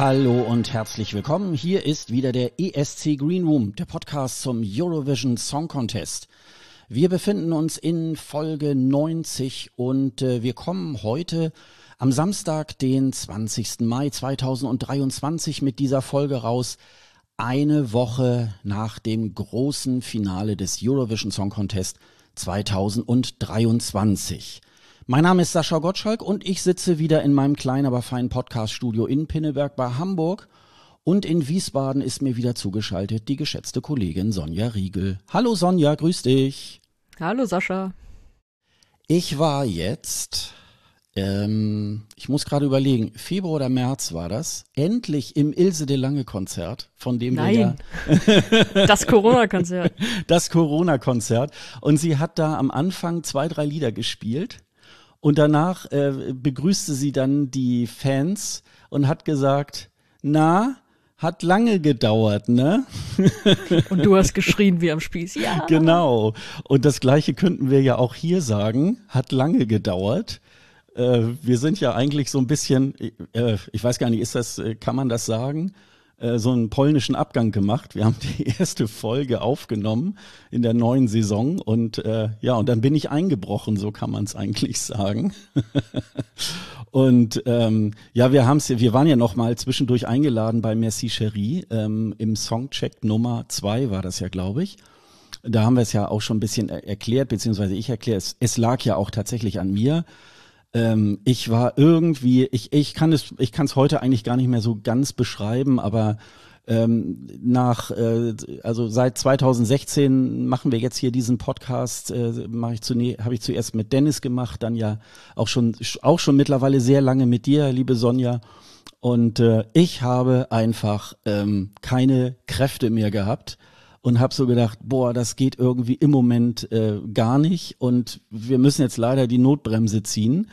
Hallo und herzlich willkommen. Hier ist wieder der ESC Green Room, der Podcast zum Eurovision Song Contest. Wir befinden uns in Folge 90 und äh, wir kommen heute am Samstag, den 20. Mai 2023 mit dieser Folge raus. Eine Woche nach dem großen Finale des Eurovision Song Contest 2023. Mein Name ist Sascha Gottschalk und ich sitze wieder in meinem kleinen, aber feinen Podcast-Studio in Pinneberg bei Hamburg. Und in Wiesbaden ist mir wieder zugeschaltet die geschätzte Kollegin Sonja Riegel. Hallo Sonja, grüß dich. Hallo Sascha. Ich war jetzt, ähm, ich muss gerade überlegen, Februar oder März war das, endlich im Ilse de Lange Konzert, von dem Nein. wir ja das Corona-Konzert. Das Corona-Konzert. Und sie hat da am Anfang zwei, drei Lieder gespielt und danach äh, begrüßte sie dann die Fans und hat gesagt, na, hat lange gedauert, ne? Und du hast geschrien wie am Spieß, ja. Genau. Und das Gleiche könnten wir ja auch hier sagen, hat lange gedauert. Äh, wir sind ja eigentlich so ein bisschen, äh, ich weiß gar nicht, ist das, äh, kann man das sagen? Äh, so einen polnischen Abgang gemacht. Wir haben die erste Folge aufgenommen in der neuen Saison und äh, ja, und dann bin ich eingebrochen, so kann man es eigentlich sagen. und ähm, ja, wir haben's, wir waren ja noch mal zwischendurch eingeladen bei Merci Cherie ähm, im Songcheck Nummer zwei war das ja, glaube ich. Da haben wir es ja auch schon ein bisschen erklärt, beziehungsweise ich erkläre es. Es lag ja auch tatsächlich an mir ähm, ich war irgendwie, ich, ich kann es, ich kann es heute eigentlich gar nicht mehr so ganz beschreiben, aber ähm, nach, äh, also seit 2016 machen wir jetzt hier diesen Podcast, äh, mache ich zunächst, habe ich zuerst mit Dennis gemacht, dann ja auch schon, auch schon mittlerweile sehr lange mit dir, liebe Sonja. Und äh, ich habe einfach ähm, keine Kräfte mehr gehabt und habe so gedacht, boah, das geht irgendwie im Moment äh, gar nicht und wir müssen jetzt leider die Notbremse ziehen.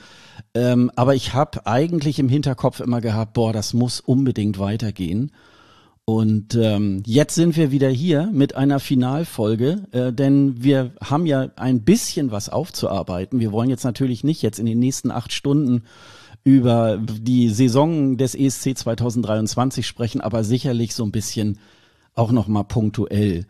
Ähm, aber ich habe eigentlich im Hinterkopf immer gehabt, boah, das muss unbedingt weitergehen. Und ähm, jetzt sind wir wieder hier mit einer Finalfolge, äh, denn wir haben ja ein bisschen was aufzuarbeiten. Wir wollen jetzt natürlich nicht jetzt in den nächsten acht Stunden über die Saison des ESC 2023 sprechen, aber sicherlich so ein bisschen auch noch mal punktuell.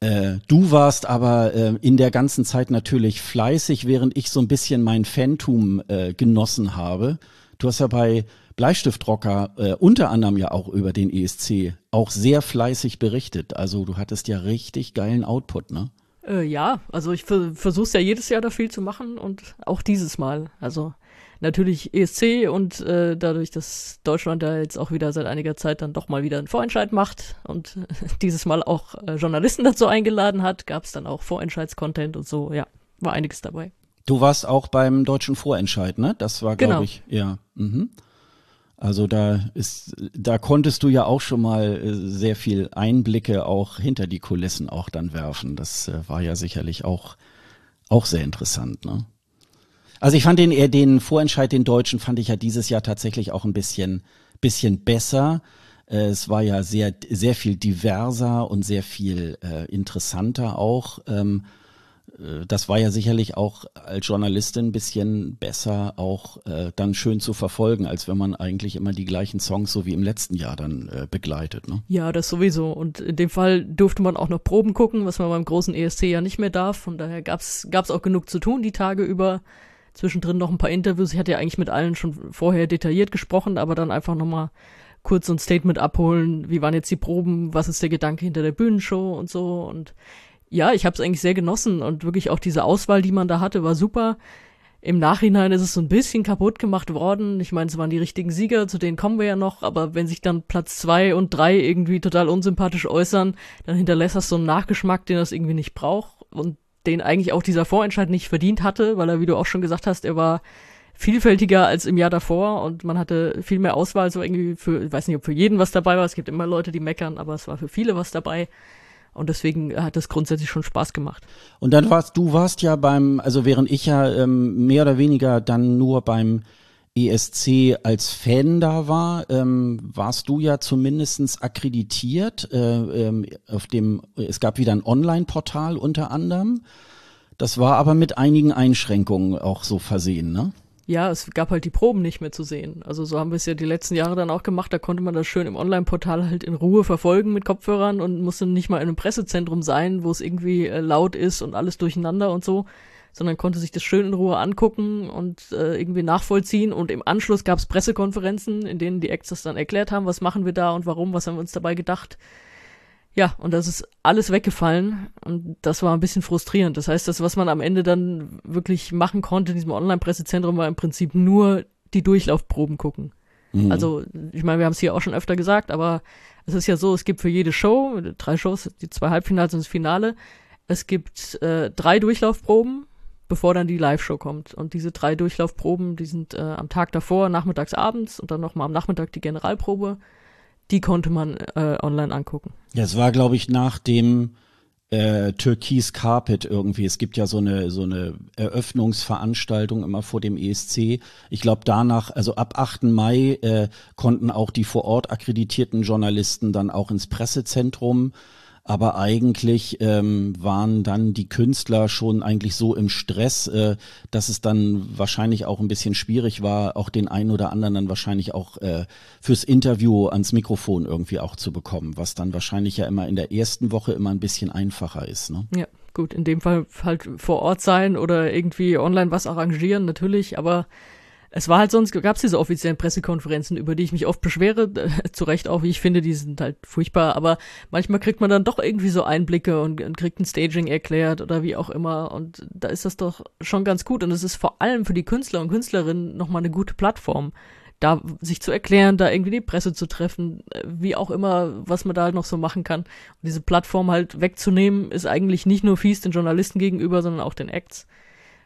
Äh, du warst aber äh, in der ganzen Zeit natürlich fleißig, während ich so ein bisschen mein Fantum äh, genossen habe. Du hast ja bei Bleistiftrocker äh, unter anderem ja auch über den ESC auch sehr fleißig berichtet. Also du hattest ja richtig geilen Output, ne? Äh, ja, also ich versuche ja jedes Jahr da viel zu machen und auch dieses Mal. Also natürlich ESC und äh, dadurch, dass Deutschland da jetzt auch wieder seit einiger Zeit dann doch mal wieder einen Vorentscheid macht und dieses Mal auch äh, Journalisten dazu eingeladen hat, gab es dann auch Vorentscheidscontent und so, ja, war einiges dabei. Du warst auch beim deutschen Vorentscheid, ne? Das war, glaube genau. ich, ja. Mhm. Also da ist, da konntest du ja auch schon mal äh, sehr viel Einblicke auch hinter die Kulissen auch dann werfen. Das äh, war ja sicherlich auch, auch sehr interessant, ne? Also ich fand den eher den Vorentscheid, den Deutschen, fand ich ja dieses Jahr tatsächlich auch ein bisschen, bisschen besser. Äh, es war ja sehr, sehr viel diverser und sehr viel äh, interessanter auch. Ähm, äh, das war ja sicherlich auch als Journalistin ein bisschen besser auch äh, dann schön zu verfolgen, als wenn man eigentlich immer die gleichen Songs so wie im letzten Jahr dann äh, begleitet. Ne? Ja, das sowieso. Und in dem Fall durfte man auch noch Proben gucken, was man beim großen ESC ja nicht mehr darf. Von daher gab's gab's auch genug zu tun die Tage über zwischendrin noch ein paar Interviews. Ich hatte ja eigentlich mit allen schon vorher detailliert gesprochen, aber dann einfach nochmal kurz so ein Statement abholen. Wie waren jetzt die Proben? Was ist der Gedanke hinter der Bühnenshow und so? Und ja, ich habe es eigentlich sehr genossen und wirklich auch diese Auswahl, die man da hatte, war super. Im Nachhinein ist es so ein bisschen kaputt gemacht worden. Ich meine, es waren die richtigen Sieger, zu denen kommen wir ja noch, aber wenn sich dann Platz zwei und drei irgendwie total unsympathisch äußern, dann hinterlässt das so einen Nachgeschmack, den das irgendwie nicht braucht. Und den eigentlich auch dieser Vorentscheid nicht verdient hatte, weil er, wie du auch schon gesagt hast, er war vielfältiger als im Jahr davor und man hatte viel mehr Auswahl, so irgendwie für, ich weiß nicht, ob für jeden was dabei war, es gibt immer Leute, die meckern, aber es war für viele was dabei. Und deswegen hat das grundsätzlich schon Spaß gemacht. Und dann warst du warst ja beim, also während ich ja ähm, mehr oder weniger dann nur beim ESC als Fan da war, ähm, warst du ja zumindestens akkreditiert. Äh, ähm, auf dem, es gab wieder ein Online-Portal unter anderem. Das war aber mit einigen Einschränkungen auch so versehen, ne? Ja, es gab halt die Proben nicht mehr zu sehen. Also so haben wir es ja die letzten Jahre dann auch gemacht. Da konnte man das schön im Online-Portal halt in Ruhe verfolgen mit Kopfhörern und musste nicht mal in einem Pressezentrum sein, wo es irgendwie äh, laut ist und alles durcheinander und so, sondern konnte sich das schön in Ruhe angucken und äh, irgendwie nachvollziehen. Und im Anschluss gab es Pressekonferenzen, in denen die Acts das dann erklärt haben, was machen wir da und warum, was haben wir uns dabei gedacht. Ja, und das ist alles weggefallen und das war ein bisschen frustrierend. Das heißt, das, was man am Ende dann wirklich machen konnte in diesem Online-Pressezentrum, war im Prinzip nur die Durchlaufproben gucken. Mhm. Also, ich meine, wir haben es hier auch schon öfter gesagt, aber es ist ja so, es gibt für jede Show, drei Shows, die zwei Halbfinals und das Finale, es gibt äh, drei Durchlaufproben, bevor dann die Live-Show kommt. Und diese drei Durchlaufproben, die sind äh, am Tag davor, nachmittags, abends und dann nochmal am Nachmittag die Generalprobe die konnte man äh, online angucken. Ja, es war, glaube ich, nach dem äh, Türkis Carpet irgendwie. Es gibt ja so eine so eine Eröffnungsveranstaltung immer vor dem ESC. Ich glaube danach, also ab 8. Mai äh, konnten auch die vor Ort akkreditierten Journalisten dann auch ins Pressezentrum aber eigentlich ähm, waren dann die Künstler schon eigentlich so im Stress, äh, dass es dann wahrscheinlich auch ein bisschen schwierig war, auch den einen oder anderen dann wahrscheinlich auch äh, fürs Interview ans Mikrofon irgendwie auch zu bekommen, was dann wahrscheinlich ja immer in der ersten Woche immer ein bisschen einfacher ist. Ne? Ja, gut, in dem Fall halt vor Ort sein oder irgendwie online was arrangieren, natürlich, aber es war halt sonst, gab es diese offiziellen Pressekonferenzen, über die ich mich oft beschwere, zu Recht auch, wie ich finde, die sind halt furchtbar, aber manchmal kriegt man dann doch irgendwie so Einblicke und, und kriegt ein Staging erklärt oder wie auch immer und da ist das doch schon ganz gut und es ist vor allem für die Künstler und Künstlerinnen nochmal eine gute Plattform, da sich zu erklären, da irgendwie die Presse zu treffen, wie auch immer, was man da halt noch so machen kann. Und diese Plattform halt wegzunehmen, ist eigentlich nicht nur fies den Journalisten gegenüber, sondern auch den Acts.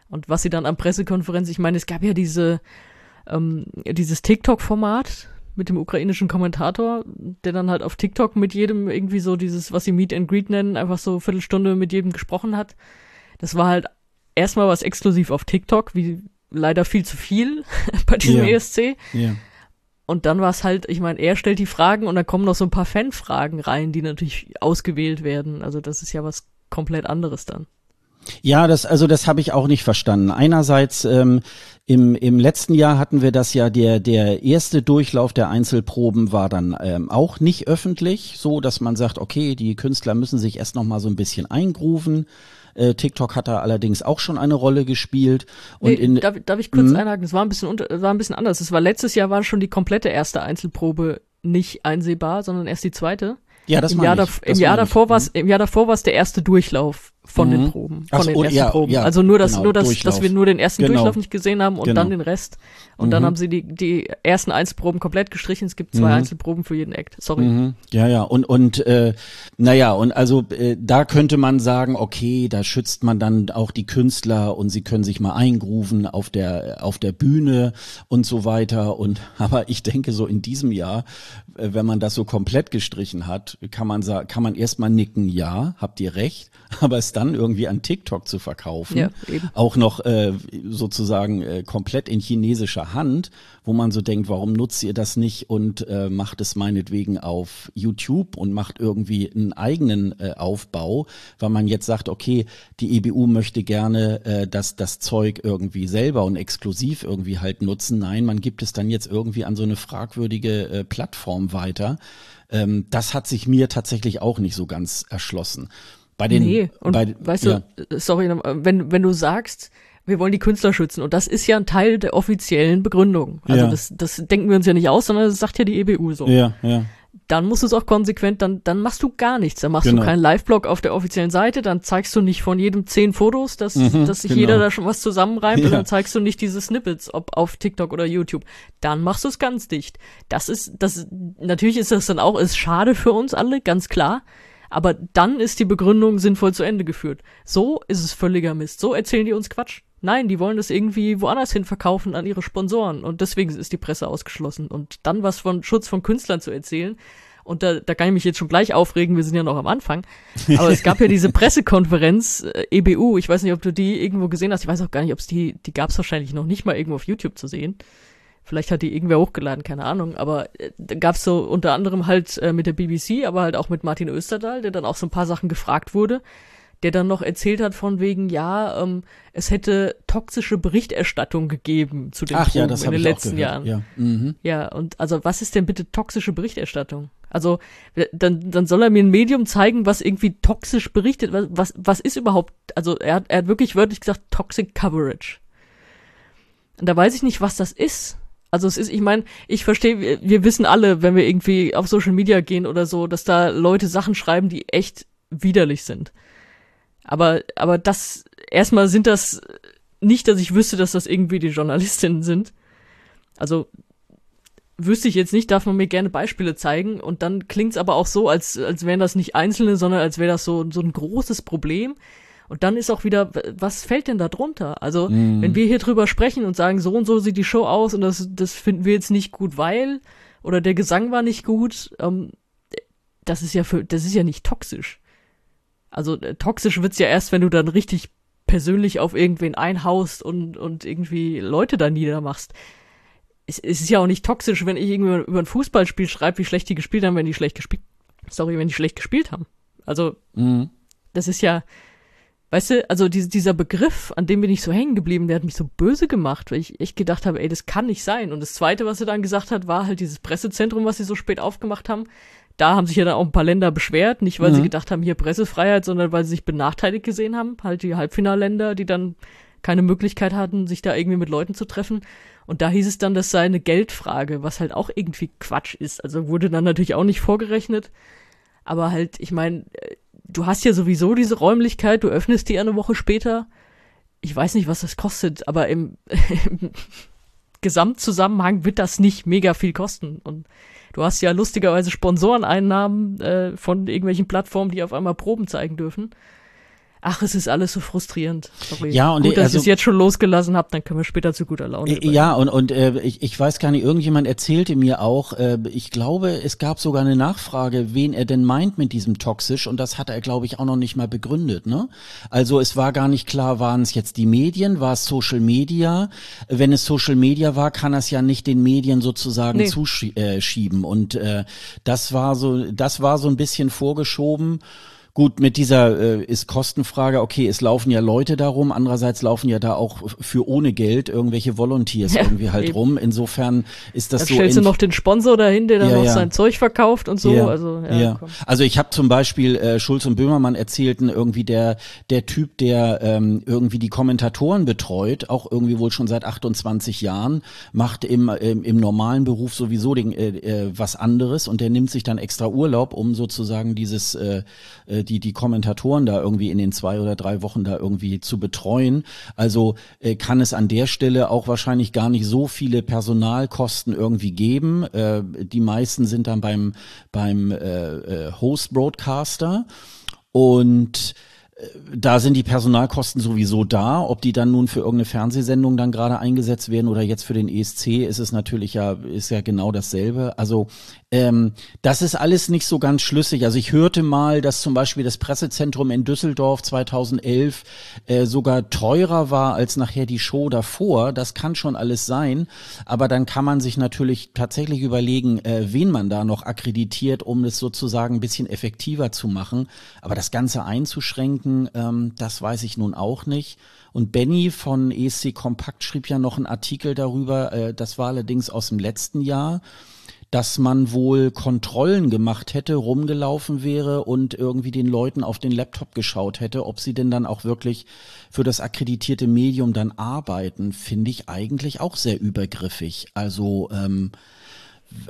Und was sie dann am Pressekonferenz, ich meine, es gab ja diese, ähm, dieses TikTok-Format mit dem ukrainischen Kommentator, der dann halt auf TikTok mit jedem irgendwie so dieses, was sie Meet and Greet nennen, einfach so Viertelstunde mit jedem gesprochen hat. Das war halt erstmal was exklusiv auf TikTok, wie leider viel zu viel bei diesem yeah. ESC. Yeah. Und dann war es halt, ich meine, er stellt die Fragen und dann kommen noch so ein paar Fanfragen rein, die natürlich ausgewählt werden. Also das ist ja was komplett anderes dann. Ja, das also das habe ich auch nicht verstanden. Einerseits ähm, im, im letzten Jahr hatten wir das ja der der erste Durchlauf der Einzelproben war dann ähm, auch nicht öffentlich, so dass man sagt, okay, die Künstler müssen sich erst noch mal so ein bisschen eingrooven. Äh, TikTok hat da allerdings auch schon eine Rolle gespielt. Und nee, in, darf, darf ich kurz mhm. einhaken? Es war ein bisschen unter, war ein bisschen anders. Es war letztes Jahr war schon die komplette erste Einzelprobe nicht einsehbar, sondern erst die zweite. Ja, das Im Jahr, ich. Im Jahr davor war es im Jahr davor war es der erste Durchlauf von mhm. den Proben, von so, den ersten ja, Proben. Ja, also nur, dass, genau, nur dass, dass wir nur den ersten genau. Durchlauf nicht gesehen haben und genau. dann den Rest. Und mhm. dann haben sie die, die ersten Einzelproben komplett gestrichen. Es gibt zwei mhm. Einzelproben für jeden Act. Sorry. Mhm. Ja, ja. Und, und äh, naja, und also äh, da könnte man sagen, okay, da schützt man dann auch die Künstler und sie können sich mal eingrooven auf der, auf der Bühne und so weiter. Und aber ich denke, so in diesem Jahr, äh, wenn man das so komplett gestrichen hat, kann man sagen, kann man erstmal nicken, ja, habt ihr recht aber es dann irgendwie an TikTok zu verkaufen, ja, auch noch äh, sozusagen äh, komplett in chinesischer Hand, wo man so denkt, warum nutzt ihr das nicht und äh, macht es meinetwegen auf YouTube und macht irgendwie einen eigenen äh, Aufbau, weil man jetzt sagt, okay, die EBU möchte gerne äh, dass das Zeug irgendwie selber und exklusiv irgendwie halt nutzen. Nein, man gibt es dann jetzt irgendwie an so eine fragwürdige äh, Plattform weiter. Ähm, das hat sich mir tatsächlich auch nicht so ganz erschlossen. Bei den, nee, und bei, weißt ja. du, sorry, wenn, wenn du sagst, wir wollen die Künstler schützen und das ist ja ein Teil der offiziellen Begründung. Also ja. das, das denken wir uns ja nicht aus, sondern das sagt ja die EBU so. Ja, ja. Dann musst du es auch konsequent, dann, dann machst du gar nichts. Dann machst genau. du keinen Live-Blog auf der offiziellen Seite, dann zeigst du nicht von jedem zehn Fotos, dass, mhm, dass sich genau. jeder da schon was zusammenreimt ja. und dann zeigst du nicht diese Snippets, ob auf TikTok oder YouTube. Dann machst du es ganz dicht. Das ist, das, natürlich ist das dann auch, ist schade für uns alle, ganz klar. Aber dann ist die Begründung sinnvoll zu Ende geführt. So ist es völliger Mist. So erzählen die uns Quatsch. Nein, die wollen das irgendwie woanders hin verkaufen an ihre Sponsoren und deswegen ist die Presse ausgeschlossen. Und dann was von Schutz von Künstlern zu erzählen, und da, da kann ich mich jetzt schon gleich aufregen, wir sind ja noch am Anfang. Aber es gab ja diese Pressekonferenz, äh, EBU, ich weiß nicht, ob du die irgendwo gesehen hast, ich weiß auch gar nicht, ob es die, die gab es wahrscheinlich noch nicht mal irgendwo auf YouTube zu sehen. Vielleicht hat die irgendwer hochgeladen, keine Ahnung. Aber äh, gab's so unter anderem halt äh, mit der BBC, aber halt auch mit Martin Österdahl, der dann auch so ein paar Sachen gefragt wurde. der dann noch erzählt hat von wegen, ja, ähm, es hätte toxische Berichterstattung gegeben zu den Ach, Drogen ja, das in den letzten Jahren. Ja. Mhm. Ja, und also was ist denn bitte toxische Berichterstattung? Also dann, dann soll er mir ein Medium zeigen, was irgendwie toxisch berichtet. Was, was, was ist überhaupt, also er hat, er hat wirklich wörtlich gesagt, Toxic Coverage. Und da weiß ich nicht, was das ist. Also es ist, ich meine, ich verstehe, wir, wir wissen alle, wenn wir irgendwie auf Social Media gehen oder so, dass da Leute Sachen schreiben, die echt widerlich sind. Aber, aber das, erstmal sind das nicht, dass ich wüsste, dass das irgendwie die Journalistinnen sind. Also wüsste ich jetzt nicht, darf man mir gerne Beispiele zeigen. Und dann klingt's aber auch so, als, als wären das nicht Einzelne, sondern als wäre das so, so ein großes Problem. Und dann ist auch wieder, was fällt denn da drunter? Also, Mhm. wenn wir hier drüber sprechen und sagen, so und so sieht die Show aus und das, das finden wir jetzt nicht gut, weil, oder der Gesang war nicht gut, ähm, das ist ja für, das ist ja nicht toxisch. Also, äh, toxisch wird's ja erst, wenn du dann richtig persönlich auf irgendwen einhaust und, und irgendwie Leute da niedermachst. Es, es ist ja auch nicht toxisch, wenn ich irgendwie über ein Fußballspiel schreibe, wie schlecht die gespielt haben, wenn die schlecht gespielt, sorry, wenn die schlecht gespielt haben. Also, Mhm. das ist ja, weißt du, also die, dieser Begriff, an dem bin ich so hängen geblieben, der hat mich so böse gemacht, weil ich echt gedacht habe, ey, das kann nicht sein. Und das Zweite, was sie dann gesagt hat, war halt dieses Pressezentrum, was sie so spät aufgemacht haben. Da haben sich ja dann auch ein paar Länder beschwert, nicht weil sie Mhm. gedacht haben, hier Pressefreiheit, sondern weil sie sich benachteiligt gesehen haben. Halt die Halbfinalländer, die dann keine Möglichkeit hatten, sich da irgendwie mit Leuten zu treffen. Und da hieß es dann, das sei eine Geldfrage, was halt auch irgendwie Quatsch ist. Also wurde dann natürlich auch nicht vorgerechnet. Aber halt, ich meine, du hast ja sowieso diese Räumlichkeit, du öffnest die eine Woche später. Ich weiß nicht, was das kostet, aber im, im Gesamtzusammenhang wird das nicht mega viel kosten. Und du hast ja lustigerweise Sponsoreneinnahmen äh, von irgendwelchen Plattformen, die auf einmal Proben zeigen dürfen. Ach, es ist alles so frustrierend. Sorry. Ja, und Gut, dass also- ich es jetzt schon losgelassen habe, dann können wir später zu guter Laune. Äh, Ja, und, und äh, ich, ich weiß gar nicht, irgendjemand erzählte mir auch, äh, ich glaube, es gab sogar eine Nachfrage, wen er denn meint mit diesem toxisch und das hat er, glaube ich, auch noch nicht mal begründet. Ne? Also es war gar nicht klar, waren es jetzt die Medien, war es Social Media? Wenn es Social Media war, kann er es ja nicht den Medien sozusagen Nee. zuschieben äh, und äh, das war so, das war so ein bisschen vorgeschoben. Gut, mit dieser äh, ist Kostenfrage, okay, es laufen ja Leute darum, andererseits laufen ja da auch für ohne Geld irgendwelche Volunteers Ja, irgendwie halt eben. rum. Insofern ist das dann so. stellst du noch den Sponsor dahin, der dann Ja, noch ja. sein Zeug verkauft und so. Ja, Also, ja. Also ich habe zum Beispiel äh, Schulz und Böhmermann erzählten irgendwie der der Typ, der ähm, irgendwie die Kommentatoren betreut, auch irgendwie wohl schon seit 28 Jahren, macht im im, im normalen Beruf sowieso den, äh, äh, was anderes und der nimmt sich dann extra Urlaub, um sozusagen dieses äh, äh, die die Kommentatoren da irgendwie in den zwei oder drei Wochen da irgendwie zu betreuen. Also äh, kann es an der Stelle auch wahrscheinlich gar nicht so viele Personalkosten irgendwie geben. Äh, die meisten sind dann beim beim äh, äh, Host Broadcaster und äh, da sind die Personalkosten sowieso da. Ob die dann nun für irgendeine Fernsehsendung dann gerade eingesetzt werden oder jetzt für den ESC, ist es natürlich ja, ist ja genau dasselbe. Also ähm, das ist alles nicht so ganz schlüssig. Also ich hörte mal, dass zum Beispiel das Pressezentrum in Düsseldorf 2011 äh, sogar teurer war als nachher die Show davor. Das kann schon alles sein. Aber dann kann man sich natürlich tatsächlich überlegen, äh, wen man da noch akkreditiert, um es sozusagen ein bisschen effektiver zu machen. Aber das Ganze einzuschränken, ähm, das weiß ich nun auch nicht. Und Benny von ESC Kompakt schrieb ja noch einen Artikel darüber, äh, das war allerdings aus dem letzten Jahr, dass man wohl Kontrollen gemacht hätte, rumgelaufen wäre und irgendwie den Leuten auf den Laptop geschaut hätte, ob sie denn dann auch wirklich für das akkreditierte Medium dann arbeiten, finde ich eigentlich auch sehr übergriffig. Also ähm,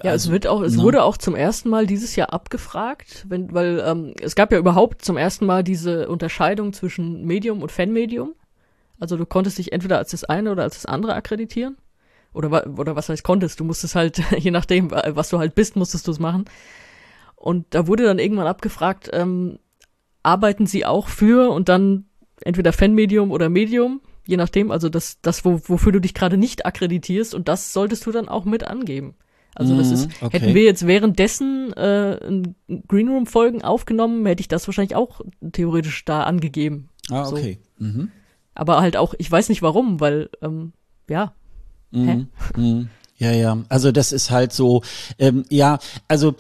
Ja, also, es wird auch, es ne? wurde auch zum ersten Mal dieses Jahr abgefragt, wenn, weil ähm, es gab ja überhaupt zum ersten Mal diese Unterscheidung zwischen Medium und Fanmedium. Also du konntest dich entweder als das eine oder als das andere akkreditieren. Oder, oder was heißt konntest, du musstest halt, je nachdem, wa- was du halt bist, musstest du es machen. Und da wurde dann irgendwann abgefragt, ähm, arbeiten sie auch für und dann entweder Fanmedium oder Medium, je nachdem, also das, das wo, wofür du dich gerade nicht akkreditierst und das solltest du dann auch mit angeben. Also das Mhm, ist, okay. hätten wir jetzt währenddessen äh, Greenroom-Folgen aufgenommen, hätte ich das wahrscheinlich auch theoretisch da angegeben. Ah, so. okay. Mhm. Aber halt auch, ich weiß nicht warum, weil, ähm, ja? Mhm. Mhm. Ja, ja. Also das ist halt so, ähm, ja, also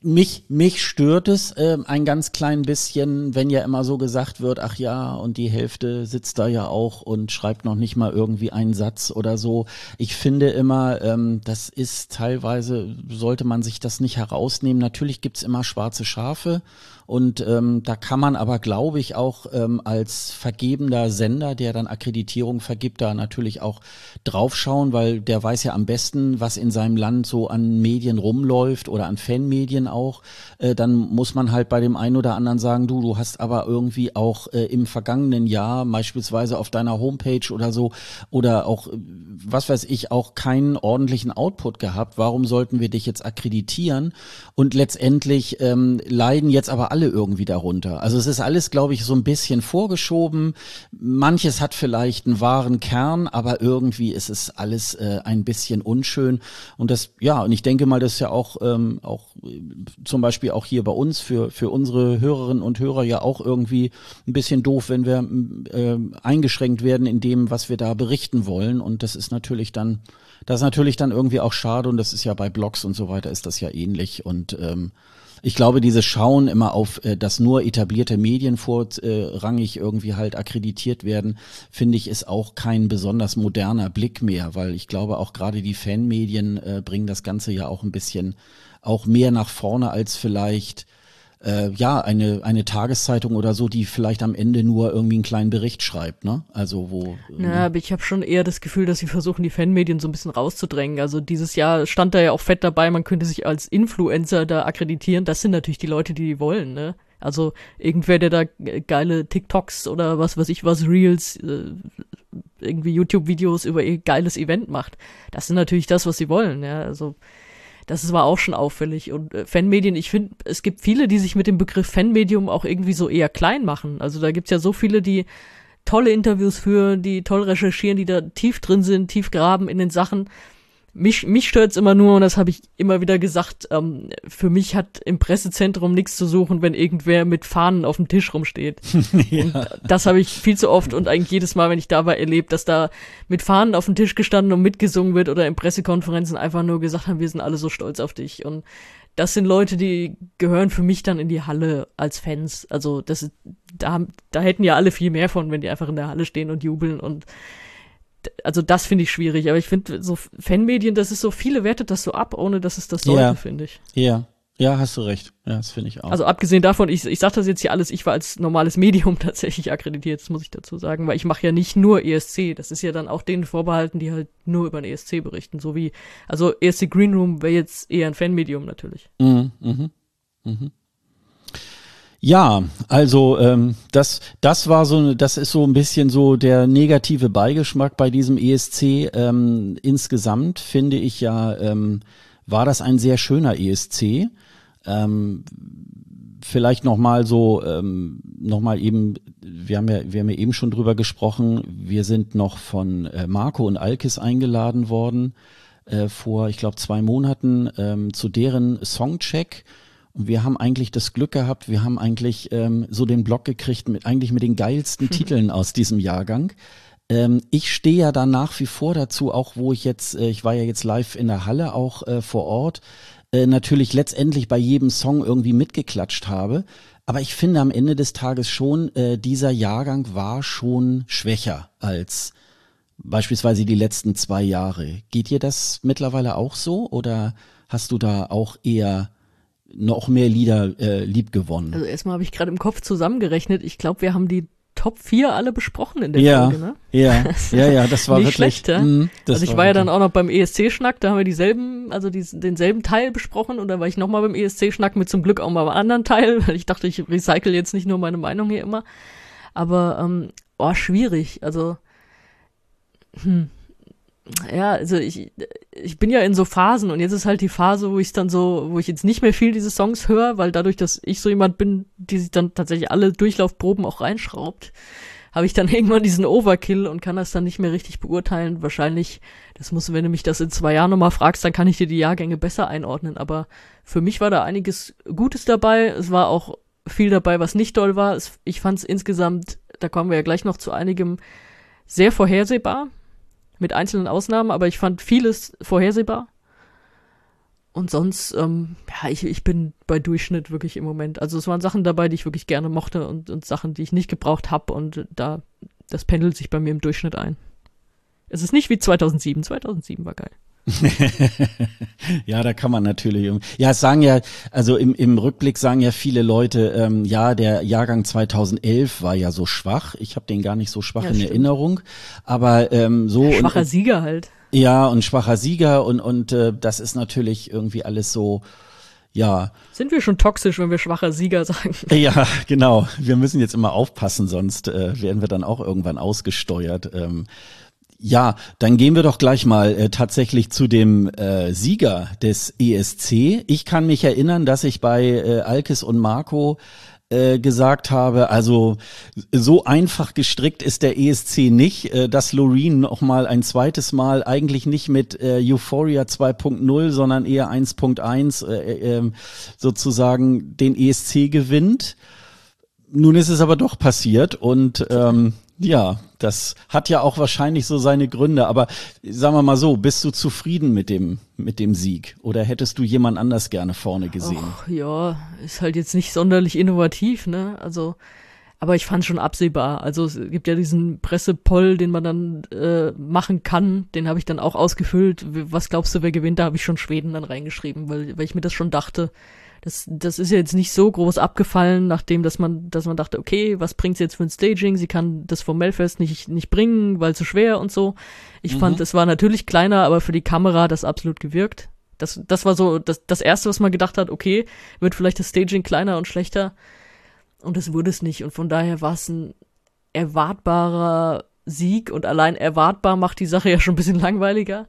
mich, mich stört es äh, ein ganz klein bisschen, wenn ja immer so gesagt wird, ach ja, und die Hälfte sitzt da ja auch und schreibt noch nicht mal irgendwie einen Satz oder so. Ich finde immer, ähm, das ist teilweise, sollte man sich das nicht herausnehmen. Natürlich gibt's immer schwarze Schafe und ähm, da kann man aber, glaube ich, auch ähm, als vergebender Sender, der dann Akkreditierung vergibt, da natürlich auch draufschauen, weil der weiß ja am besten, was in seinem Land so an Medien rumläuft oder an Fanmedien auch. Äh, dann muss man halt bei dem einen oder anderen sagen, du, du hast aber irgendwie auch äh, im vergangenen Jahr beispielsweise auf deiner Homepage oder so oder auch, äh, was weiß ich, auch keinen ordentlichen Output gehabt. Warum sollten wir dich jetzt akkreditieren? Und letztendlich ähm, leiden jetzt aber alle irgendwie darunter. Also es ist alles, glaube ich, so ein bisschen vorgeschoben. Manches hat vielleicht einen wahren Kern, aber irgendwie ist es alles äh, ein bisschen unschön. Und das, ja, und ich denke mal, das ist ja auch, ähm, auch äh, zum Beispiel auch hier bei uns für, für unsere Hörerinnen und Hörer ja auch irgendwie ein bisschen doof, wenn wir äh, eingeschränkt werden in dem, was wir da berichten wollen. Und das ist natürlich dann, das ist natürlich dann irgendwie auch schade und das ist ja bei Blogs und so weiter ist das ja ähnlich und ähm, ich glaube, dieses Schauen immer auf, äh, dass nur etablierte Medien vorrangig irgendwie halt akkreditiert werden, finde ich, ist auch kein besonders moderner Blick mehr, weil ich glaube, auch gerade die Fanmedien äh, bringen das Ganze ja auch ein bisschen auch mehr nach vorne als vielleicht äh, ja, eine, eine Tageszeitung oder so, die vielleicht am Ende nur irgendwie einen kleinen Bericht schreibt, ne? Also wo. Ja, ne? aber ich habe schon eher das Gefühl, dass sie versuchen, die Fanmedien so ein bisschen rauszudrängen. Also dieses Jahr stand da ja auch fett dabei, man könnte sich als Influencer da akkreditieren. Das sind natürlich die Leute, die die wollen, ne? Also irgendwer, der da geile TikToks oder was weiß ich was, Reels, äh, irgendwie YouTube-Videos über ihr geiles Event macht. Das sind natürlich das, was sie wollen, ja. Also das war auch schon auffällig. Und äh, Fanmedien, ich finde, es gibt viele, die sich mit dem Begriff Fanmedium auch irgendwie so eher klein machen. Also da gibt's ja so viele, die tolle Interviews führen, die toll recherchieren, die da tief drin sind, tief graben in den Sachen mich, mich stört's immer nur, und das habe ich immer wieder gesagt, ähm, für mich hat im Pressezentrum nichts zu suchen, wenn irgendwer mit Fahnen auf dem Tisch rumsteht. ja. Und das habe ich viel zu oft und eigentlich jedes Mal, wenn ich da war, erlebt, dass da mit Fahnen auf dem Tisch gestanden und mitgesungen wird oder in Pressekonferenzen einfach nur gesagt haben, wir sind alle so stolz auf dich. Und das sind Leute, die gehören für mich dann in die Halle als Fans. Also das ist, da, da hätten ja alle viel mehr von, wenn die einfach in der Halle stehen und jubeln und also das finde ich schwierig, aber ich finde so Fanmedien, das ist so, viele wertet das so ab, ohne dass es das sollte, ja. finde ich. Ja. Ja, hast du recht. Ja, das finde ich auch. Also abgesehen davon, ich, ich sage das jetzt hier alles, ich war als normales Medium tatsächlich akkreditiert, das muss ich dazu sagen, weil ich mache ja nicht nur ESC, das ist ja dann auch denen vorbehalten, die halt nur über den ESC berichten, so wie, also ESC Green Room wäre jetzt eher ein Fanmedium natürlich. Mhm, mhm, mhm. Ja, also ähm, das, das war so, das ist so ein bisschen so der negative Beigeschmack bei diesem ESC. Ähm, insgesamt finde ich ja, ähm, war das ein sehr schöner ESC. Ähm, vielleicht noch mal so, ähm, noch mal eben, wir haben ja, wir haben ja eben schon drüber gesprochen. Wir sind noch von äh, Marco und Alkis eingeladen worden äh, vor, ich glaube, zwei Monaten ähm, zu deren Songcheck. Und wir haben eigentlich das Glück gehabt, wir haben eigentlich ähm, so den Blog gekriegt mit eigentlich mit den geilsten Titeln aus diesem Jahrgang. Ähm, ich stehe ja da nach wie vor dazu, auch wo ich jetzt, äh, ich war ja jetzt live in der Halle auch äh, vor Ort, äh, natürlich letztendlich bei jedem Song irgendwie mitgeklatscht habe. Aber ich finde am Ende des Tages schon, äh, dieser Jahrgang war schon schwächer als beispielsweise die letzten zwei Jahre. Geht dir das mittlerweile auch so oder hast du da auch eher noch mehr Lieder äh, lieb gewonnen. Also erstmal habe ich gerade im Kopf zusammengerechnet. Ich glaube, wir haben die Top 4 alle besprochen in der ja, Folge, ne? Ja, ja, ja, das war nicht wirklich. Schlecht, ja? mh, also ich war, war ja dann auch noch beim ESC-Schnack, da haben wir dieselben, also die, denselben Teil besprochen und da war ich nochmal beim ESC-Schnack mit zum Glück auch mal einem anderen Teil, weil ich dachte, ich recycle jetzt nicht nur meine Meinung hier immer. Aber, ähm, oh, schwierig. Also, hm, ja, also ich, ich bin ja in so Phasen und jetzt ist halt die Phase, wo ich dann so, wo ich jetzt nicht mehr viel diese Songs höre, weil dadurch, dass ich so jemand bin, die sich dann tatsächlich alle Durchlaufproben auch reinschraubt, habe ich dann irgendwann diesen Overkill und kann das dann nicht mehr richtig beurteilen. Wahrscheinlich, das muss, wenn du mich das in zwei Jahren nochmal fragst, dann kann ich dir die Jahrgänge besser einordnen. Aber für mich war da einiges Gutes dabei. Es war auch viel dabei, was nicht toll war. Ich fand es insgesamt, da kommen wir ja gleich noch zu einigem, sehr vorhersehbar mit einzelnen Ausnahmen, aber ich fand vieles vorhersehbar. Und sonst, ähm, ja, ich, ich bin bei Durchschnitt wirklich im Moment. Also es waren Sachen dabei, die ich wirklich gerne mochte und, und Sachen, die ich nicht gebraucht habe. Und da, das pendelt sich bei mir im Durchschnitt ein. Es ist nicht wie 2007. 2007 war geil. ja, da kann man natürlich. Ja, es sagen ja, also im, im Rückblick sagen ja viele Leute, ähm, ja, der Jahrgang 2011 war ja so schwach. Ich habe den gar nicht so schwach ja, in stimmt. Erinnerung, aber ähm, so schwacher und, Sieger halt. Ja, und schwacher Sieger und und äh, das ist natürlich irgendwie alles so. Ja. Sind wir schon toxisch, wenn wir schwacher Sieger sagen? Ja, genau. Wir müssen jetzt immer aufpassen, sonst äh, werden wir dann auch irgendwann ausgesteuert. Ähm, ja, dann gehen wir doch gleich mal äh, tatsächlich zu dem äh, Sieger des ESC. Ich kann mich erinnern, dass ich bei äh, Alkes und Marco äh, gesagt habe, also so einfach gestrickt ist der ESC nicht, äh, dass Loreen noch mal ein zweites Mal eigentlich nicht mit äh, Euphoria 2.0, sondern eher 1.1 äh, äh, sozusagen den ESC gewinnt. Nun ist es aber doch passiert und ähm, ja, das hat ja auch wahrscheinlich so seine Gründe. Aber sagen wir mal so, bist du zufrieden mit dem, mit dem Sieg? Oder hättest du jemand anders gerne vorne gesehen? Och, ja, ist halt jetzt nicht sonderlich innovativ, ne? Also, aber ich fand schon absehbar. Also es gibt ja diesen Pressepoll, den man dann äh, machen kann. Den habe ich dann auch ausgefüllt. Was glaubst du, wer gewinnt? Da habe ich schon Schweden dann reingeschrieben, weil, weil ich mir das schon dachte das, das ist ja jetzt nicht so groß abgefallen, nachdem, dass man, dass man dachte, okay, was bringt's jetzt für ein Staging? Sie kann das vom Melfest nicht, nicht bringen, weil zu schwer und so. Ich mhm. fand, es war natürlich kleiner, aber für die Kamera das absolut gewirkt. Das, das war so das, das erste, was man gedacht hat, okay, wird vielleicht das Staging kleiner und schlechter. Und es wurde es nicht. Und von daher war es ein erwartbarer Sieg und allein erwartbar macht die Sache ja schon ein bisschen langweiliger.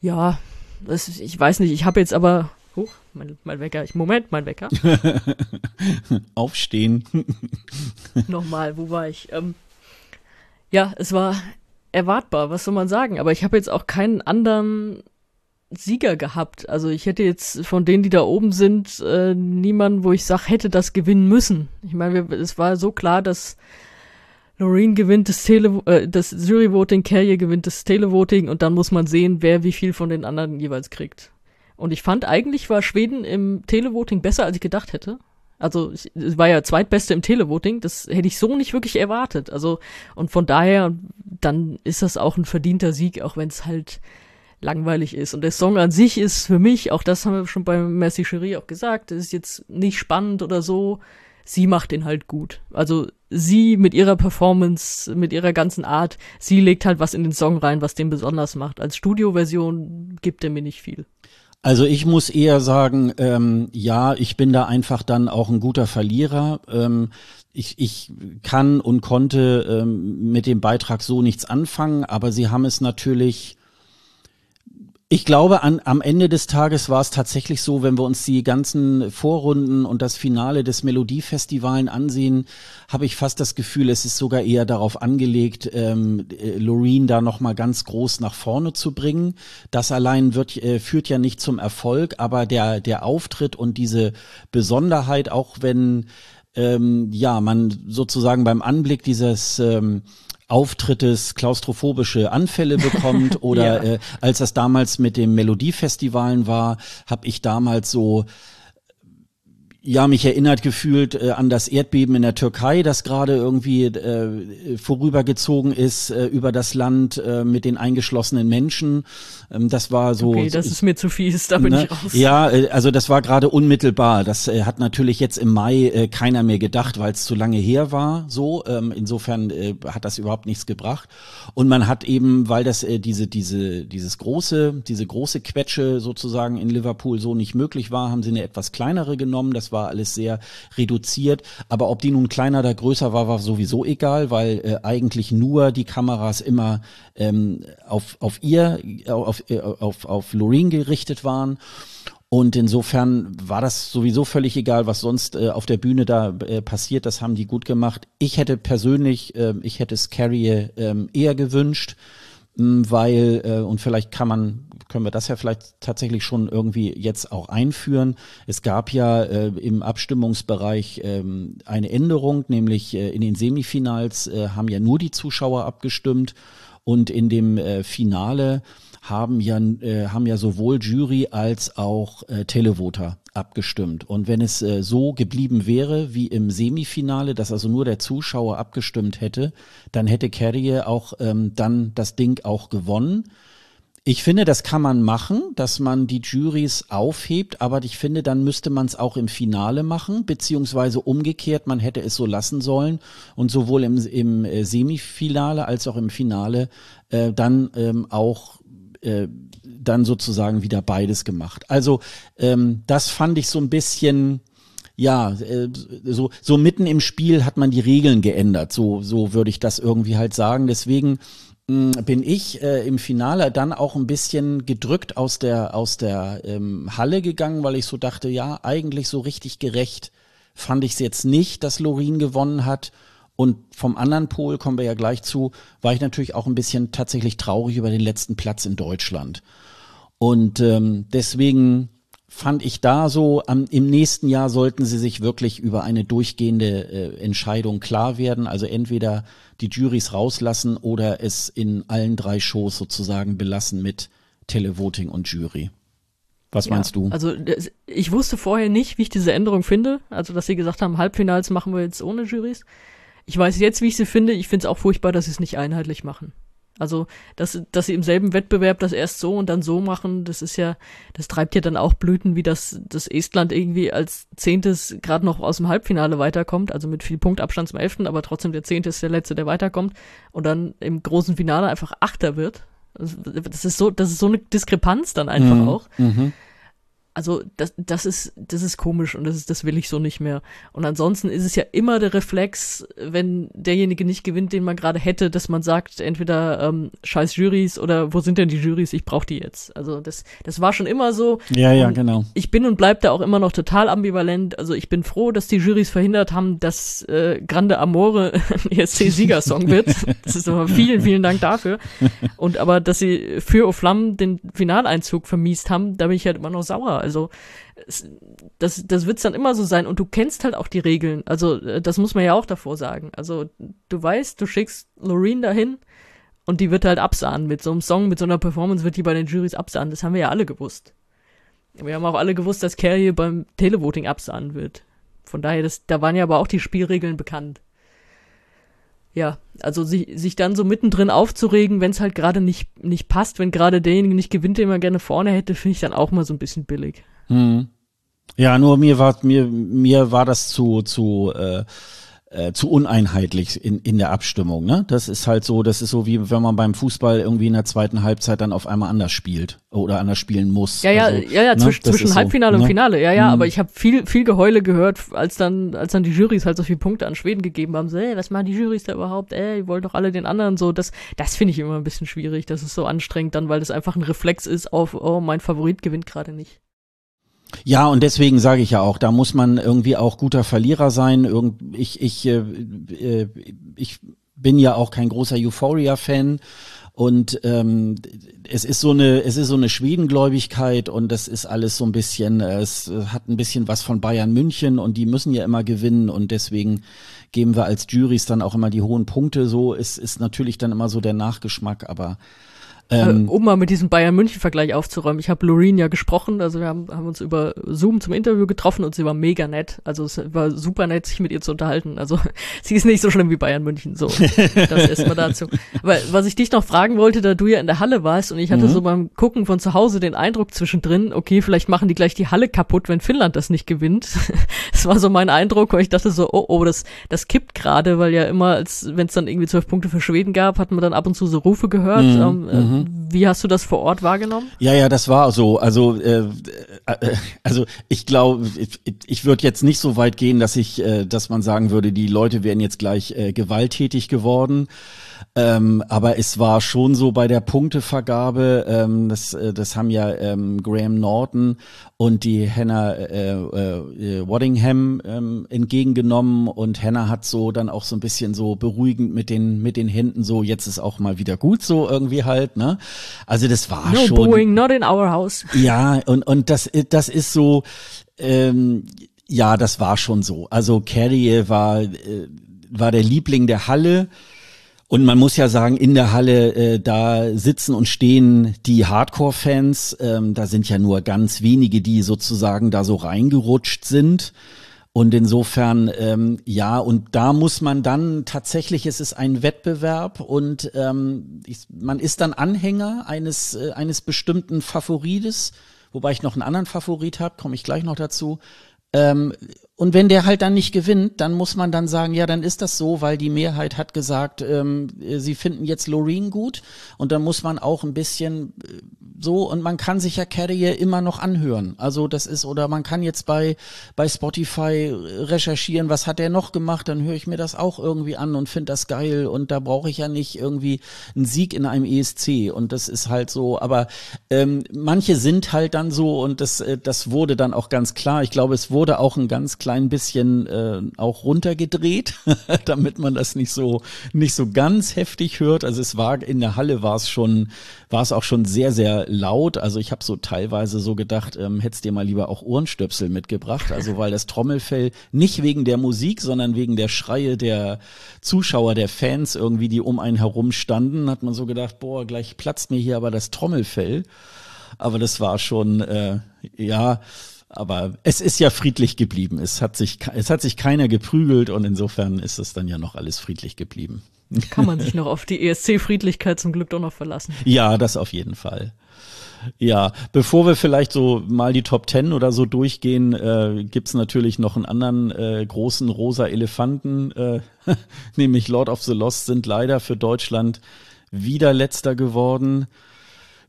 Ja, das, ich weiß nicht, ich habe jetzt aber Huch, mein, mein Wecker. Ich, Moment, mein Wecker. Aufstehen. Nochmal, wo war ich? Ähm, ja, es war erwartbar, was soll man sagen? Aber ich habe jetzt auch keinen anderen Sieger gehabt. Also ich hätte jetzt von denen, die da oben sind, äh, niemanden, wo ich sage, hätte das gewinnen müssen. Ich meine, es war so klar, dass Loreen gewinnt das Tele äh, das Jury-Voting, Carrier gewinnt das Televoting und dann muss man sehen, wer wie viel von den anderen jeweils kriegt. Und ich fand eigentlich war Schweden im Televoting besser, als ich gedacht hätte. Also es war ja zweitbeste im Televoting, das hätte ich so nicht wirklich erwartet. Also und von daher dann ist das auch ein verdienter Sieg, auch wenn es halt langweilig ist. Und der Song an sich ist für mich, auch das haben wir schon bei Merci Cherie auch gesagt, ist jetzt nicht spannend oder so. Sie macht den halt gut. Also sie mit ihrer Performance, mit ihrer ganzen Art, sie legt halt was in den Song rein, was den besonders macht. Als Studioversion gibt er mir nicht viel. Also ich muss eher sagen, ähm, ja, ich bin da einfach dann auch ein guter Verlierer. Ähm, ich, ich kann und konnte ähm, mit dem Beitrag so nichts anfangen, aber sie haben es natürlich ich glaube, an, am Ende des Tages war es tatsächlich so, wenn wir uns die ganzen Vorrunden und das Finale des Melodiefestivalen ansehen, habe ich fast das Gefühl, es ist sogar eher darauf angelegt, ähm, äh, Loreen da nochmal ganz groß nach vorne zu bringen. Das allein wird, äh, führt ja nicht zum Erfolg, aber der, der Auftritt und diese Besonderheit, auch wenn ähm, ja man sozusagen beim Anblick dieses ähm, Auftrittes klaustrophobische Anfälle bekommt oder ja. äh, als das damals mit dem Melodiefestivalen war, habe ich damals so ja, mich erinnert gefühlt äh, an das Erdbeben in der Türkei, das gerade irgendwie äh, vorübergezogen ist äh, über das Land äh, mit den eingeschlossenen Menschen. Ähm, das war so. Okay, das ist mir zu fies, da bin ne? ich raus. Ja, äh, also das war gerade unmittelbar. Das äh, hat natürlich jetzt im Mai äh, keiner mehr gedacht, weil es zu lange her war. So, ähm, insofern äh, hat das überhaupt nichts gebracht. Und man hat eben, weil das äh, diese diese dieses große diese große Quetsche sozusagen in Liverpool so nicht möglich war, haben sie eine etwas kleinere genommen. Das war alles sehr reduziert. Aber ob die nun kleiner oder größer war, war sowieso egal, weil äh, eigentlich nur die Kameras immer ähm, auf, auf ihr, auf, äh, auf, auf Loreen gerichtet waren. Und insofern war das sowieso völlig egal, was sonst äh, auf der Bühne da äh, passiert. Das haben die gut gemacht. Ich hätte persönlich, äh, ich hätte es Carrie äh, eher gewünscht, weil, äh, und vielleicht kann man können wir das ja vielleicht tatsächlich schon irgendwie jetzt auch einführen. Es gab ja äh, im Abstimmungsbereich ähm, eine Änderung, nämlich äh, in den Semifinals äh, haben ja nur die Zuschauer abgestimmt und in dem äh, Finale haben ja, äh, haben ja sowohl Jury als auch äh, Televoter abgestimmt. Und wenn es äh, so geblieben wäre wie im Semifinale, dass also nur der Zuschauer abgestimmt hätte, dann hätte Carrier auch ähm, dann das Ding auch gewonnen. Ich finde, das kann man machen, dass man die Juries aufhebt, aber ich finde, dann müsste man es auch im Finale machen, beziehungsweise umgekehrt, man hätte es so lassen sollen und sowohl im, im äh, Semifinale als auch im Finale äh, dann ähm, auch äh, dann sozusagen wieder beides gemacht. Also ähm, das fand ich so ein bisschen ja, äh, so, so mitten im Spiel hat man die Regeln geändert. So, so würde ich das irgendwie halt sagen. Deswegen bin ich äh, im Finale dann auch ein bisschen gedrückt aus der aus der ähm, Halle gegangen, weil ich so dachte, ja, eigentlich so richtig gerecht fand ich es jetzt nicht, dass Lorin gewonnen hat. Und vom anderen Pol kommen wir ja gleich zu, war ich natürlich auch ein bisschen tatsächlich traurig über den letzten Platz in Deutschland. Und ähm, deswegen fand ich da so, am, im nächsten Jahr sollten sie sich wirklich über eine durchgehende äh, Entscheidung klar werden. Also entweder die Juries rauslassen oder es in allen drei Shows sozusagen belassen mit Televoting und Jury. Was ja, meinst du? Also ich wusste vorher nicht, wie ich diese Änderung finde. Also dass sie gesagt haben, Halbfinals machen wir jetzt ohne Juries. Ich weiß jetzt, wie ich sie finde. Ich finde es auch furchtbar, dass sie es nicht einheitlich machen. Also, dass, dass sie im selben Wettbewerb das erst so und dann so machen, das ist ja, das treibt ja dann auch Blüten, wie das, das Estland irgendwie als Zehntes gerade noch aus dem Halbfinale weiterkommt, also mit viel Punktabstand zum Elften, aber trotzdem der Zehnte ist der Letzte, der weiterkommt und dann im großen Finale einfach Achter wird. Das ist so, das ist so eine Diskrepanz dann einfach mhm. auch. Mhm also das, das ist, das ist komisch und das ist, das will ich so nicht mehr. Und ansonsten ist es ja immer der Reflex, wenn derjenige nicht gewinnt, den man gerade hätte, dass man sagt, entweder ähm, scheiß Jurys oder wo sind denn die Jurys, ich brauche die jetzt. Also das, das war schon immer so. Ja, ja, genau. Ich bin und bleib da auch immer noch total ambivalent. Also ich bin froh, dass die Jurys verhindert haben, dass äh, Grande Amore ein ESC-Siegersong wird. Das ist aber vielen, vielen Dank dafür. Und aber, dass sie für Oflam den Finaleinzug vermiest haben, da bin ich halt immer noch sauer. Also das, das wird's dann immer so sein. Und du kennst halt auch die Regeln. Also äh, das muss man ja auch davor sagen. Also du weißt, du schickst Loreen dahin und die wird halt absahen. Mit so einem Song, mit so einer Performance wird die bei den Juries absahen. Das haben wir ja alle gewusst. Wir haben auch alle gewusst, dass Carrie beim Televoting absahen wird. Von daher, das, da waren ja aber auch die Spielregeln bekannt. Ja, also sich, sich dann so mittendrin aufzuregen, wenn es halt gerade nicht, nicht passt, wenn gerade derjenige nicht gewinnt, den man gerne vorne hätte, finde ich dann auch mal so ein bisschen billig. Hm. Ja, nur mir war mir mir war das zu zu äh, äh, zu uneinheitlich in, in der Abstimmung. Ne? Das ist halt so, das ist so wie wenn man beim Fußball irgendwie in der zweiten Halbzeit dann auf einmal anders spielt oder anders spielen muss. Ja, ja, also, ja, ja, ne? zwischen, zwischen Halbfinale so, und ne? Finale, ja, ja, mhm. aber ich habe viel, viel Geheule gehört, als dann, als dann die Jurys halt so viele Punkte an Schweden gegeben haben, so, ey, was machen die Jurys da überhaupt? Ey, die wollen doch alle den anderen so. Das, das finde ich immer ein bisschen schwierig. Das ist so anstrengend dann, weil das einfach ein Reflex ist auf, oh, mein Favorit gewinnt gerade nicht. Ja, und deswegen sage ich ja auch, da muss man irgendwie auch guter Verlierer sein. Irgend, ich, ich, äh, äh, ich bin ja auch kein großer Euphoria-Fan. Und ähm, es ist so eine, es ist so eine Schwedengläubigkeit und das ist alles so ein bisschen, äh, es hat ein bisschen was von Bayern München und die müssen ja immer gewinnen und deswegen geben wir als Juries dann auch immer die hohen Punkte. So ist, ist natürlich dann immer so der Nachgeschmack, aber ähm, äh, um mal mit diesem Bayern München Vergleich aufzuräumen. Ich habe Loreen ja gesprochen, also wir haben, haben uns über Zoom zum Interview getroffen und sie war mega nett. Also es war super nett, sich mit ihr zu unterhalten. Also sie ist nicht so schlimm wie Bayern München. So, das erstmal dazu. Aber was ich dich noch fragen wollte, da du ja in der Halle warst und ich hatte mhm. so beim Gucken von zu Hause den Eindruck zwischendrin, okay, vielleicht machen die gleich die Halle kaputt, wenn Finnland das nicht gewinnt. das war so mein Eindruck, weil ich dachte so, oh, oh, das, das kippt gerade, weil ja immer, als wenn es dann irgendwie zwölf Punkte für Schweden gab, hat man dann ab und zu so Rufe gehört. Mhm. Ähm, äh, Wie hast du das vor Ort wahrgenommen? Ja, ja, das war so. Also, äh, äh, also ich glaube, ich, ich würde jetzt nicht so weit gehen, dass ich, äh, dass man sagen würde, die Leute wären jetzt gleich äh, gewalttätig geworden. Ähm, aber es war schon so bei der Punktevergabe, ähm, das, äh, das haben ja ähm, Graham Norton und die Hannah äh, äh, Waddingham ähm, entgegengenommen. Und Hannah hat so dann auch so ein bisschen so beruhigend mit den mit den Händen so jetzt ist auch mal wieder gut so irgendwie halt ne? Also das war no schon Boeing not in our house. Ja und und das das ist so ähm, ja das war schon so. Also Carrie war äh, war der Liebling der Halle Und man muss ja sagen, in der Halle, äh, da sitzen und stehen die Hardcore-Fans. Ähm, da sind ja nur ganz wenige, die sozusagen da so reingerutscht sind. Und insofern, ähm, ja, und da muss man dann tatsächlich, es ist ein Wettbewerb und ähm, ich, man ist dann Anhänger eines, äh, eines bestimmten Favorites, wobei ich noch einen anderen Favorit habe, komme ich gleich noch dazu. Ähm, und wenn der halt dann nicht gewinnt, dann muss man dann sagen, ja, dann ist das so, weil die Mehrheit hat gesagt, ähm, sie finden jetzt Loreen gut. Und dann muss man auch ein bisschen äh, so, und man kann sich ja Carrier immer noch anhören. Also das ist, oder man kann jetzt bei, bei Spotify recherchieren, was hat er noch gemacht, dann höre ich mir das auch irgendwie an und finde das geil. Und da brauche ich ja nicht irgendwie einen Sieg in einem ESC. Und das ist halt so, aber ähm, manche sind halt dann so und das, äh, das wurde dann auch ganz klar. Ich glaube, es wurde auch ein ganz klein bisschen äh, auch runtergedreht, damit man das nicht so nicht so ganz heftig hört. Also es war in der Halle war es schon war es auch schon sehr sehr laut. Also ich habe so teilweise so gedacht, ähm, hättest dir mal lieber auch Ohrenstöpsel mitgebracht. Also weil das Trommelfell nicht wegen der Musik, sondern wegen der Schreie der Zuschauer, der Fans irgendwie, die um einen herum standen, hat man so gedacht, boah, gleich platzt mir hier aber das Trommelfell. Aber das war schon äh, ja aber es ist ja friedlich geblieben. Es hat sich, es hat sich keiner geprügelt und insofern ist es dann ja noch alles friedlich geblieben. Kann man sich noch auf die ESC-Friedlichkeit zum Glück doch noch verlassen. Ja, das auf jeden Fall. Ja, bevor wir vielleicht so mal die Top Ten oder so durchgehen, äh, gibt's natürlich noch einen anderen äh, großen rosa Elefanten, äh, nämlich Lord of the Lost sind leider für Deutschland wieder letzter geworden.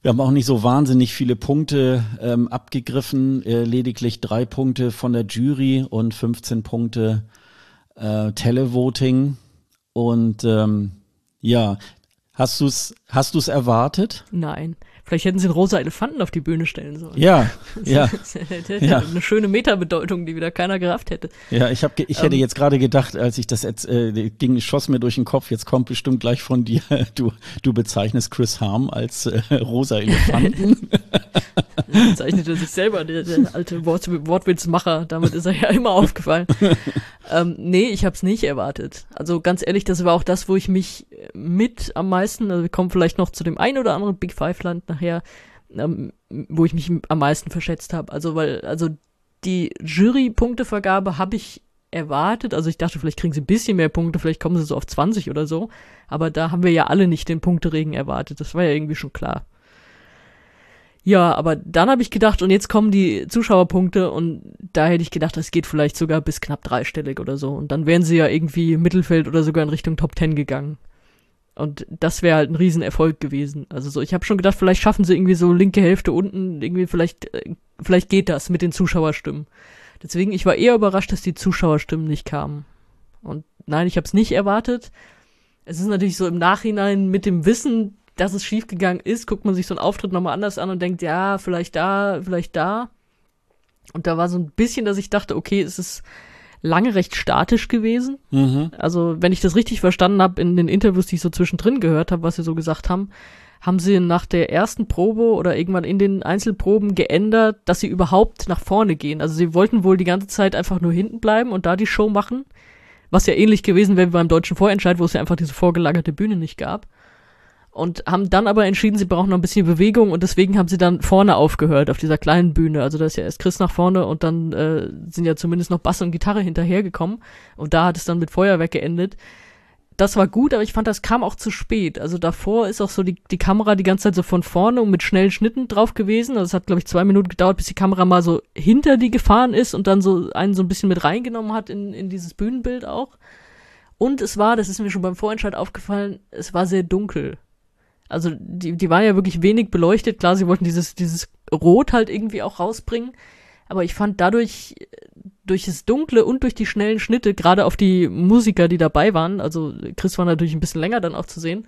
Wir haben auch nicht so wahnsinnig viele Punkte ähm, abgegriffen, äh, lediglich drei Punkte von der Jury und 15 Punkte äh, Televoting. Und ähm, ja, hast du es hast du's erwartet? Nein. Vielleicht hätten sie einen rosa Elefanten auf die Bühne stellen sollen. Ja, ja. ja. Eine schöne Metabedeutung, die wieder keiner gerafft hätte. Ja, ich, hab, ich hätte ähm, jetzt gerade gedacht, als ich das jetzt äh, ging, schoss mir durch den Kopf, jetzt kommt bestimmt gleich von dir, du, du bezeichnest Chris Harm als äh, rosa Elefanten. bezeichnete sich selber, der, der alte Wort, Wortwitzmacher, damit ist er ja immer aufgefallen. Ähm, nee, ich habe es nicht erwartet. Also ganz ehrlich, das war auch das, wo ich mich mit am meisten, also wir kommen vielleicht noch zu dem ein oder anderen Big Five Land nach nachher, ähm, wo ich mich am meisten verschätzt habe. Also weil, also die Jury-Punktevergabe habe ich erwartet. Also ich dachte, vielleicht kriegen sie ein bisschen mehr Punkte, vielleicht kommen sie so auf 20 oder so. Aber da haben wir ja alle nicht den Punkteregen erwartet. Das war ja irgendwie schon klar. Ja, aber dann habe ich gedacht, und jetzt kommen die Zuschauerpunkte und da hätte ich gedacht, das geht vielleicht sogar bis knapp dreistellig oder so. Und dann wären sie ja irgendwie Mittelfeld oder sogar in Richtung Top 10 gegangen. Und das wäre halt ein Riesenerfolg gewesen. Also so, ich habe schon gedacht, vielleicht schaffen sie irgendwie so linke Hälfte unten, irgendwie vielleicht, äh, vielleicht geht das mit den Zuschauerstimmen. Deswegen, ich war eher überrascht, dass die Zuschauerstimmen nicht kamen. Und nein, ich habe es nicht erwartet. Es ist natürlich so im Nachhinein mit dem Wissen, dass es schiefgegangen ist, guckt man sich so einen Auftritt nochmal anders an und denkt, ja, vielleicht da, vielleicht da. Und da war so ein bisschen, dass ich dachte, okay, es ist lange recht statisch gewesen. Mhm. Also, wenn ich das richtig verstanden habe in den Interviews, die ich so zwischendrin gehört habe, was sie so gesagt haben, haben sie nach der ersten Probe oder irgendwann in den Einzelproben geändert, dass sie überhaupt nach vorne gehen. Also sie wollten wohl die ganze Zeit einfach nur hinten bleiben und da die Show machen, was ja ähnlich gewesen wäre wie beim deutschen Vorentscheid, wo es ja einfach diese vorgelagerte Bühne nicht gab und haben dann aber entschieden, sie brauchen noch ein bisschen Bewegung und deswegen haben sie dann vorne aufgehört, auf dieser kleinen Bühne. Also da ist ja erst Chris nach vorne und dann äh, sind ja zumindest noch Bass und Gitarre hinterhergekommen und da hat es dann mit Feuerwerk geendet. Das war gut, aber ich fand, das kam auch zu spät. Also davor ist auch so die, die Kamera die ganze Zeit so von vorne und mit schnellen Schnitten drauf gewesen. Also es hat, glaube ich, zwei Minuten gedauert, bis die Kamera mal so hinter die gefahren ist und dann so einen so ein bisschen mit reingenommen hat in, in dieses Bühnenbild auch. Und es war, das ist mir schon beim Vorentscheid aufgefallen, es war sehr dunkel. Also die, die waren ja wirklich wenig beleuchtet. Klar, sie wollten dieses, dieses Rot halt irgendwie auch rausbringen. Aber ich fand dadurch, durch das Dunkle und durch die schnellen Schnitte, gerade auf die Musiker, die dabei waren, also Chris war natürlich ein bisschen länger dann auch zu sehen,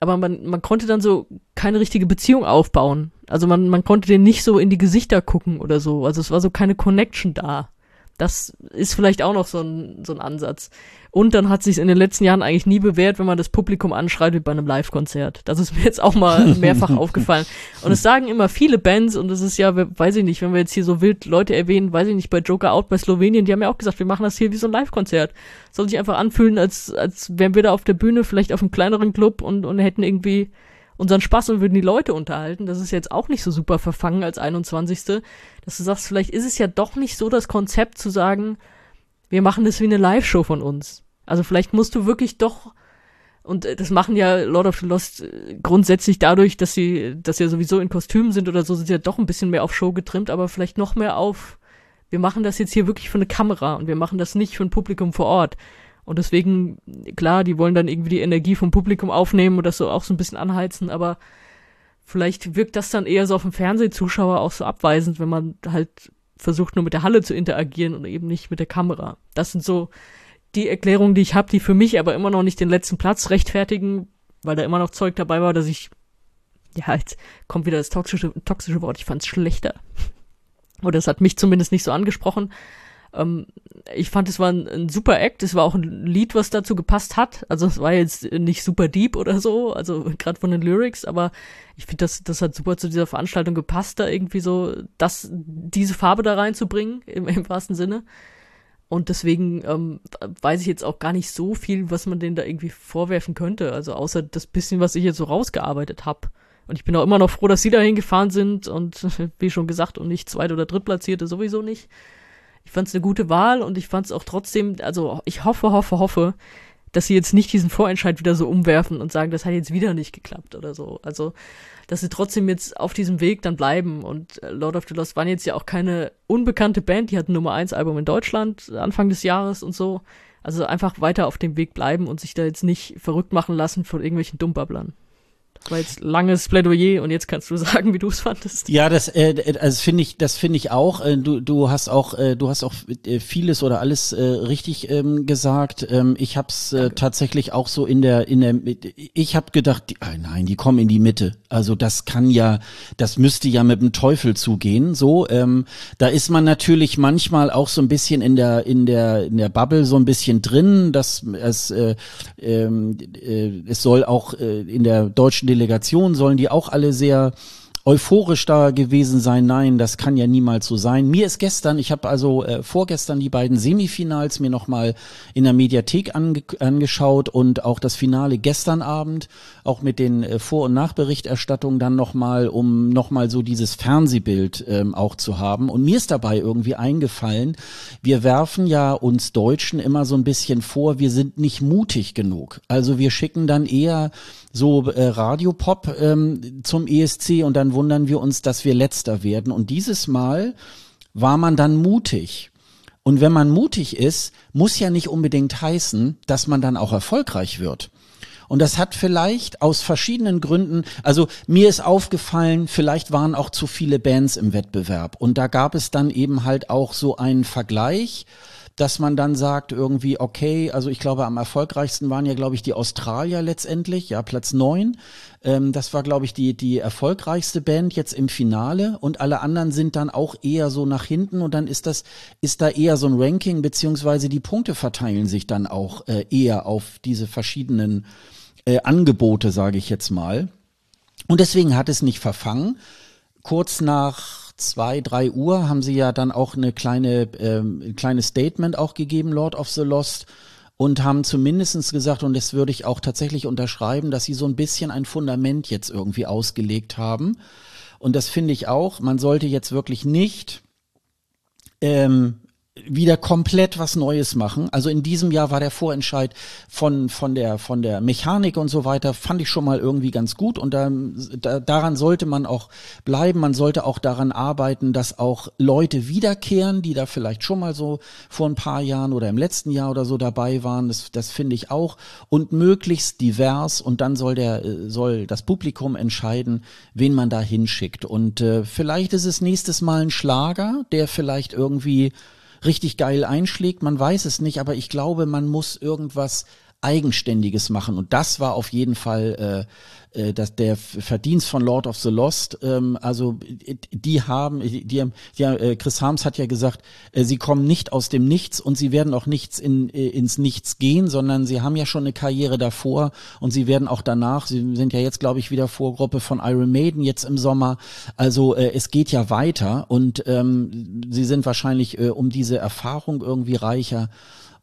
aber man, man konnte dann so keine richtige Beziehung aufbauen. Also man, man konnte denen nicht so in die Gesichter gucken oder so. Also es war so keine Connection da. Das ist vielleicht auch noch so ein, so ein Ansatz. Und dann hat sich in den letzten Jahren eigentlich nie bewährt, wenn man das Publikum anschreit wie bei einem Live-Konzert. Das ist mir jetzt auch mal mehrfach aufgefallen. Und es sagen immer viele Bands, und das ist ja, weiß ich nicht, wenn wir jetzt hier so wild Leute erwähnen, weiß ich nicht, bei Joker Out bei Slowenien, die haben ja auch gesagt, wir machen das hier wie so ein Live-Konzert. Soll sich einfach anfühlen, als, als wären wir da auf der Bühne, vielleicht auf einem kleineren Club und, und hätten irgendwie unseren Spaß und würden die Leute unterhalten. Das ist jetzt auch nicht so super verfangen als 21. Dass du sagst, vielleicht ist es ja doch nicht so das Konzept zu sagen, wir machen das wie eine Live-Show von uns. Also vielleicht musst du wirklich doch, und das machen ja Lord of the Lost äh, grundsätzlich dadurch, dass sie, dass sie ja sowieso in Kostümen sind oder so, sind sie ja doch ein bisschen mehr auf Show getrimmt, aber vielleicht noch mehr auf, wir machen das jetzt hier wirklich für eine Kamera und wir machen das nicht für ein Publikum vor Ort. Und deswegen, klar, die wollen dann irgendwie die Energie vom Publikum aufnehmen und das so auch so ein bisschen anheizen, aber vielleicht wirkt das dann eher so auf den Fernsehzuschauer auch so abweisend, wenn man halt versucht, nur mit der Halle zu interagieren und eben nicht mit der Kamera. Das sind so die Erklärungen, die ich habe, die für mich aber immer noch nicht den letzten Platz rechtfertigen, weil da immer noch Zeug dabei war, dass ich, ja, jetzt kommt wieder das toxische, toxische Wort, ich fand's schlechter. Oder es hat mich zumindest nicht so angesprochen. Ähm, ich fand, es war ein, ein, super Act. Es war auch ein Lied, was dazu gepasst hat. Also es war jetzt nicht super deep oder so, also gerade von den Lyrics, aber ich finde, das, das hat super zu dieser Veranstaltung gepasst, da irgendwie so das, diese Farbe da reinzubringen, im, im wahrsten Sinne. Und deswegen ähm, weiß ich jetzt auch gar nicht so viel, was man denen da irgendwie vorwerfen könnte. Also außer das bisschen, was ich jetzt so rausgearbeitet habe. Und ich bin auch immer noch froh, dass sie dahin gefahren sind und wie schon gesagt, und nicht zweit- oder drittplatzierte sowieso nicht. Ich fand es eine gute Wahl und ich fand es auch trotzdem, also ich hoffe, hoffe, hoffe, dass sie jetzt nicht diesen Vorentscheid wieder so umwerfen und sagen, das hat jetzt wieder nicht geklappt oder so. Also, dass sie trotzdem jetzt auf diesem Weg dann bleiben. Und äh, Lord of the Lost waren jetzt ja auch keine unbekannte Band, die hatten Nummer 1 Album in Deutschland Anfang des Jahres und so. Also einfach weiter auf dem Weg bleiben und sich da jetzt nicht verrückt machen lassen von irgendwelchen Dummbabblern war jetzt langes Plädoyer und jetzt kannst du sagen, wie du es fandest. Ja, das äh, also finde ich, das finde ich auch. Äh, du du hast auch äh, du hast auch äh, vieles oder alles äh, richtig ähm, gesagt. Ähm, ich habe es äh, tatsächlich auch so in der in der ich habe gedacht, die, ah, nein, die kommen in die Mitte. Also das kann ja, das müsste ja mit dem Teufel zugehen. So, ähm, da ist man natürlich manchmal auch so ein bisschen in der in der in der Bubble so ein bisschen drin, dass es äh, äh, äh, es soll auch äh, in der deutschen Delegation sollen die auch alle sehr euphorisch da gewesen sein. Nein, das kann ja niemals so sein. Mir ist gestern, ich habe also äh, vorgestern die beiden Semifinals mir nochmal in der Mediathek ange angeschaut und auch das Finale gestern Abend, auch mit den äh, Vor- und Nachberichterstattungen dann nochmal, um nochmal so dieses Fernsehbild ähm, auch zu haben. Und mir ist dabei irgendwie eingefallen, wir werfen ja uns Deutschen immer so ein bisschen vor, wir sind nicht mutig genug. Also wir schicken dann eher so äh, Radiopop ähm, zum ESC und dann wundern wir uns, dass wir letzter werden. Und dieses Mal war man dann mutig. Und wenn man mutig ist, muss ja nicht unbedingt heißen, dass man dann auch erfolgreich wird. Und das hat vielleicht aus verschiedenen Gründen, also mir ist aufgefallen, vielleicht waren auch zu viele Bands im Wettbewerb. Und da gab es dann eben halt auch so einen Vergleich dass man dann sagt irgendwie, okay, also ich glaube, am erfolgreichsten waren ja, glaube ich, die Australier letztendlich, ja, Platz neun. Ähm, das war, glaube ich, die, die erfolgreichste Band jetzt im Finale und alle anderen sind dann auch eher so nach hinten und dann ist das, ist da eher so ein Ranking, beziehungsweise die Punkte verteilen sich dann auch äh, eher auf diese verschiedenen äh, Angebote, sage ich jetzt mal. Und deswegen hat es nicht verfangen. Kurz nach zwei, drei Uhr haben sie ja dann auch eine kleine, ähm, ein kleines Statement auch gegeben, Lord of the Lost, und haben zumindestens gesagt, und das würde ich auch tatsächlich unterschreiben, dass sie so ein bisschen ein Fundament jetzt irgendwie ausgelegt haben. Und das finde ich auch, man sollte jetzt wirklich nicht ähm, wieder komplett was Neues machen. Also in diesem Jahr war der Vorentscheid von, von, der, von der Mechanik und so weiter, fand ich schon mal irgendwie ganz gut und da, da, daran sollte man auch bleiben. Man sollte auch daran arbeiten, dass auch Leute wiederkehren, die da vielleicht schon mal so vor ein paar Jahren oder im letzten Jahr oder so dabei waren. Das, das finde ich auch. Und möglichst divers und dann soll der, soll das Publikum entscheiden, wen man da hinschickt. Und äh, vielleicht ist es nächstes Mal ein Schlager, der vielleicht irgendwie richtig geil einschlägt, man weiß es nicht, aber ich glaube, man muss irgendwas Eigenständiges machen. Und das war auf jeden Fall äh, äh, das, der Verdienst von Lord of the Lost. Ähm, also die haben, die, die, äh, Chris Harms hat ja gesagt, äh, sie kommen nicht aus dem Nichts und sie werden auch nichts in, äh, ins Nichts gehen, sondern sie haben ja schon eine Karriere davor und sie werden auch danach, sie sind ja jetzt, glaube ich, wieder Vorgruppe von Iron Maiden jetzt im Sommer. Also äh, es geht ja weiter und ähm, sie sind wahrscheinlich äh, um diese Erfahrung irgendwie reicher.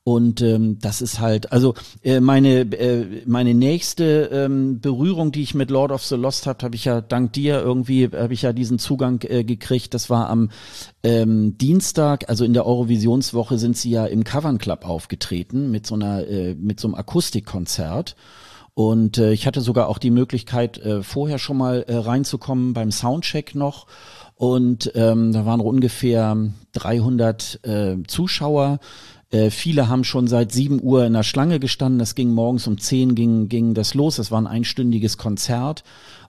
Und ähm, das ist halt, also äh, meine äh, meine nächste ähm, Berührung, die ich mit Lord of the Lost habe, habe ich ja dank dir irgendwie habe ich ja diesen Zugang äh, gekriegt. Das war am ähm, Dienstag, also in der Eurovisionswoche sind sie ja im Cavern Club aufgetreten mit so einer äh, mit so einem Akustikkonzert. Und äh, ich hatte sogar auch die Möglichkeit, äh, vorher schon mal äh, reinzukommen beim Soundcheck noch. Und ähm, da waren ungefähr 300 äh, Zuschauer. Äh, viele haben schon seit 7 Uhr in der Schlange gestanden. Das ging morgens um 10 ging, ging das los. Das war ein einstündiges Konzert.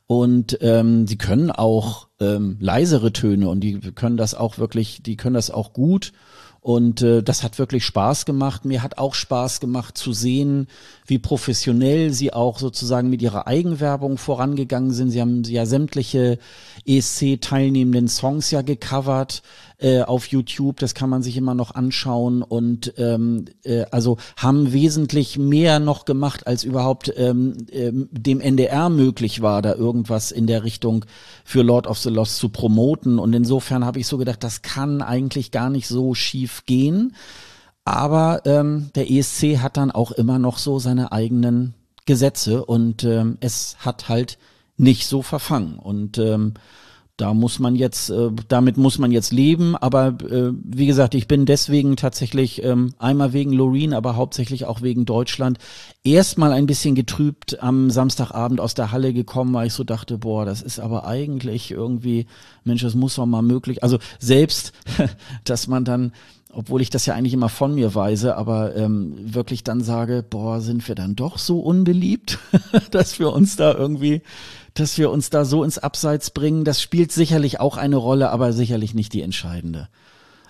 Und ähm, sie können auch ähm, leisere Töne und die können das auch wirklich, die können das auch gut. Und äh, das hat wirklich Spaß gemacht. Mir hat auch Spaß gemacht zu sehen, wie professionell sie auch sozusagen mit ihrer Eigenwerbung vorangegangen sind. Sie haben ja sämtliche ESC-teilnehmenden Songs ja gecovert äh, auf YouTube. Das kann man sich immer noch anschauen und ähm, äh, also haben wesentlich mehr noch gemacht, als überhaupt ähm, äh, dem NDR möglich war, da irgendwas in der Richtung für Lord of the Lost zu promoten. Und insofern habe ich so gedacht, das kann eigentlich gar nicht so schief gehen. Aber ähm, der ESC hat dann auch immer noch so seine eigenen Gesetze und ähm, es hat halt nicht so verfangen. Und ähm, da muss man jetzt, äh, damit muss man jetzt leben. Aber äh, wie gesagt, ich bin deswegen tatsächlich ähm, einmal wegen Loreen, aber hauptsächlich auch wegen Deutschland erstmal ein bisschen getrübt am Samstagabend aus der Halle gekommen, weil ich so dachte, boah, das ist aber eigentlich irgendwie, Mensch, das muss doch mal möglich. Also selbst, dass man dann obwohl ich das ja eigentlich immer von mir weise, aber ähm, wirklich dann sage, boah, sind wir dann doch so unbeliebt, dass wir uns da irgendwie dass wir uns da so ins Abseits bringen, das spielt sicherlich auch eine Rolle, aber sicherlich nicht die entscheidende.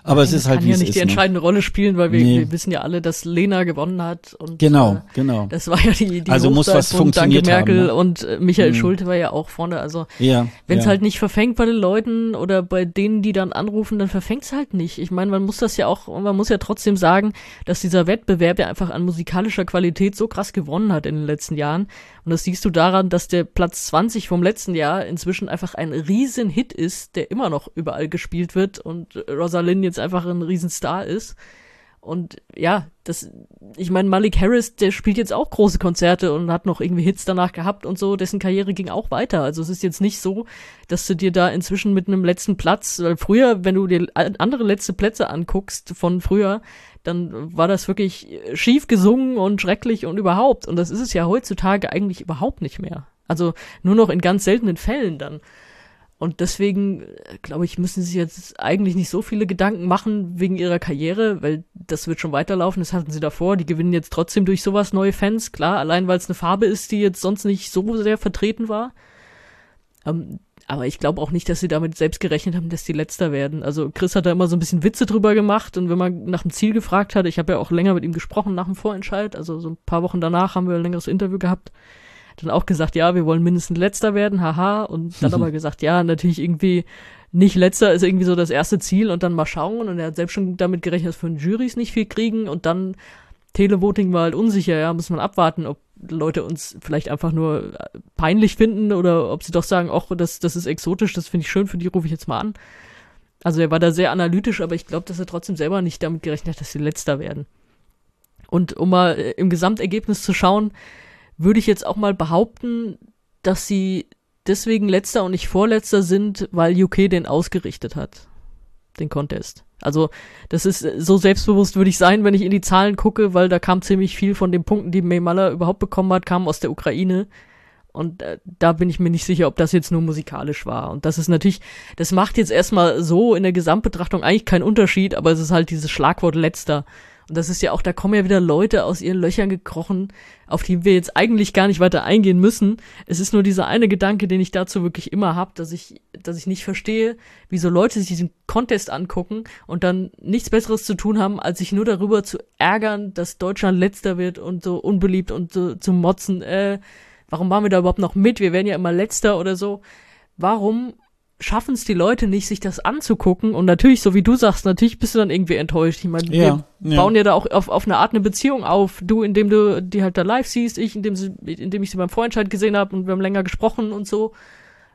Aber Nein, es ist halt kann wie ja nicht ist, die ne? entscheidende Rolle spielen, weil wir, nee. wir, wissen ja alle, dass Lena gewonnen hat und genau, äh, genau. Das war ja die, die also muss was funktioniert Angela Merkel haben, ne? und äh, Michael Mhm. Schulte war ja auch vorne. Also Ja, wenn es ja. halt nicht verfängt bei den Leuten oder bei denen, die dann anrufen, dann verfängt es halt nicht. Ich meine, man muss das ja auch, man muss ja trotzdem sagen, dass dieser Wettbewerb ja einfach an musikalischer Qualität so krass gewonnen hat in den letzten Jahren. Und das siehst du daran, dass der Platz 20 vom letzten Jahr inzwischen einfach ein riesen Hit ist, der immer noch überall gespielt wird und Rosalind jetzt einfach ein Riesenstar ist. Und ja, das, ich meine, Malik Harris, der spielt jetzt auch große Konzerte und hat noch irgendwie Hits danach gehabt und so, dessen Karriere ging auch weiter. Also es ist jetzt nicht so, dass du dir da inzwischen mit einem letzten Platz, weil früher, wenn du dir andere letzte Plätze anguckst von früher, dann war das wirklich schief gesungen und schrecklich und überhaupt. Und das ist es ja heutzutage eigentlich überhaupt nicht mehr. Also nur noch in ganz seltenen Fällen dann. Und deswegen, glaube ich, müssen sie jetzt eigentlich nicht so viele Gedanken machen wegen ihrer Karriere, weil das wird schon weiterlaufen. Das hatten sie davor. Die gewinnen jetzt trotzdem durch sowas neue Fans. Klar, allein weil es eine Farbe ist, die jetzt sonst nicht so sehr vertreten war. Ähm, aber ich glaube auch nicht, dass sie damit selbst gerechnet haben, dass die Letzter werden. Also Chris hat da immer so ein bisschen Witze drüber gemacht und wenn man nach dem Ziel gefragt hat, ich habe ja auch länger mit ihm gesprochen nach dem Vorentscheid, also so ein paar Wochen danach haben wir ein längeres Interview gehabt, dann auch gesagt, ja, wir wollen mindestens Letzter werden, haha, und dann aber gesagt, ja, natürlich irgendwie nicht Letzter ist irgendwie so das erste Ziel und dann mal schauen und er hat selbst schon damit gerechnet, dass von Jurys nicht viel kriegen und dann Televoting war halt unsicher, ja, muss man abwarten, ob Leute uns vielleicht einfach nur äh, peinlich finden oder ob sie doch sagen, ach, das, das ist exotisch, das finde ich schön, für die rufe ich jetzt mal an. Also er war da sehr analytisch, aber ich glaube, dass er trotzdem selber nicht damit gerechnet hat, dass sie letzter werden. Und um mal äh, im Gesamtergebnis zu schauen, würde ich jetzt auch mal behaupten, dass sie deswegen letzter und nicht vorletzter sind, weil UK den ausgerichtet hat. Den Contest. Also, das ist so selbstbewusst würde ich sein, wenn ich in die Zahlen gucke, weil da kam ziemlich viel von den Punkten, die May Muller überhaupt bekommen hat, kam aus der Ukraine. Und äh, da bin ich mir nicht sicher, ob das jetzt nur musikalisch war. Und das ist natürlich, das macht jetzt erstmal so in der Gesamtbetrachtung eigentlich keinen Unterschied, aber es ist halt dieses Schlagwort letzter. Und das ist ja auch, da kommen ja wieder Leute aus ihren Löchern gekrochen, auf die wir jetzt eigentlich gar nicht weiter eingehen müssen. Es ist nur dieser eine Gedanke, den ich dazu wirklich immer habe, dass ich, dass ich nicht verstehe, wieso Leute sich diesen Contest angucken und dann nichts Besseres zu tun haben, als sich nur darüber zu ärgern, dass Deutschland letzter wird und so unbeliebt und so zu motzen, äh, warum waren wir da überhaupt noch mit? Wir werden ja immer letzter oder so. Warum schaffen es die Leute nicht, sich das anzugucken. Und natürlich, so wie du sagst, natürlich bist du dann irgendwie enttäuscht. Ich meine, ja, wir ja. bauen ja da auch auf, auf eine Art eine Beziehung auf. Du, indem du die halt da live siehst, ich, indem, sie, indem ich sie beim Vorentscheid gesehen habe und wir haben länger gesprochen und so.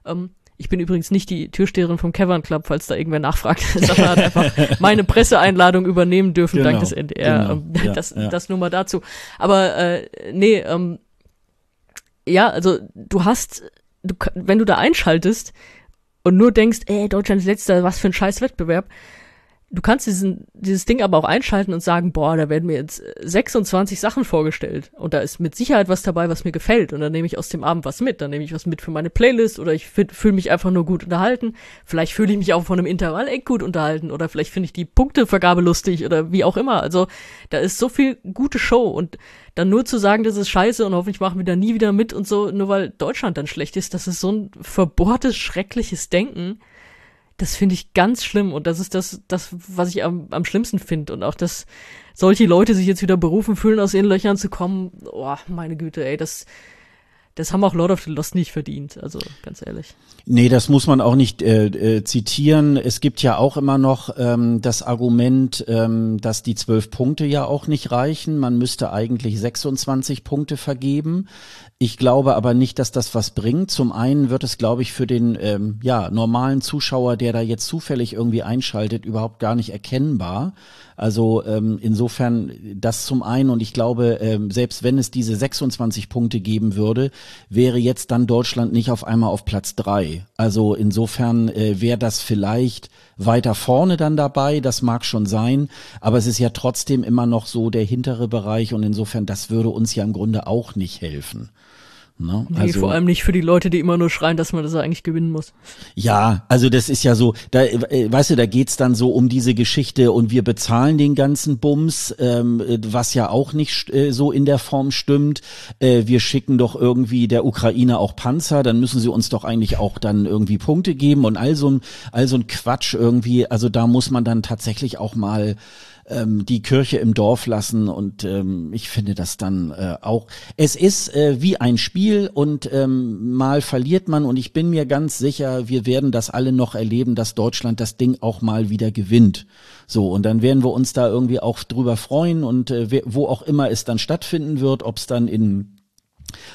Ähm, ich bin übrigens nicht die Türsteherin vom Cavern Club, falls da irgendwer nachfragt. Sache hat einfach meine Presseeinladung übernehmen dürfen, genau, dank des NDR. Genau, ähm, ja, das, das nur mal dazu. Aber äh, nee, ähm, ja, also du hast, du, wenn du da einschaltest, und nur denkst, ey, Deutschland ist letzter, was für ein scheiß Wettbewerb, Du kannst diesen, dieses Ding aber auch einschalten und sagen, boah, da werden mir jetzt 26 Sachen vorgestellt. Und da ist mit Sicherheit was dabei, was mir gefällt. Und dann nehme ich aus dem Abend was mit. Dann nehme ich was mit für meine Playlist oder ich fühle mich einfach nur gut unterhalten. Vielleicht fühle ich mich auch von einem Intervall echt gut unterhalten. Oder vielleicht finde ich die Punktevergabe lustig oder wie auch immer. Also da ist so viel gute Show. Und dann nur zu sagen, das ist scheiße und hoffentlich machen wir da nie wieder mit und so, nur weil Deutschland dann schlecht ist, das ist so ein verbohrtes, schreckliches Denken. Das finde ich ganz schlimm und das ist das, das was ich am, am schlimmsten finde und auch, dass solche Leute sich jetzt wieder berufen fühlen, aus ihren Löchern zu kommen, oh, meine Güte, ey, das, das haben auch Lord of the Lost nicht verdient, also ganz ehrlich. Nee, das muss man auch nicht äh, äh, zitieren. Es gibt ja auch immer noch ähm, das Argument, ähm, dass die zwölf Punkte ja auch nicht reichen. Man müsste eigentlich 26 Punkte vergeben. Ich glaube aber nicht, dass das was bringt. Zum einen wird es, glaube ich, für den ähm, ja, normalen Zuschauer, der da jetzt zufällig irgendwie einschaltet, überhaupt gar nicht erkennbar. Also ähm, insofern das zum einen und ich glaube, ähm, selbst wenn es diese 26 Punkte geben würde, wäre jetzt dann Deutschland nicht auf einmal auf Platz drei. Also insofern äh, wäre das vielleicht weiter vorne dann dabei, das mag schon sein, aber es ist ja trotzdem immer noch so der hintere Bereich und insofern das würde uns ja im Grunde auch nicht helfen. Ne? Nee, also, vor allem nicht für die Leute, die immer nur schreien, dass man das eigentlich gewinnen muss. Ja, also das ist ja so, da, äh, weißt du, da geht's dann so um diese Geschichte und wir bezahlen den ganzen Bums, ähm, was ja auch nicht äh, so in der Form stimmt. Äh, wir schicken doch irgendwie der Ukraine auch Panzer, dann müssen sie uns doch eigentlich auch dann irgendwie Punkte geben und all so ein, all so ein Quatsch irgendwie. Also da muss man dann tatsächlich auch mal ähm, die Kirche im Dorf lassen und ähm, ich finde das dann äh, auch. Es ist äh, wie ein Spiel und ähm, mal verliert man und ich bin mir ganz sicher, wir werden das alle noch erleben, dass Deutschland das Ding auch mal wieder gewinnt. So und dann werden wir uns da irgendwie auch drüber freuen und äh, wo auch immer es dann stattfinden wird, ob es dann in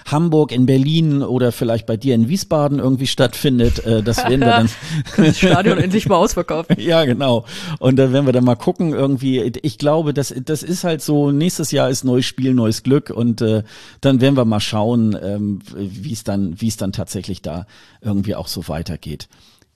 Hamburg, in Berlin oder vielleicht bei dir in Wiesbaden irgendwie stattfindet. Äh, das werden wir dann. das Stadion endlich mal ausverkaufen. ja, genau. Und da werden wir dann mal gucken irgendwie. Ich glaube, das, das ist halt so, nächstes Jahr ist neues Spiel, neues Glück und äh, dann werden wir mal schauen, ähm, wie es dann, wie es dann tatsächlich da irgendwie auch so weitergeht.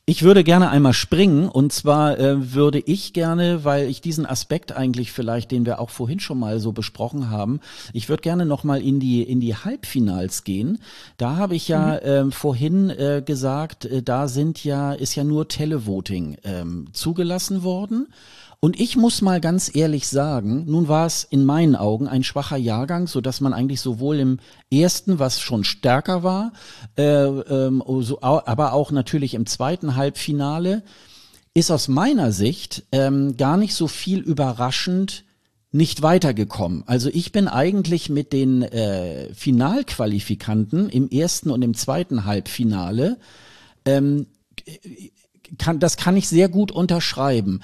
Ich würde gerne einmal springen und zwar äh, würde ich gerne, weil ich diesen Aspekt eigentlich vielleicht, den wir auch vorhin schon mal so besprochen haben, ich würde gerne noch mal in die in die Halbfinals gehen. Da habe ich ja mhm. äh, vorhin äh, gesagt, äh, da sind ja ist ja nur Televoting ähm, zugelassen worden. Und ich muss mal ganz ehrlich sagen, nun war es in meinen Augen ein schwacher Jahrgang, so dass man eigentlich sowohl im ersten, was schon stärker war, äh, ähm, so, aber auch natürlich im zweiten Halbfinale, ist aus meiner Sicht ähm, gar nicht so viel überraschend nicht weitergekommen. Also ich bin eigentlich mit den äh, Finalqualifikanten im ersten und im zweiten Halbfinale ähm, kann, das kann ich sehr gut unterschreiben.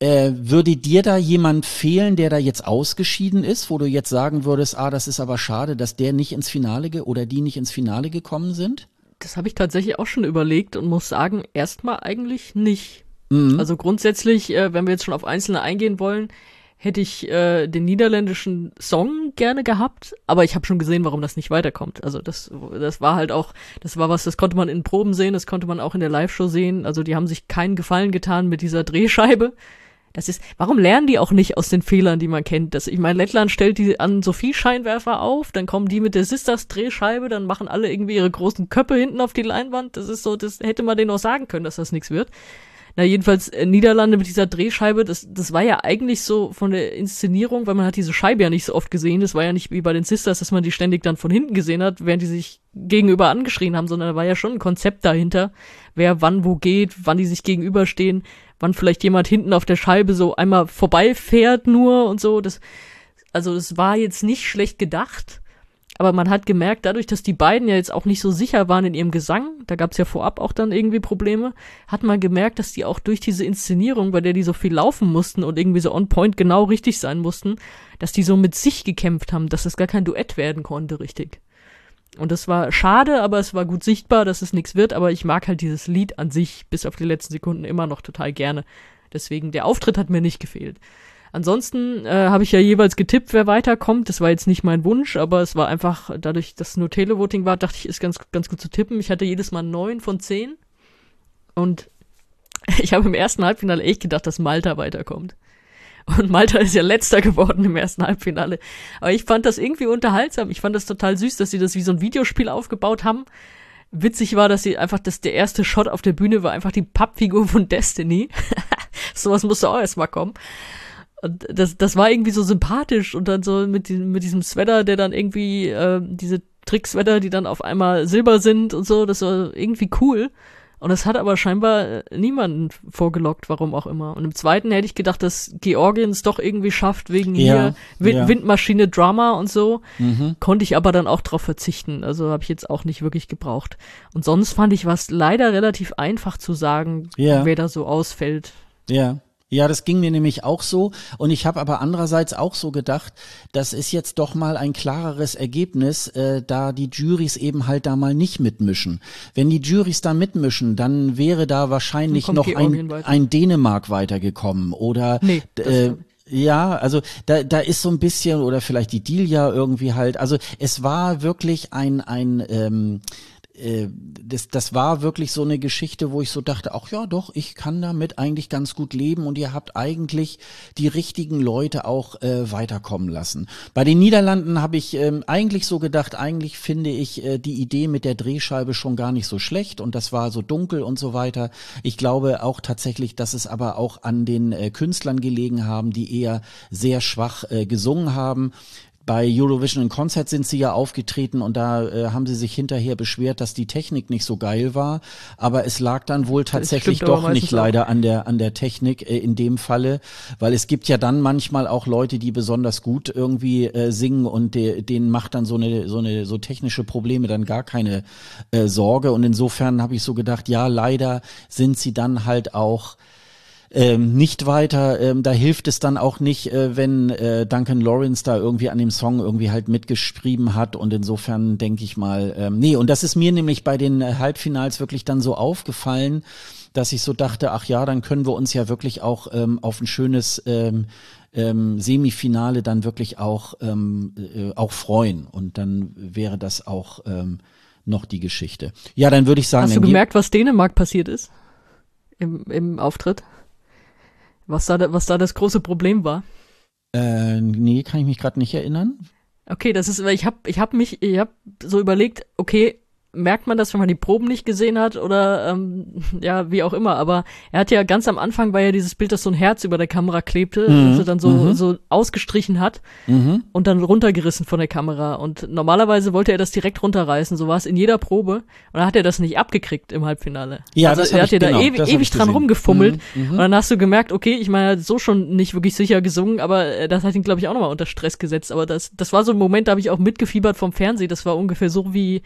Äh, würde dir da jemand fehlen, der da jetzt ausgeschieden ist, wo du jetzt sagen würdest, ah, das ist aber schade, dass der nicht ins Finale oder die nicht ins Finale gekommen sind? Das habe ich tatsächlich auch schon überlegt und muss sagen, erstmal eigentlich nicht. Mhm. Also grundsätzlich, äh, wenn wir jetzt schon auf Einzelne eingehen wollen, hätte ich äh, den niederländischen Song gerne gehabt, aber ich habe schon gesehen, warum das nicht weiterkommt. Also das, das war halt auch, das war was, das konnte man in Proben sehen, das konnte man auch in der Live-Show sehen. Also die haben sich keinen Gefallen getan mit dieser Drehscheibe. Das ist, warum lernen die auch nicht aus den Fehlern, die man kennt? Das, ich meine, Lettland stellt die an Sophie-Scheinwerfer auf, dann kommen die mit der Sisters-Drehscheibe, dann machen alle irgendwie ihre großen Köpfe hinten auf die Leinwand. Das ist so, das hätte man denen auch sagen können, dass das nichts wird. Na, jedenfalls äh, Niederlande mit dieser Drehscheibe, das, das war ja eigentlich so von der Inszenierung, weil man hat diese Scheibe ja nicht so oft gesehen. Das war ja nicht wie bei den Sisters, dass man die ständig dann von hinten gesehen hat, während die sich gegenüber angeschrien haben, sondern da war ja schon ein Konzept dahinter, wer wann wo geht, wann die sich gegenüberstehen, wann vielleicht jemand hinten auf der Scheibe so einmal vorbeifährt nur und so. Das, also es war jetzt nicht schlecht gedacht aber man hat gemerkt, dadurch, dass die beiden ja jetzt auch nicht so sicher waren in ihrem Gesang, da gab es ja vorab auch dann irgendwie Probleme, hat man gemerkt, dass die auch durch diese Inszenierung, bei der die so viel laufen mussten und irgendwie so on point genau richtig sein mussten, dass die so mit sich gekämpft haben, dass es gar kein Duett werden konnte, richtig. Und das war schade, aber es war gut sichtbar, dass es nichts wird, aber ich mag halt dieses Lied an sich bis auf die letzten Sekunden immer noch total gerne. Deswegen, der Auftritt hat mir nicht gefehlt. Ansonsten äh, habe ich ja jeweils getippt, wer weiterkommt. Das war jetzt nicht mein Wunsch, aber es war einfach, dadurch, dass nur Televoting war, dachte ich, ist ganz, ganz gut zu tippen. Ich hatte jedes Mal neun von zehn. Und ich habe im ersten Halbfinale echt gedacht, dass Malta weiterkommt. Und Malta ist ja letzter geworden im ersten Halbfinale. Aber ich fand das irgendwie unterhaltsam. Ich fand das total süß, dass sie das wie so ein Videospiel aufgebaut haben. Witzig war, dass sie einfach, dass der erste Shot auf der Bühne war einfach die Pappfigur von Destiny. Sowas musste auch erstmal kommen. Und das, das war irgendwie so sympathisch und dann so mit diesem, mit diesem Sweater, der dann irgendwie, äh, diese Tricksweater, die dann auf einmal silber sind und so, das war irgendwie cool. Und das hat aber scheinbar niemanden vorgelockt, warum auch immer. Und im zweiten hätte ich gedacht, dass Georgien es doch irgendwie schafft, wegen ja, hier Wind ja. Windmaschine Drama und so. Mhm. Konnte ich aber dann auch drauf verzichten. Also habe ich jetzt auch nicht wirklich gebraucht. Und sonst fand ich was leider relativ einfach zu sagen, ja. wer da so ausfällt. Ja. Ja, das ging mir nämlich auch so. Und ich habe aber andererseits auch so gedacht, das ist jetzt doch mal ein klareres Ergebnis, äh, da die Juries eben halt da mal nicht mitmischen. Wenn die Juries da mitmischen, dann wäre da wahrscheinlich noch ein, ein Dänemark weitergekommen oder nee, äh, ja, also da, da ist so ein bisschen, oder vielleicht die Dealia irgendwie halt, also es war wirklich ein, ein ähm, äh, das, das war wirklich so eine Geschichte, wo ich so dachte, ach ja, doch, ich kann damit eigentlich ganz gut leben und ihr habt eigentlich die richtigen Leute auch äh, weiterkommen lassen. Bei den Niederlanden habe ich ähm, eigentlich so gedacht, eigentlich finde ich äh, die Idee mit der Drehscheibe schon gar nicht so schlecht und das war so dunkel und so weiter. Ich glaube auch tatsächlich, dass es aber auch an den äh, Künstlern gelegen haben, die eher sehr schwach äh, gesungen haben. Bei Eurovision in Concert sind sie ja aufgetreten und da äh, haben sie sich hinterher beschwert, dass die Technik nicht so geil war. Aber es lag dann wohl tatsächlich doch nicht leider auch. an der, an der Technik äh, in dem Falle, weil es gibt ja dann manchmal auch Leute, die besonders gut irgendwie äh, singen und de, denen macht dann so eine, so eine, so technische Probleme dann gar keine äh, Sorge. Und insofern habe ich so gedacht, ja, leider sind sie dann halt auch ähm, nicht weiter. Ähm, da hilft es dann auch nicht, äh, wenn äh, Duncan Lawrence da irgendwie an dem Song irgendwie halt mitgeschrieben hat. Und insofern denke ich mal, ähm, nee, und das ist mir nämlich bei den äh, Halbfinals wirklich dann so aufgefallen, dass ich so dachte, ach ja, dann können wir uns ja wirklich auch ähm, auf ein schönes ähm, ähm, Semifinale dann wirklich auch, ähm, äh, auch freuen. Und dann wäre das auch ähm, noch die Geschichte. Ja, dann würde ich sagen. Hast du gemerkt, was Dänemark passiert ist? Im, im Auftritt? Was da, was da das große Problem war? Äh, nee, kann ich mich gerade nicht erinnern. Okay, das ist, weil ich habe ich hab mich, ich habe so überlegt, okay, merkt man das, wenn man die Proben nicht gesehen hat oder ähm, ja, wie auch immer. Aber er hat ja ganz am Anfang war ja dieses Bild, dass so ein Herz über der Kamera klebte, mhm. das er dann so, mhm. so ausgestrichen hat mhm. und dann runtergerissen von der Kamera. Und normalerweise wollte er das direkt runterreißen, so war es in jeder Probe. Und dann hat er das nicht abgekriegt im Halbfinale. Ja, also das er hat ja genau, da ewig, ewig dran rumgefummelt. Mhm. Mhm. Und dann hast du gemerkt, okay, ich meine, er hat so schon nicht wirklich sicher gesungen, aber äh, das hat ihn, glaube ich, auch nochmal unter Stress gesetzt. Aber das, das war so ein Moment, da habe ich auch mitgefiebert vom Fernsehen. Das war ungefähr so wie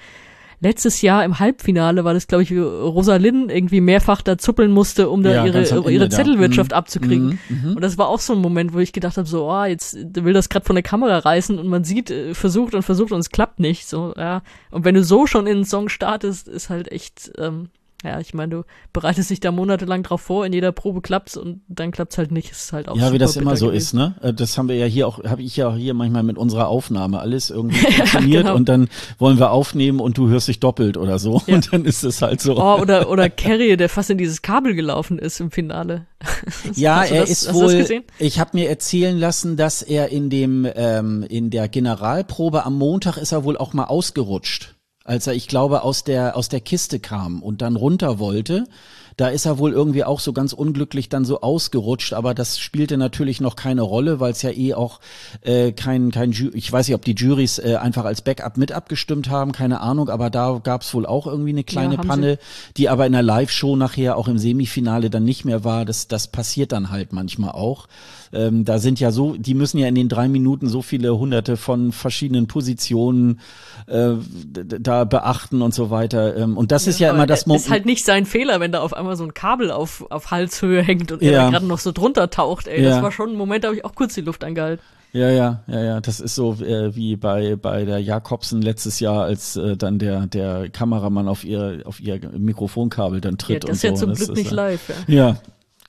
letztes Jahr im Halbfinale war das, glaube ich, Rosalind irgendwie mehrfach da zuppeln musste, um da ja, ihre, ihre Zettelwirtschaft mhm. abzukriegen. Mhm. mhm. Und das war auch so ein Moment, wo ich gedacht habe, so, oh, jetzt will das gerade von der Kamera reißen und man sieht, äh, versucht und versucht und es klappt nicht. So, ja. Und wenn du so schon in einen Song startest, ist halt echt, ähm, ja, ich meine, du bereitest dich da monatelang drauf vor, in jeder Probe klappt's und dann klappt's halt nicht. Ist halt auch Ja, wie das immer so gewesen. ist, ne? Äh, das haben wir ja hier auch, habe ich ja hier manchmal mit unserer Aufnahme alles irgendwie funktioniert ja, genau. und dann wollen wir aufnehmen und du hörst dich doppelt oder so ja. und dann ist es halt so. Oh, oder oder Carrie, der fast in dieses Kabel gelaufen ist im Finale. ja, er das, ist wohl. Ich habe mir erzählen lassen, dass er in dem ähm, in der Generalprobe am Montag ist er wohl auch mal ausgerutscht als er, ich glaube, aus der, aus der Kiste kam und dann runter wollte, Da ist er wohl irgendwie auch so ganz unglücklich dann so ausgerutscht, aber das spielte natürlich noch keine Rolle, weil es ja eh auch äh, kein, kein Ju ich weiß nicht, ob die Juries äh, einfach als Backup mit abgestimmt haben, keine Ahnung, aber da gab es wohl auch irgendwie eine kleine ja, Panne, die aber in der Live-Show nachher auch im Semifinale dann nicht mehr war. Das, das passiert dann halt manchmal auch. Ähm, da sind ja so, die müssen ja in den drei Minuten so viele hunderte von verschiedenen Positionen äh, da beachten und so weiter. Ähm, und das ja, ist ja immer das Moment. Ist halt nicht sein Fehler, wenn da auf einmal so ein Kabel auf, auf Halshöhe hängt und ja. er gerade noch so drunter taucht. Ey, ja. das war schon ein Moment, da habe ich auch kurz die Luft angehalten. Ja, ja, ja, ja. Das ist so äh, wie bei bei der Jakobsen letztes Jahr, als äh, dann der der Kameramann auf ihr auf ihr Mikrofonkabel dann tritt ja, das und so. ist ja zum das Glück nicht live. Ja. ja,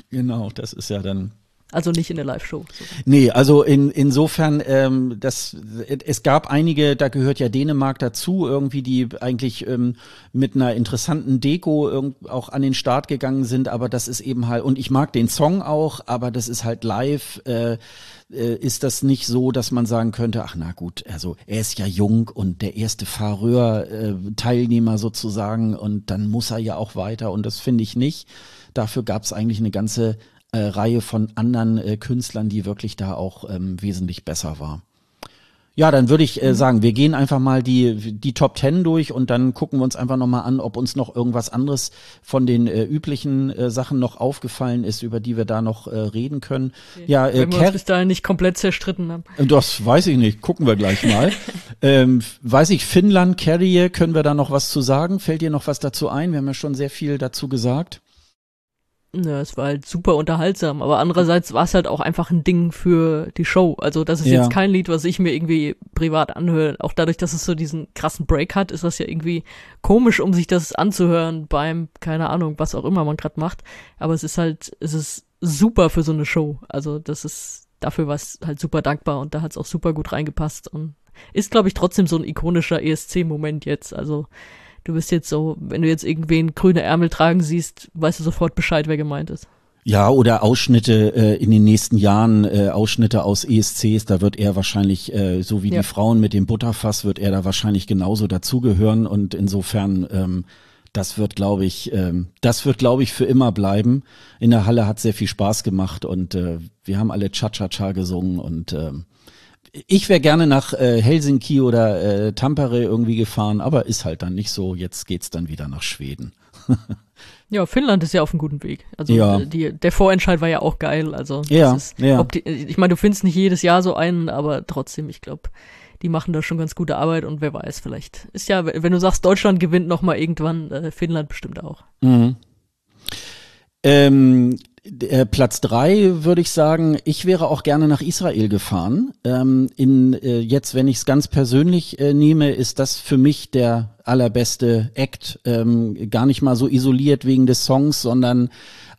genau. Das ist ja dann also nicht in der Live-Show. Nee, also in, insofern, ähm, das, es gab einige, da gehört ja Dänemark dazu, irgendwie, die eigentlich ähm, mit einer interessanten Deko auch an den Start gegangen sind, aber das ist eben halt, und ich mag den Song auch, aber das ist halt live, äh, äh, ist das nicht so, dass man sagen könnte, ach na gut, also er ist ja jung und der erste Fahrreur-Teilnehmer äh, sozusagen und dann muss er ja auch weiter und das finde ich nicht. Dafür gab es eigentlich eine ganze äh, Reihe von anderen äh, Künstlern, die wirklich da auch ähm, wesentlich besser war. Ja, dann würde ich äh, mhm. sagen, wir gehen einfach mal die, die Top Ten durch und dann gucken wir uns einfach nochmal an, ob uns noch irgendwas anderes von den äh, üblichen äh, Sachen noch aufgefallen ist, über die wir da noch äh, reden können. Okay. Ja, äh, Wenn wir uns bis dahin nicht komplett zerstritten haben. Äh, das weiß ich nicht, gucken wir gleich mal. ähm, weiß ich, Finnland, Carrier, können wir da noch was zu sagen? Fällt dir noch was dazu ein? Wir haben ja schon sehr viel dazu gesagt. Ja, es war halt super unterhaltsam, aber andererseits war es halt auch einfach ein Ding für die Show. Also das ist ja. jetzt kein Lied, was ich mir irgendwie privat anhöre. Auch dadurch, dass es so diesen krassen Break hat, ist das ja irgendwie komisch, um sich das anzuhören beim, keine Ahnung, was auch immer man gerade macht. Aber es ist halt, es ist super für so eine Show. Also das ist, dafür war es halt super dankbar und da hat es auch super gut reingepasst und ist, glaube ich, trotzdem so ein ikonischer ESC-Moment jetzt. Also du bist jetzt so, wenn du jetzt irgendwen grüne Ärmel tragen siehst, weißt du sofort Bescheid, wer gemeint ist. Ja, oder Ausschnitte äh, in den nächsten Jahren, äh, Ausschnitte aus ESCs, da wird er wahrscheinlich, äh, so wie ja. die Frauen mit dem Butterfass, wird er da wahrscheinlich genauso dazugehören und insofern, ähm, das wird, glaube ich, ähm, das wird, glaube ich, für immer bleiben. In der Halle hat sehr viel Spaß gemacht und äh, wir haben alle Cha-Cha-Cha gesungen und ähm, ich wäre gerne nach äh, Helsinki oder äh, Tampere irgendwie gefahren, aber ist halt dann nicht so. Jetzt geht's dann wieder nach Schweden. ja, Finnland ist ja auf einem guten Weg. Also ja. die, der Vorentscheid war ja auch geil. Also ja, ist, ja. Die, ich meine, du findest nicht jedes Jahr so einen, aber trotzdem, ich glaube, die machen da schon ganz gute Arbeit und wer weiß, vielleicht ist ja, wenn du sagst, Deutschland gewinnt noch mal irgendwann, äh, Finnland bestimmt auch. Mhm. Ähm, äh, Platz drei würde ich sagen, ich wäre auch gerne nach Israel gefahren. Ähm, in, äh, jetzt, wenn ich es ganz persönlich äh, nehme, ist das für mich der allerbeste Act. Ähm, gar nicht mal so isoliert wegen des Songs, sondern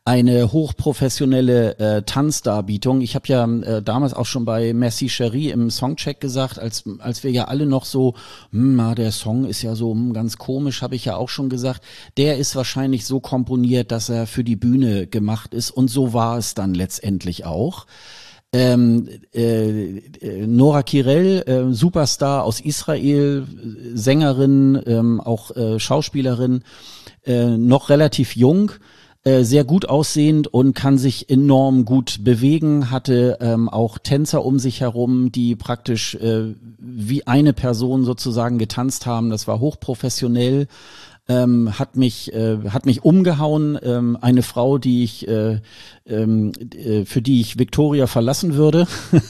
eine hochprofessionelle äh, Tanzdarbietung. Ich habe ja äh, damals auch schon bei Messi Cherie im Songcheck gesagt, als, als wir ja alle noch so, hm, na, der Song ist ja so hm, ganz komisch, habe ich ja auch schon gesagt, der ist wahrscheinlich so komponiert, dass er für die Bühne gemacht ist und so war es dann letztendlich auch. Ähm, äh, äh Nora Kirel, äh, Superstar aus Israel, Sängerin, ähm, auch äh, Schauspielerin, äh, noch relativ jung, äh, sehr gut aussehend und kann sich enorm gut bewegen, hatte ähm, auch Tänzer um sich herum, die praktisch äh, wie eine Person sozusagen getanzt haben. Das war hochprofessionell ähm, hat mich äh, hat mich umgehauen. Ähm, eine Frau, die ich äh, ähm, äh, für die ich Victoria verlassen würde.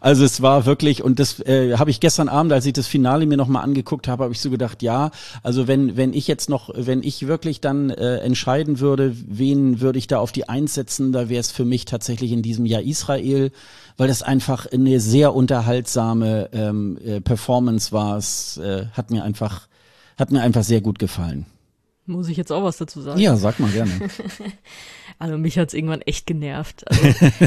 also es war wirklich und das äh, habe ich gestern Abend, als ich das Finale mir noch mal angeguckt habe, habe ich so gedacht, ja, also wenn wenn ich jetzt noch, wenn ich wirklich dann äh, entscheiden würde, wen würde ich da auf die Eins setzen, da wäre es für mich tatsächlich in diesem Jahr Israel weil das einfach eine sehr unterhaltsame ähm, äh, Performance war. Es äh, hat mir einfach hat mir einfach sehr gut gefallen. Muss ich jetzt auch was dazu sagen? Ja, sag mal gerne. also mich hat's irgendwann echt genervt. Also,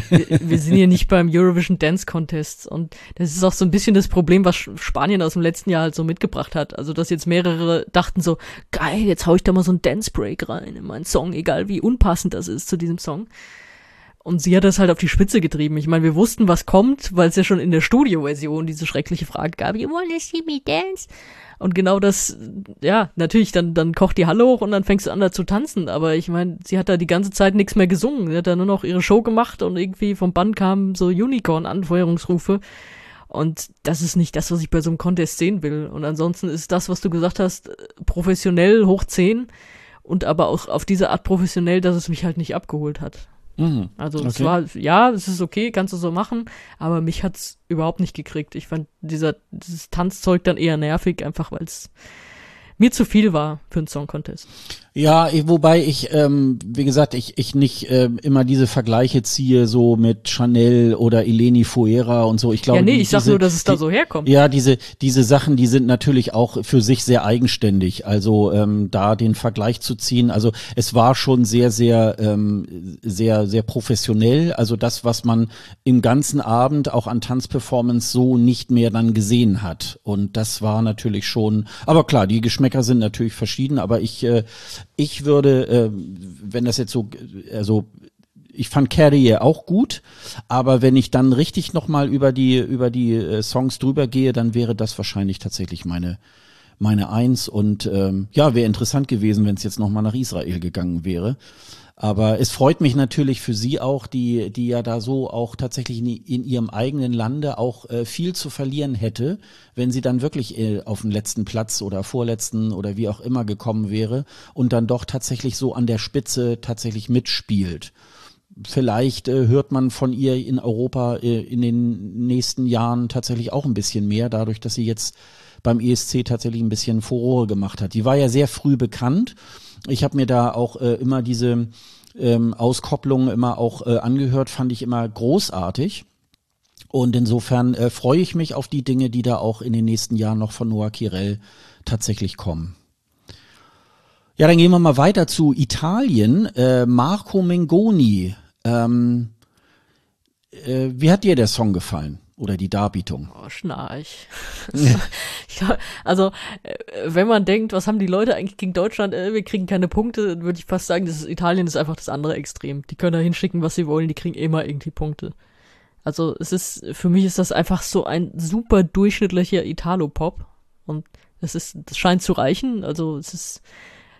wir, wir, sind hier nicht beim Eurovision Dance Contest und das ist auch so ein bisschen das Problem, was Spanien aus dem letzten Jahr halt so mitgebracht hat. Also dass jetzt mehrere dachten so, geil, jetzt hau ich da mal so ein Dance Break rein in meinen Song, egal wie unpassend das ist zu diesem Song. Und sie hat das halt auf die Spitze getrieben. Ich meine, wir wussten, was kommt, weil es ja schon in der Studioversion diese schreckliche Frage gab. You wanna see me dance? Und genau das, ja, natürlich, dann, dann kocht die Halle hoch und dann fängst du an da zu tanzen. Aber ich meine, sie hat da die ganze Zeit nichts mehr gesungen. Sie hat da nur noch ihre Show gemacht und irgendwie vom Band kamen so Unicorn-Anfeuerungsrufe. Und das ist nicht das, was ich bei so einem Contest sehen will. Und ansonsten ist das, was du gesagt hast, professionell hoch 10 und aber auch auf diese Art professionell, dass es mich halt nicht abgeholt hat. Mhm. Also okay. es war, ja, es ist okay, kannst du so machen, aber mich hat's überhaupt nicht gekriegt. Ich fand dieser, dieses Tanzzeug dann eher nervig, einfach weil es mir zu viel war für einen Song Contest. Ja, wobei ich, ähm, wie gesagt, ich, ich nicht ähm, immer diese Vergleiche ziehe, so mit Chanel oder Eleni Fuera und so. Ich glaube, ja, nee, die, ich sag diese, nur, dass es da so herkommt. Ja, diese, diese Sachen, die sind natürlich auch für sich sehr eigenständig. Also ähm, da den Vergleich zu ziehen, also es war schon sehr, sehr, ähm, sehr, sehr professionell. Also das, was man im ganzen Abend auch an Tanzperformance so nicht mehr dann gesehen hat. Und das war natürlich schon, aber klar, die Geschmäcker sind natürlich verschieden, aber ich äh, ich würde, äh, wenn das jetzt so, also ich fand Carrier auch gut, aber wenn ich dann richtig nochmal über die, über die äh, Songs drüber gehe, dann wäre das wahrscheinlich tatsächlich meine, meine Eins. Und ähm, ja, wäre interessant gewesen, wenn es jetzt nochmal nach Israel gegangen wäre. Aber es freut mich natürlich für Sie auch, die, die ja da so auch tatsächlich in, in ihrem eigenen Lande auch äh, viel zu verlieren hätte, wenn sie dann wirklich äh, auf den letzten Platz oder vorletzten oder wie auch immer gekommen wäre und dann doch tatsächlich so an der Spitze tatsächlich mitspielt. Vielleicht äh, hört man von ihr in Europa äh, in den nächsten Jahren tatsächlich auch ein bisschen mehr, dadurch, dass sie jetzt beim ESC tatsächlich ein bisschen Furore gemacht hat. Die war ja sehr früh bekannt ich habe mir da auch äh, immer diese ähm, Auskopplungen immer auch äh, angehört, fand ich immer großartig. Und insofern äh, freue ich mich auf die Dinge, die da auch in den nächsten Jahren noch von Noah Kirel tatsächlich kommen. Ja, dann gehen wir mal weiter zu Italien. Äh, Marco Mengoni. Ähm, äh, wie hat dir der Song gefallen? Oder die Darbietung? Oh, Schnarch. also, äh, wenn man denkt, was haben die Leute eigentlich gegen Deutschland, äh, wir kriegen keine Punkte, würde ich fast sagen, das ist, Italien ist einfach das andere Extrem. Die können da hinschicken, was sie wollen, die kriegen immer irgendwie Punkte. Also, es ist, für mich ist das einfach so ein super durchschnittlicher Italo-Pop. Und das ist, das scheint zu reichen. Also, es ist,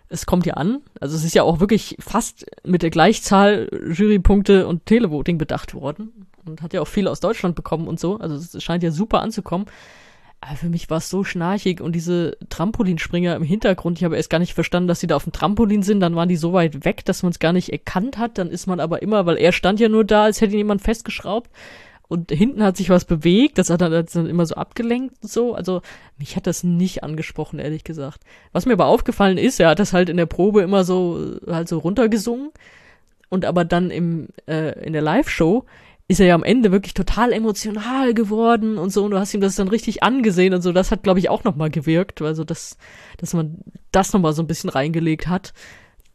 es kommt ja an. Also, es ist ja auch wirklich fast mit der Gleichzahl Jurypunkte und Televoting bedacht worden und hat ja auch viel aus Deutschland bekommen und so. Also es scheint ja super anzukommen. Aber für mich war es so schnarchig und diese Trampolinspringer im Hintergrund, ich habe erst gar nicht verstanden, dass sie da auf dem Trampolin sind, dann waren die so weit weg, dass man es gar nicht erkannt hat, dann ist man aber immer, weil er stand ja nur da, als hätte ihn jemand festgeschraubt und hinten hat sich was bewegt, das hat dann, dann immer so abgelenkt und so, also mich hat das nicht angesprochen, ehrlich gesagt. Was mir aber aufgefallen ist, er hat das halt in der Probe immer so, halt so runtergesungen und aber dann im, äh, in der Live-Show ist er ja am Ende wirklich total emotional geworden und so und du hast ihm das dann richtig angesehen und so. Das hat, glaube ich, auch nochmal gewirkt, also dass, dass man das nochmal so ein bisschen reingelegt hat.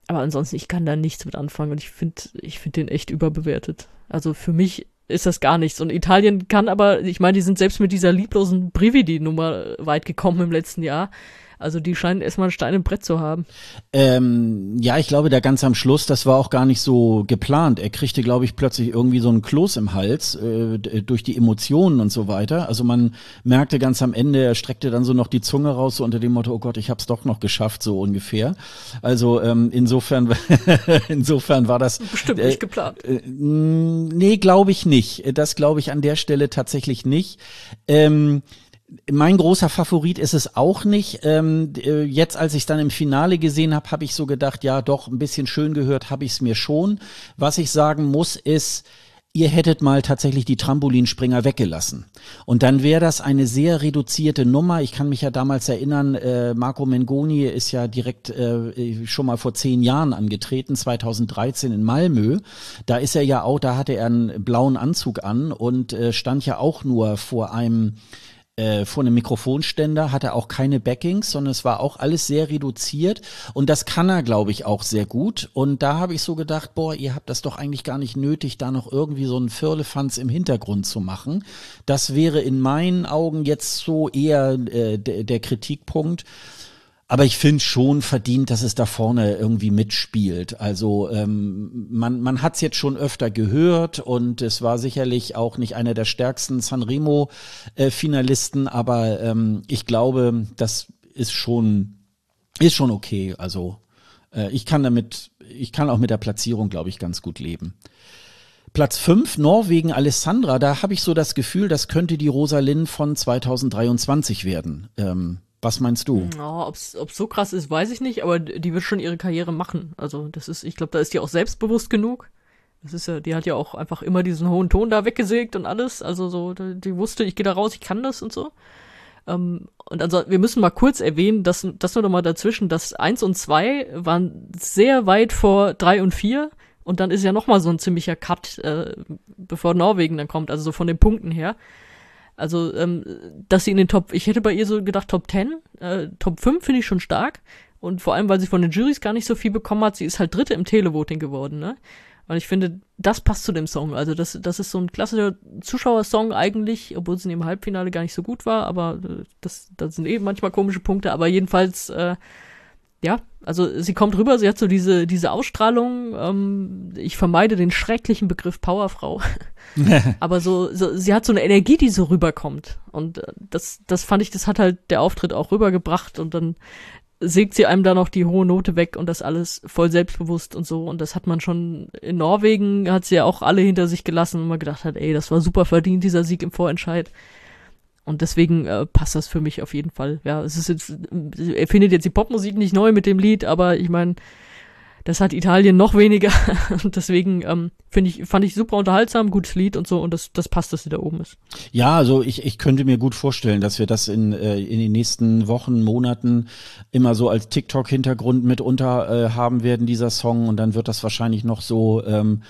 Aber ansonsten, ich kann da nichts mit anfangen und ich finde, ich finde den echt überbewertet. Also für mich ist das gar nichts. Und Italien kann aber, ich meine, die sind selbst mit dieser lieblosen Brividi-Nummer weit gekommen im letzten Jahr. Also die scheinen erstmal ein Stein im Brett zu haben. Ähm, ja, ich glaube, da ganz am Schluss, das war auch gar nicht so geplant. Er kriegte, glaube ich, plötzlich irgendwie so einen Kloß im Hals äh, durch die Emotionen und so weiter. Also man merkte ganz am Ende, er streckte dann so noch die Zunge raus, so unter dem Motto, oh Gott, ich hab's doch noch geschafft, so ungefähr. Also ähm, insofern, insofern war das bestimmt äh, nicht geplant. Äh, nee, glaube ich nicht. Das glaube ich an der Stelle tatsächlich nicht. Ähm, mein großer Favorit ist es auch nicht. Ähm, äh, jetzt, als ich es dann im Finale gesehen habe, habe ich so gedacht, ja, doch, ein bisschen schön gehört habe ich es mir schon. Was ich sagen muss, ist, ihr hättet mal tatsächlich die Trampolinspringer weggelassen. Und dann wäre das eine sehr reduzierte Nummer. Ich kann mich ja damals erinnern, äh, Marco Mengoni ist ja direkt äh, schon mal vor zehn Jahren angetreten, 2013 in Malmö. Da ist er ja auch, da hatte er einen blauen Anzug an und äh, stand ja auch nur vor einem äh, vor einem Mikrofonständer, hatte auch keine Backings, sondern es war auch alles sehr reduziert und das kann er, glaube ich, auch sehr gut. Und da habe ich so gedacht, boah, ihr habt das doch eigentlich gar nicht nötig, da noch irgendwie so einen Firlefanz im Hintergrund zu machen. Das wäre in meinen Augen jetzt so eher äh, der Kritikpunkt. Aber ich finde schon verdient, dass es da vorne irgendwie mitspielt. Also ähm, man, man hat es jetzt schon öfter gehört und es war sicherlich auch nicht einer der stärksten Sanremo-Finalisten, äh, aber ähm, ich glaube, das ist schon, ist schon okay. Also äh, ich kann damit, ich kann auch mit der Platzierung, glaube ich, ganz gut leben. Platz 5, Norwegen, Alessandra, da habe ich so das Gefühl, das könnte die Rosalind von 2023 werden. Ähm, was meinst du? Ja, Ob es so krass ist, weiß ich nicht, aber die wird schon ihre Karriere machen. Also das ist, ich glaube, da ist die auch selbstbewusst genug. Das ist ja, die hat ja auch einfach immer diesen hohen Ton da weggesägt und alles. Also so, die wusste, ich gehe da raus, ich kann das und so. Ähm, und also wir müssen mal kurz erwähnen, dass das nur noch mal dazwischen, dass eins und zwei waren sehr weit vor drei und vier und dann ist ja noch mal so ein ziemlicher Cut, äh, bevor Norwegen dann kommt, also so von den Punkten her. Also, ähm, dass sie in den Top, ich hätte bei ihr so gedacht Top 10, äh, Top 5 finde ich schon stark. Und vor allem, weil sie von den Juries gar nicht so viel bekommen hat, sie ist halt Dritte im Televoting geworden, ne? Und ich finde, das passt zu dem Song. Also das, das ist so ein klassischer Zuschauersong eigentlich, obwohl es in dem Halbfinale gar nicht so gut war, aber äh, das, das sind eben manchmal komische Punkte. Aber jedenfalls, äh, ja, also sie kommt rüber, sie hat so diese, diese Ausstrahlung, ähm, ich vermeide den schrecklichen Begriff Powerfrau. aber so, so, sie hat so eine Energie, die so rüberkommt. Und äh, das, das fand ich, das hat halt der Auftritt auch rübergebracht und dann sägt sie einem da noch die hohe Note weg und das alles voll selbstbewusst und so. Und das hat man schon in Norwegen, hat sie ja auch alle hinter sich gelassen und man gedacht hat, ey, das war super verdient, dieser Sieg im Vorentscheid. Und deswegen äh, passt das für mich auf jeden Fall. Ja, es ist jetzt, er findet jetzt die Popmusik nicht neu mit dem Lied, aber ich meine, das hat Italien noch weniger. und deswegen ähm, finde ich, fand ich super unterhaltsam, gutes Lied und so und das, das passt, dass sie da oben ist. Ja, also ich, ich könnte mir gut vorstellen, dass wir das in, äh, in den nächsten Wochen, Monaten immer so als TikTok-Hintergrund mitunter äh, haben werden, dieser Song. Und dann wird das wahrscheinlich noch so ähm,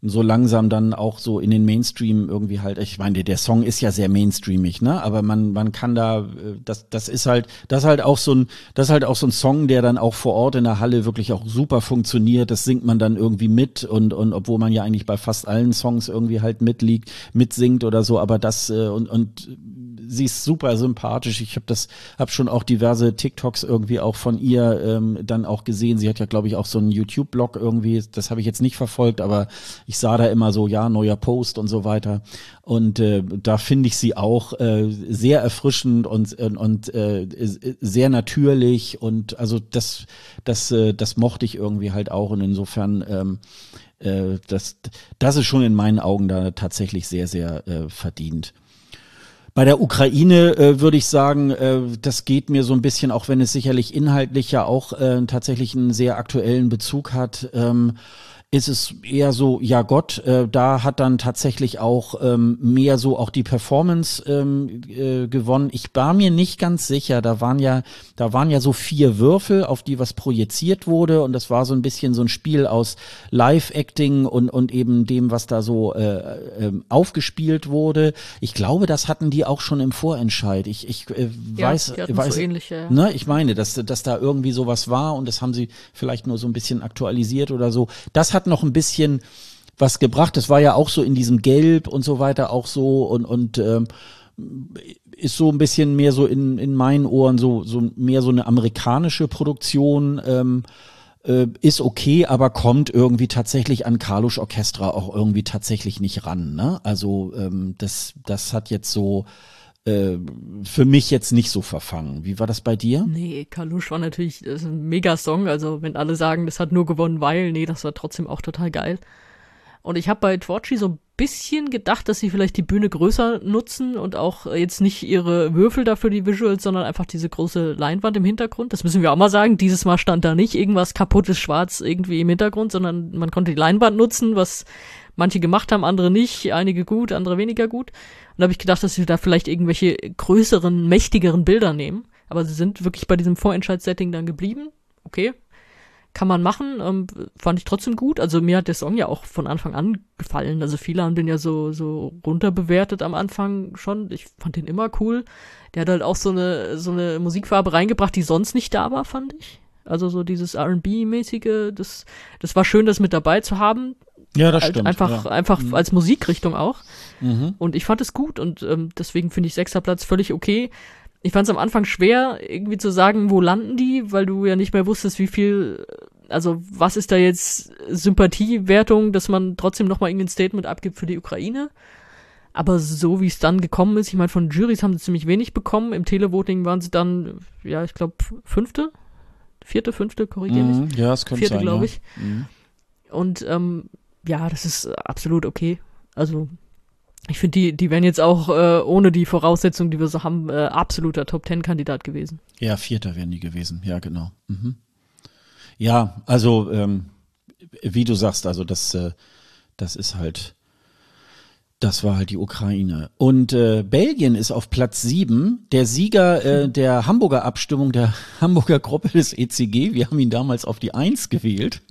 so langsam dann auch so in den Mainstream irgendwie halt, ich meine, der Song ist ja sehr mainstreamig, ne? Aber man, man kann da, äh, das, das ist halt, das ist halt auch so ein, das ist halt auch so ein Song, der dann auch vor Ort in der Halle wirklich auch super funktioniert. Das singt man dann irgendwie mit und, und obwohl man ja eigentlich bei fast allen Songs irgendwie halt mitliegt, mitsingt oder so, aber das äh, und, und sie ist super sympathisch. Ich habe das, habe schon auch diverse TikToks irgendwie auch von ihr ähm, dann auch gesehen. Sie hat ja, glaube ich, auch so einen YouTube-Blog irgendwie. Das habe ich jetzt nicht verfolgt, aber ich sah da immer so, ja, neuer Post und so weiter. Und äh, da finde ich sie auch äh, sehr erfrischend und, und, und äh, sehr natürlich. Und also das, das, äh, das mochte ich irgendwie halt auch. Und insofern ähm, äh, das, das ist schon in meinen Augen da tatsächlich sehr, sehr äh, verdient. Bei der Ukraine äh, würde ich sagen, äh, das geht mir so ein bisschen, auch wenn es sicherlich inhaltlich ja auch äh, tatsächlich einen sehr aktuellen Bezug hat. Ähm, ist es eher so, ja Gott, äh, da hat dann tatsächlich auch ähm, mehr so auch die Performance ähm, äh, gewonnen. Ich war mir nicht ganz sicher, da waren ja, da waren ja so vier Würfel, auf die was projiziert wurde und das war so ein bisschen so ein Spiel aus Live-Acting und, und eben dem, was da so äh, äh, aufgespielt wurde. Ich glaube, das hatten die auch schon im Vorentscheid. Ich, ich äh, ja, weiß, weiß so ähnlich, ja. ne, ich meine, dass, dass da irgendwie sowas war und das haben sie vielleicht nur so ein bisschen aktualisiert oder so. Das hat noch ein bisschen was gebracht. Das war ja auch so in diesem Gelb und so weiter auch so und, und ähm, ist so ein bisschen mehr so in, in meinen Ohren so, so mehr so eine amerikanische Produktion. Ähm, äh, ist okay, aber kommt irgendwie tatsächlich an Carlos Orchestra auch irgendwie tatsächlich nicht ran. Ne? Also ähm, das, das hat jetzt so äh, für mich jetzt nicht so verfangen. Wie war das bei dir? Nee, Kalusch war natürlich das ist ein Megasong. Also wenn alle sagen, das hat nur gewonnen, weil, nee, das war trotzdem auch total geil. Und ich habe bei Tvorchi so ein bisschen gedacht, dass sie vielleicht die Bühne größer nutzen und auch jetzt nicht ihre Würfel dafür die Visuals, sondern einfach diese große Leinwand im Hintergrund. Das müssen wir auch mal sagen. Dieses Mal stand da nicht irgendwas kaputtes Schwarz irgendwie im Hintergrund, sondern man konnte die Leinwand nutzen, was manche gemacht haben, andere nicht, einige gut, andere weniger gut. Und da habe ich gedacht, dass sie da vielleicht irgendwelche größeren, mächtigeren Bilder nehmen. Aber sie sind wirklich bei diesem Vorentscheid-Setting dann geblieben. Okay, kann man machen, ähm, fand ich trotzdem gut. Also mir hat der Song ja auch von Anfang an gefallen. Also viele haben den ja so, so runterbewertet am Anfang schon. Ich fand den immer cool. Der hat halt auch so eine, so eine Musikfarbe reingebracht, die sonst nicht da war, fand ich. Also so dieses R&B-mäßige, das, das war schön, das mit dabei zu haben. Ja, das stimmt. Einfach, ja. einfach mhm. als Musikrichtung auch. Mhm. Und ich fand es gut und ähm, deswegen finde ich sechster Platz völlig okay. ich fand es am Anfang schwer, irgendwie zu sagen, wo landen die, weil du ja nicht mehr wusstest, wie viel, also was ist da jetzt Sympathiewertung, dass man trotzdem nochmal irgendein Statement abgibt für die Ukraine. Aber so wie es dann gekommen ist, ich meine, von Juries haben sie ziemlich wenig bekommen. Im Televoting waren sie dann, ja, ich glaube, fünfte, vierte, fünfte, korrigiere mich. Mhm, ja, es könnte Vierte, sein. glaube ja. ich. Mhm. Und ähm, ja, das ist absolut okay. Also ich finde, die, die wären jetzt auch äh, ohne die Voraussetzungen, die wir so haben, äh, absoluter Top-Ten-Kandidat gewesen. Ja, Vierter wären die gewesen. Ja, genau. Mhm. Ja, also ähm, wie du sagst, also das, äh, das ist halt, das war halt die Ukraine. Und äh, Belgien ist auf Platz sieben, der Sieger äh, der Hamburger Abstimmung, der Hamburger Gruppe des ECG. Wir haben ihn damals auf die Eins gewählt.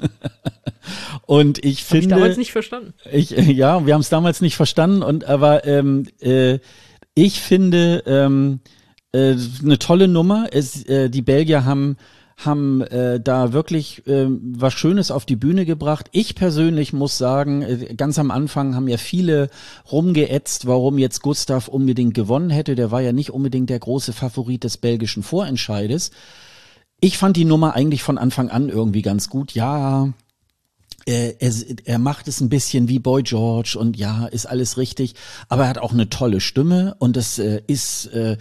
Und ich Hab finde, ich damals nicht verstanden. ich, äh, ja, wir haben es damals nicht verstanden und aber ähm, äh, ich finde ähm, äh, eine tolle Nummer. Es, äh, die Belgier haben haben äh, da wirklich äh, was Schönes auf die Bühne gebracht. Ich persönlich muss sagen, äh, ganz am Anfang haben ja viele rumgeätzt, warum jetzt Gustav unbedingt gewonnen hätte. Der war ja nicht unbedingt der große Favorit des belgischen Vorentscheides. Ich fand die Nummer eigentlich von Anfang an irgendwie ganz gut. Ja, äh, er, er macht es ein bisschen wie Boy George und ja, ist alles richtig, aber er hat auch eine tolle Stimme und das äh, ist äh,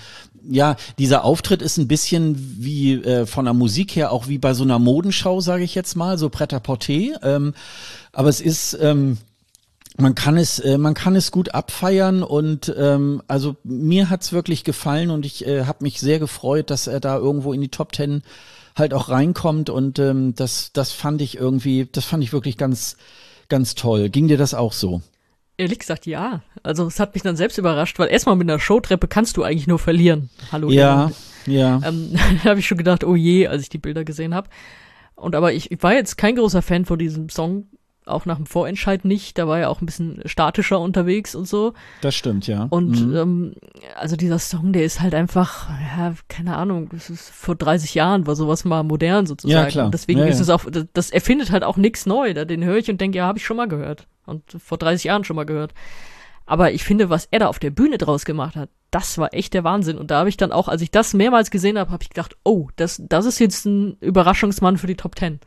ja, dieser Auftritt ist ein bisschen wie äh, von der Musik her auch wie bei so einer Modenschau, sage ich jetzt mal, so Pret-à-Porter. Ähm, aber es ist ähm, man kann es, äh, man kann es gut abfeiern und ähm, also mir hat's wirklich gefallen und ich äh, habe mich sehr gefreut, dass er da irgendwo in die Top Ten halt auch reinkommt und ähm, das, das fand ich irgendwie, das fand ich wirklich ganz, ganz toll. Ging dir das auch so? Ehrlich gesagt, ja. Also es hat mich dann selbst überrascht, weil erstmal mit einer Showtreppe kannst du eigentlich nur verlieren. Hallo. Ja, ja. Ähm, da habe ich schon gedacht, oh je, als ich die Bilder gesehen habe. Und aber ich, ich war jetzt kein großer Fan von diesem Song, auch nach dem Vorentscheid nicht. Da war ja auch ein bisschen statischer unterwegs und so. Das stimmt, ja. Und Mhm. ähm, also dieser Song, der ist halt einfach, ja, keine Ahnung, das ist vor 30 Jahren war sowas mal modern sozusagen. Ja, klar. Und deswegen Ja, ist ja. es auch, das, erfindet halt auch nichts neu. Da, den höre ich und denke, ja, habe ich schon mal gehört. Und vor 30 Jahren schon mal gehört. Aber ich finde, was er da auf der Bühne draus gemacht hat, das war echt der Wahnsinn. Und da habe ich dann auch, als ich das mehrmals gesehen habe, habe ich gedacht, oh, das, das ist jetzt ein Überraschungsmann für die Top Ten.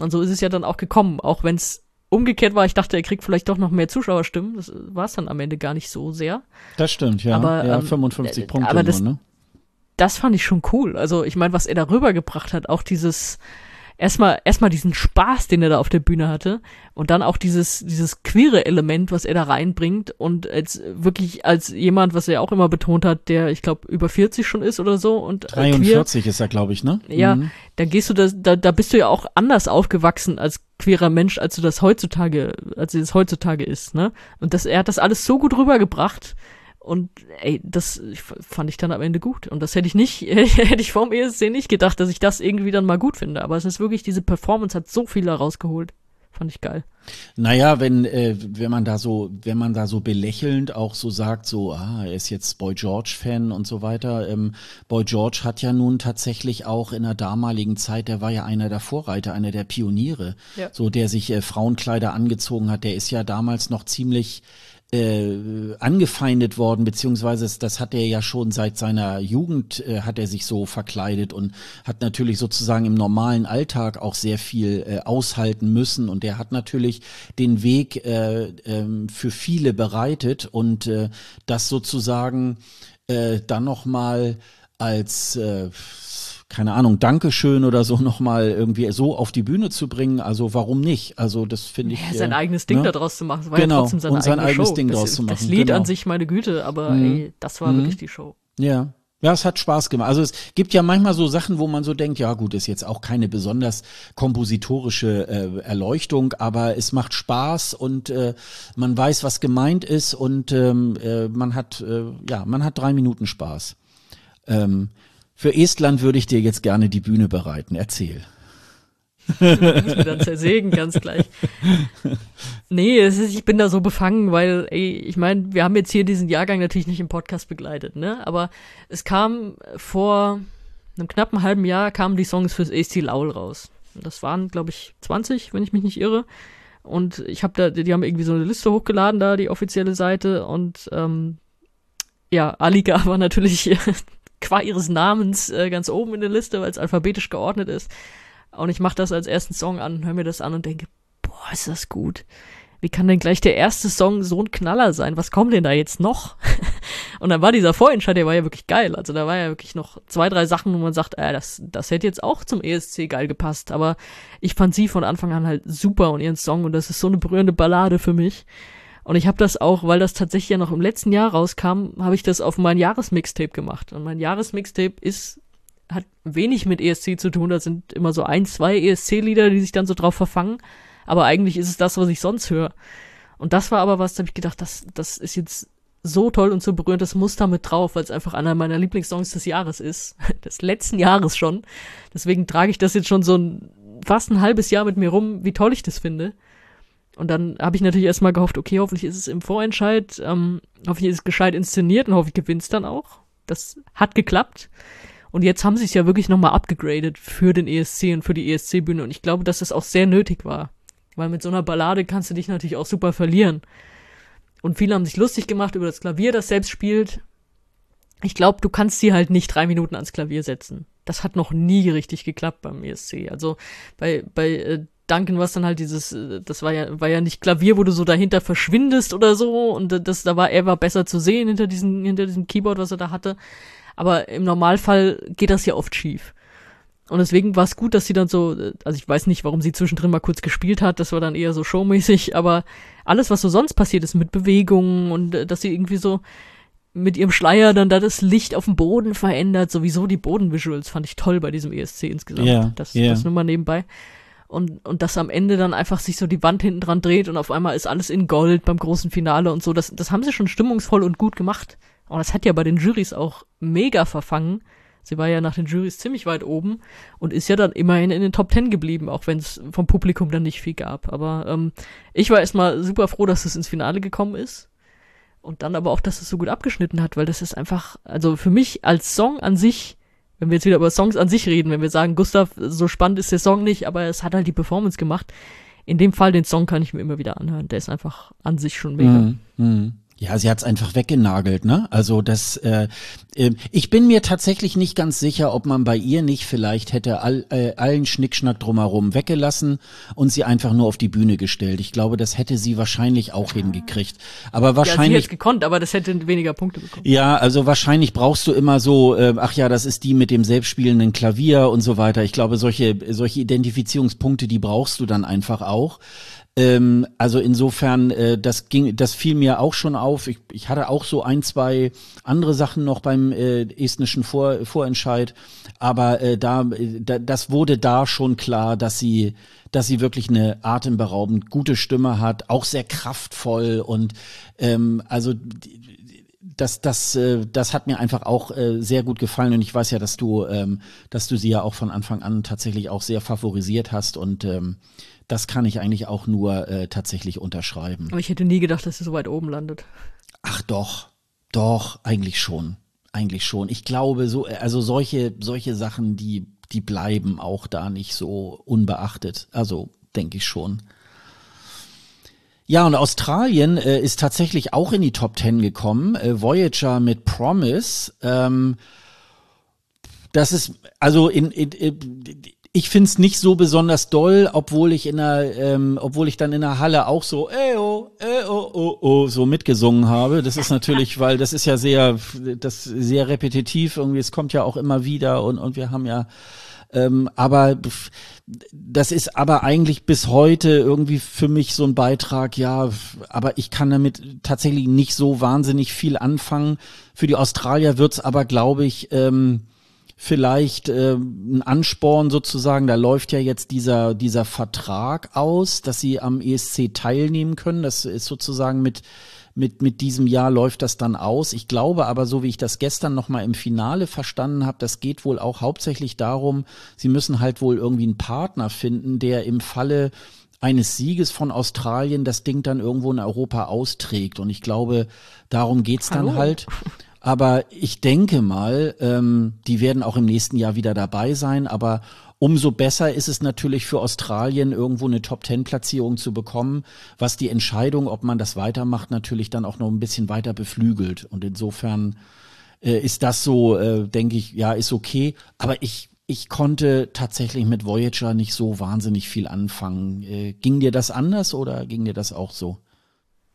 Und so ist es ja dann auch gekommen, auch wenn es umgekehrt war. Ich dachte, er kriegt vielleicht doch noch mehr Zuschauerstimmen. Das war es dann am Ende gar nicht so sehr. Das stimmt, ja. Aber, ja ähm, 55 äh, Punkte aber nur, das- ne? das fand ich schon cool. Also ich meine, was er da rübergebracht hat, auch dieses erstmal erstmal diesen Spaß, den er da auf der Bühne hatte und dann auch dieses dieses queere Element, was er da reinbringt und als wirklich als jemand, was er auch immer betont hat, der ich glaube über 40 schon ist oder so und äh, queer, 43 ist er, glaube ich, ne? ja, Mhm. da gehst du das, da, da bist du ja auch anders aufgewachsen als queerer Mensch, als du das heutzutage, als es heutzutage ist, ne? Und das, er hat das alles so gut rübergebracht. Und ey, das fand ich dann am Ende gut. Und das hätte ich nicht, hätte ich vorm ESC nicht gedacht, dass ich das irgendwie dann mal gut finde. Aber es ist wirklich, diese Performance hat so viel da rausgeholt. Fand ich geil. Naja, wenn, äh, wenn man da so, wenn man da so belächelnd auch so sagt, so, ah, er ist jetzt Boy George-Fan und so weiter. Ähm, Boy George hat ja nun tatsächlich auch in der damaligen Zeit, der war ja einer der Vorreiter, einer der Pioniere, Ja. so der sich äh, Frauenkleider angezogen hat. Der ist ja damals noch ziemlich äh, angefeindet worden, beziehungsweise das hat er ja schon seit seiner Jugend äh, hat er sich so verkleidet und hat natürlich sozusagen im normalen Alltag auch sehr viel äh, aushalten müssen. Und der hat natürlich den Weg äh, ähm, für viele bereitet und äh, das sozusagen äh, dann noch mal als äh, keine Ahnung, Dankeschön oder so nochmal irgendwie so auf die Bühne zu bringen. Also warum nicht? Also das finde ich. Ja, sein äh, eigenes Ding ne? da draus zu machen. Das war Genau, ja trotzdem seine und sein eigene eigenes Show. Ding das, draus zu Das machen, Lied genau. an sich, meine Güte, aber Mhm. ey, das war wirklich die Show. Ja. Ja, es hat Spaß gemacht. Also es gibt ja manchmal so Sachen, wo man so denkt, ja gut, ist jetzt auch keine besonders kompositorische äh, Erleuchtung, aber es macht Spaß und äh, man weiß, was gemeint ist und ähm, äh, man hat äh, ja, man hat drei Minuten Spaß. Ähm, für Estland würde ich dir jetzt gerne die Bühne bereiten. Erzähl. muss mir dann zersägen, ganz gleich. Nee, es ist, ich bin da so befangen, weil, ey, ich meine, wir haben jetzt hier diesen Jahrgang natürlich nicht im Podcast begleitet, ne? Aber es kam vor einem knappen halben Jahr kamen die Songs fürs AC Laul raus. Das waren, glaube ich, 20, wenn ich mich nicht irre. Und ich habe da, die haben irgendwie so eine Liste hochgeladen, da die offizielle Seite. Und ähm, ja, Alika war natürlich qua ihres Namens äh, ganz oben in der Liste, weil es alphabetisch geordnet ist. Und ich mache das als ersten Song an, höre mir das an und denke, boah, ist das gut. Wie kann denn gleich der erste Song so ein Knaller sein? Was kommt denn da jetzt noch? und dann war dieser Vorentscheid, der war ja wirklich geil. Also da war ja wirklich noch zwei, drei Sachen, wo man sagt, äh, das, das hätte jetzt auch zum ESC geil gepasst. Aber ich fand sie von Anfang an halt super und ihren Song und das ist so eine berührende Ballade für mich. Und ich habe das auch, weil das tatsächlich ja noch im letzten Jahr rauskam, habe ich das auf mein Jahresmixtape gemacht. Und mein Jahresmixtape ist hat wenig mit ESC zu tun. Das sind immer so ein, zwei ESC-Lieder, die sich dann so drauf verfangen. Aber eigentlich ist es das, was ich sonst höre. Und das war aber was, da habe ich gedacht, das, das ist jetzt so toll und so berührend, das muss da mit drauf, weil es einfach einer meiner Lieblingssongs des Jahres ist. Des letzten Jahres schon. Deswegen trage ich das jetzt schon so ein, fast ein halbes Jahr mit mir rum, wie toll ich das finde. Und dann habe ich natürlich erstmal gehofft, okay, hoffentlich ist es im Vorentscheid, ähm, hoffentlich ist es gescheit inszeniert und hoffentlich gewinnt es dann auch. Das hat geklappt. Und jetzt haben sie es ja wirklich nochmal abgegradet für den ESC und für die ESC-Bühne. Und ich glaube, dass das auch sehr nötig war. Weil mit so einer Ballade kannst du dich natürlich auch super verlieren. Und viele haben sich lustig gemacht über das Klavier, das selbst spielt. Ich glaube, du kannst sie halt nicht drei Minuten ans Klavier setzen. Das hat noch nie richtig geklappt beim ESC. Also bei, bei äh, Duncan war es dann halt dieses, äh, das war ja, war ja nicht Klavier, wo du so dahinter verschwindest oder so und äh, das, da war er war besser zu sehen hinter diesem, hinter diesem Keyboard, was er da hatte. Aber im Normalfall geht das ja oft schief. Und deswegen war es gut, dass sie dann so, äh, also ich weiß nicht, warum sie zwischendrin mal kurz gespielt hat, das war dann eher so showmäßig, aber alles, was so sonst passiert ist mit Bewegungen und dass sie irgendwie so mit ihrem Schleier dann da das Licht auf dem Boden verändert, sowieso die Bodenvisuals fand ich toll bei diesem ESC insgesamt. Ja, das, yeah. das nur mal nebenbei und, und dass am Ende dann einfach sich so die Wand hinten dran dreht und auf einmal ist alles in Gold beim großen Finale und so. Das, das haben sie schon stimmungsvoll und gut gemacht. Und das hat ja bei den Jurys auch mega verfangen. Sie war ja nach den Jurys ziemlich weit oben und ist ja dann immerhin in den Top Ten geblieben, auch wenn es vom Publikum dann nicht viel gab. Aber ähm, ich war erstmal super froh, dass es ins Finale gekommen ist. Und dann aber auch, dass es so gut abgeschnitten hat, weil das ist einfach, also für mich als Song an sich wenn wir jetzt wieder über Songs an sich reden, wenn wir sagen, Gustav, so spannend ist der Song nicht, aber es hat halt die Performance gemacht. In dem Fall, den Song kann ich mir immer wieder anhören. Der ist einfach an sich schon mega. Mm, mm. Ja, sie hat's einfach weggenagelt, ne? Also das, äh, äh, ich bin mir tatsächlich nicht ganz sicher, ob man bei ihr nicht vielleicht hätte all, äh, allen Schnickschnack drumherum weggelassen und sie einfach nur auf die Bühne gestellt. Ich glaube, das hätte sie wahrscheinlich auch hingekriegt. Aber wahrscheinlich. Ja, sie hätte gekonnt, aber das hätte weniger Punkte bekommen. Ja, also wahrscheinlich brauchst du immer so, äh, ach ja, das ist die mit dem selbstspielenden Klavier und so weiter. Ich glaube, solche solche Identifizierungspunkte, die brauchst du dann einfach auch. Ähm, also insofern, äh, das ging, das fiel mir auch schon auf. Ich, ich hatte auch so ein, zwei andere Sachen noch beim äh, estnischen Vor, Vorentscheid, aber äh, da, da, das wurde da schon klar, dass sie, dass sie wirklich eine atemberaubend gute Stimme hat, auch sehr kraftvoll. Und ähm, also das, das, äh, das hat mir einfach auch äh, sehr gut gefallen. Und ich weiß ja, dass du, ähm, dass du sie ja auch von Anfang an tatsächlich auch sehr favorisiert hast. Und ähm, das kann ich eigentlich auch nur äh, tatsächlich unterschreiben. Aber ich hätte nie gedacht, dass sie so weit oben landet. Ach doch, doch, eigentlich schon. Eigentlich schon. Ich glaube, so, also solche, solche Sachen, die, die bleiben auch da nicht so unbeachtet. Also denke ich schon. Ja, und Australien äh, ist tatsächlich auch in die Top Ten gekommen. Äh, Voyager mit Promise. Ähm, das ist, also in, in, in ich find's nicht so besonders doll, obwohl ich in der, ähm, obwohl ich dann in der Halle auch so, äh oh, äh oh, oh, oh, so mitgesungen habe. Das ist natürlich, weil das ist ja sehr, das sehr repetitiv irgendwie. Es kommt ja auch immer wieder und und wir haben ja, ähm, aber das ist aber eigentlich bis heute irgendwie für mich so ein Beitrag, ja, aber ich kann damit tatsächlich nicht so wahnsinnig viel anfangen. Für die Australier wird's aber, glaube ich, ähm, vielleicht äh, ein Ansporn sozusagen. Da läuft ja jetzt dieser, dieser Vertrag aus, dass sie am ESC teilnehmen können. Das ist sozusagen mit, mit, mit diesem Jahr läuft das dann aus. Ich glaube aber, so wie ich das gestern nochmal im Finale verstanden habe, das geht wohl auch hauptsächlich darum, sie müssen halt wohl irgendwie einen Partner finden, der im Falle eines Sieges von Australien das Ding dann irgendwo in Europa austrägt. Und ich glaube, darum geht's dann Hallo. halt. Aber ich denke mal, ähm, die werden auch im nächsten Jahr wieder dabei sein. Aber umso besser ist es natürlich für Australien, irgendwo eine Top-Ten-Platzierung zu bekommen, was die Entscheidung, ob man das weitermacht, natürlich dann auch noch ein bisschen weiter beflügelt. Und insofern äh, ist das so, äh, denke ich, ja, ist okay. Aber ich, ich konnte tatsächlich mit Voyager nicht so wahnsinnig viel anfangen. Äh, ging dir das anders oder ging dir das auch so?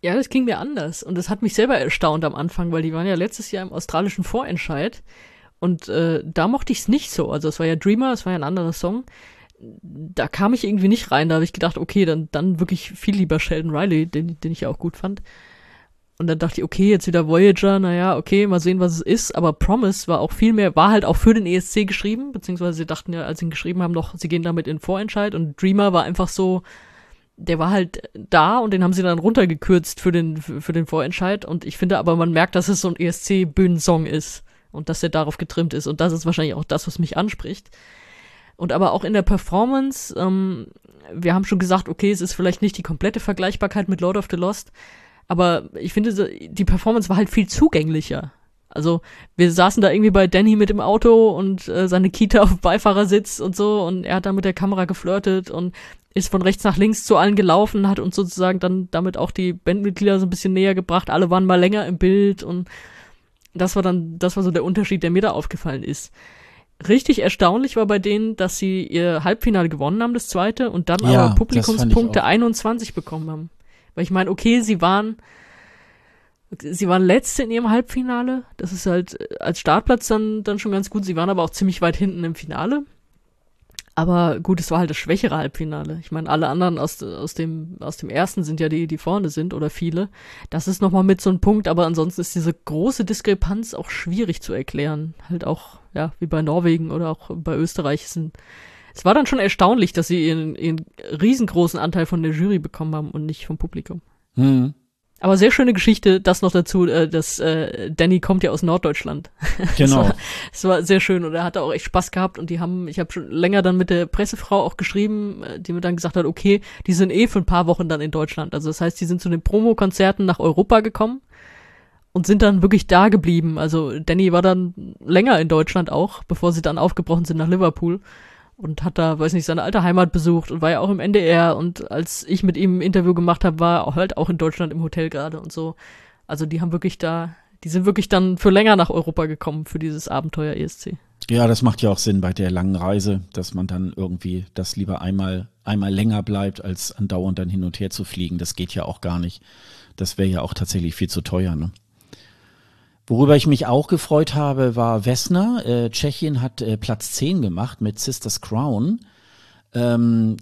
Ja, das ging mir anders. Und das hat mich selber erstaunt am Anfang, weil die waren ja letztes Jahr im australischen Vorentscheid. Und äh, da mochte ich es nicht so. Also es war ja Dreamer, es war ja ein anderer Song. Da kam ich irgendwie nicht rein. Da habe ich gedacht, okay, dann, dann wirklich viel lieber Sheldon Riley, den, den ich ja auch gut fand. Und dann dachte ich, okay, jetzt wieder Voyager, naja, okay, mal sehen, was es ist. Aber Promise war auch viel mehr, war halt auch für den ESC geschrieben, beziehungsweise sie dachten ja, als sie ihn geschrieben haben, noch, sie gehen damit in Vorentscheid. Und Dreamer war einfach so, der war halt da und den haben sie dann runtergekürzt für den, für den Vorentscheid. Und ich finde aber, man merkt, dass es so ein ESC-Bühnensong ist und dass er darauf getrimmt ist. Und das ist wahrscheinlich auch das, was mich anspricht. Und aber auch in der Performance, ähm, wir haben schon gesagt, okay, es ist vielleicht nicht die komplette Vergleichbarkeit mit Lord of the Lost, aber ich finde, die Performance war halt viel zugänglicher. Also wir saßen da irgendwie bei Danny mit dem Auto und äh, seine Kita auf Beifahrersitz und so und er hat da mit der Kamera geflirtet und ist von rechts nach links zu allen gelaufen, hat uns sozusagen dann damit auch die Bandmitglieder so ein bisschen näher gebracht. Alle waren mal länger im Bild und das war dann, das war so der Unterschied, der mir da aufgefallen ist. Richtig erstaunlich war bei denen, dass sie ihr Halbfinale gewonnen haben, das zweite, und dann ja, aber Publikumspunkte 21 bekommen haben. Weil ich meine, okay, sie waren, sie waren letzte in ihrem Halbfinale. Das ist halt äh, als Startplatz dann, dann schon ganz gut. Sie waren aber auch ziemlich weit hinten im Finale. Aber gut, es war halt das schwächere Halbfinale. Ich meine, alle anderen aus, aus, dem, aus dem ersten sind ja die, die vorne sind oder viele. Das ist nochmal mit so ein Punkt, aber ansonsten ist diese große Diskrepanz auch schwierig zu erklären. Halt auch, ja, wie bei Norwegen oder auch bei Österreich sind. Es war dann schon erstaunlich, dass sie ihren, ihren riesengroßen Anteil von der Jury bekommen haben und nicht vom Publikum. Mhm. Aber sehr schöne Geschichte, das noch dazu, äh, dass äh, Danny kommt ja aus Norddeutschland. Genau. Es war, das war sehr schön und er hatte auch echt Spaß gehabt und die haben, ich habe schon länger dann mit der Pressefrau auch geschrieben, äh, die mir dann gesagt hat, okay, die sind eh für ein paar Wochen dann in Deutschland. Also das heißt, die sind zu den Promokonzerten nach Europa gekommen und sind dann wirklich da geblieben. Also Danny war dann länger in Deutschland auch, bevor sie dann aufgebrochen sind nach Liverpool und hat da, weiß nicht, seine alte Heimat besucht und war ja auch im NDR und als ich mit ihm ein Interview gemacht habe, war er halt auch in Deutschland im Hotel gerade und so. Also die haben wirklich da, die sind wirklich dann für länger nach Europa gekommen für dieses Abenteuer ESC. Ja, das macht ja auch Sinn bei der langen Reise, dass man dann irgendwie das lieber einmal, einmal länger bleibt, als andauernd dann hin und her zu fliegen. Das geht ja auch gar nicht. Das wäre ja auch tatsächlich viel zu teuer, ne? Worüber ich mich auch gefreut habe, war Vesna. Äh, Tschechien hat äh, Platz 10 gemacht mit Sisters Crown. Ähm,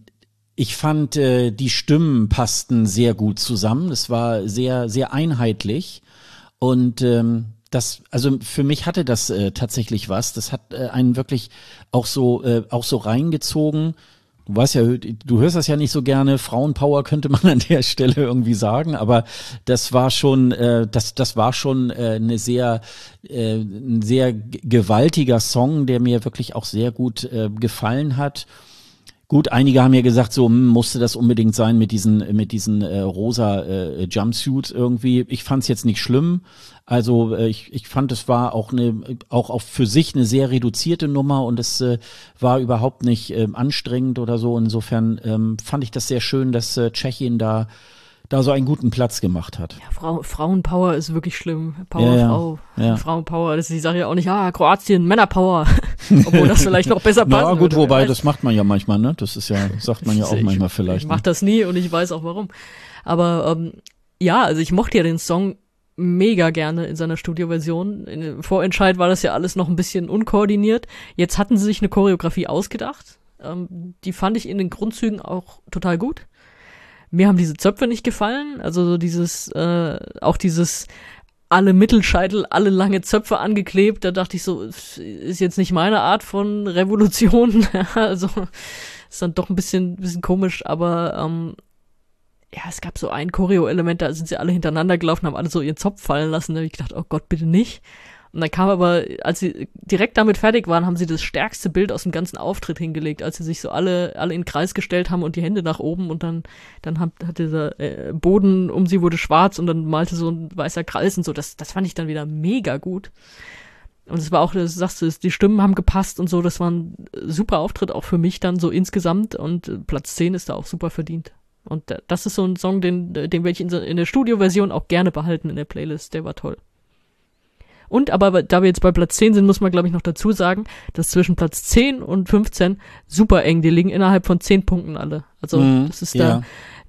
ich fand, äh, die Stimmen passten sehr gut zusammen. Es war sehr, sehr einheitlich. Und ähm, das, also für mich hatte das äh, tatsächlich was. Das hat äh, einen wirklich auch so, äh, auch so reingezogen du weißt ja, du hörst das ja nicht so gerne, Frauenpower könnte man an der Stelle irgendwie sagen, aber das war schon, äh, das, das war schon äh, eine sehr, äh, ein sehr gewaltiger Song, der mir wirklich auch sehr gut äh, gefallen hat. Gut, einige haben ja gesagt, so hm, musste das unbedingt sein mit diesen mit diesen äh, rosa äh, Jumpsuits irgendwie. Ich fand es jetzt nicht schlimm. Also äh, ich, ich fand, es war auch eine auch auch für sich eine sehr reduzierte Nummer und es äh, war überhaupt nicht äh, anstrengend oder so. Insofern ähm, fand ich das sehr schön, dass äh, Tschechien da da so einen guten Platz gemacht hat. Ja, Frau, Frauenpower ist wirklich schlimm. Power, ja, Frau, ja. Frauenpower, das ist die Sache ja auch nicht, ah, Kroatien, Männerpower. Obwohl das vielleicht noch besser passt. Ja, gut, wobei, das macht man ja manchmal, ne? Das ist ja, sagt man ja auch manchmal vielleicht. Ich mach ne? das nie und ich weiß auch warum. Aber ähm, ja, also ich mochte ja den Song mega gerne in seiner Studioversion. In Vorentscheid war das ja alles noch ein bisschen unkoordiniert. Jetzt hatten sie sich eine Choreografie ausgedacht. Ähm, die fand ich in den Grundzügen auch total gut. Mir haben diese Zöpfe nicht gefallen, also so dieses, äh, auch dieses alle Mittelscheitel, alle lange Zöpfe angeklebt. Da dachte ich so, ist jetzt nicht meine Art von Revolution. also ist dann doch ein bisschen, bisschen komisch, aber ähm, ja, es gab so ein Choreo-Element, da sind sie alle hintereinander gelaufen, haben alle so ihren Zopf fallen lassen. Da habe ich gedacht, oh Gott, bitte nicht. Und dann kam aber, als sie direkt damit fertig waren, haben sie das stärkste Bild aus dem ganzen Auftritt hingelegt, als sie sich so alle, alle in den Kreis gestellt haben und die Hände nach oben und dann, dann hat, hat dieser äh, Boden um sie wurde schwarz und dann malte so ein weißer Kreis und so. Das, das fand ich dann wieder mega gut. Und es war auch, du sagst du, die Stimmen haben gepasst und so. Das war ein super Auftritt auch für mich dann so insgesamt und Platz 10 ist da auch super verdient. Und das ist so ein Song, den, den werde ich in, in der Studioversion auch gerne behalten in der Playlist. Der war toll. Und aber da wir jetzt bei Platz 10 sind, muss man glaube ich noch dazu sagen, dass zwischen Platz 10 und 15 super eng, die liegen innerhalb von 10 Punkten alle. Also mhm, das ist da,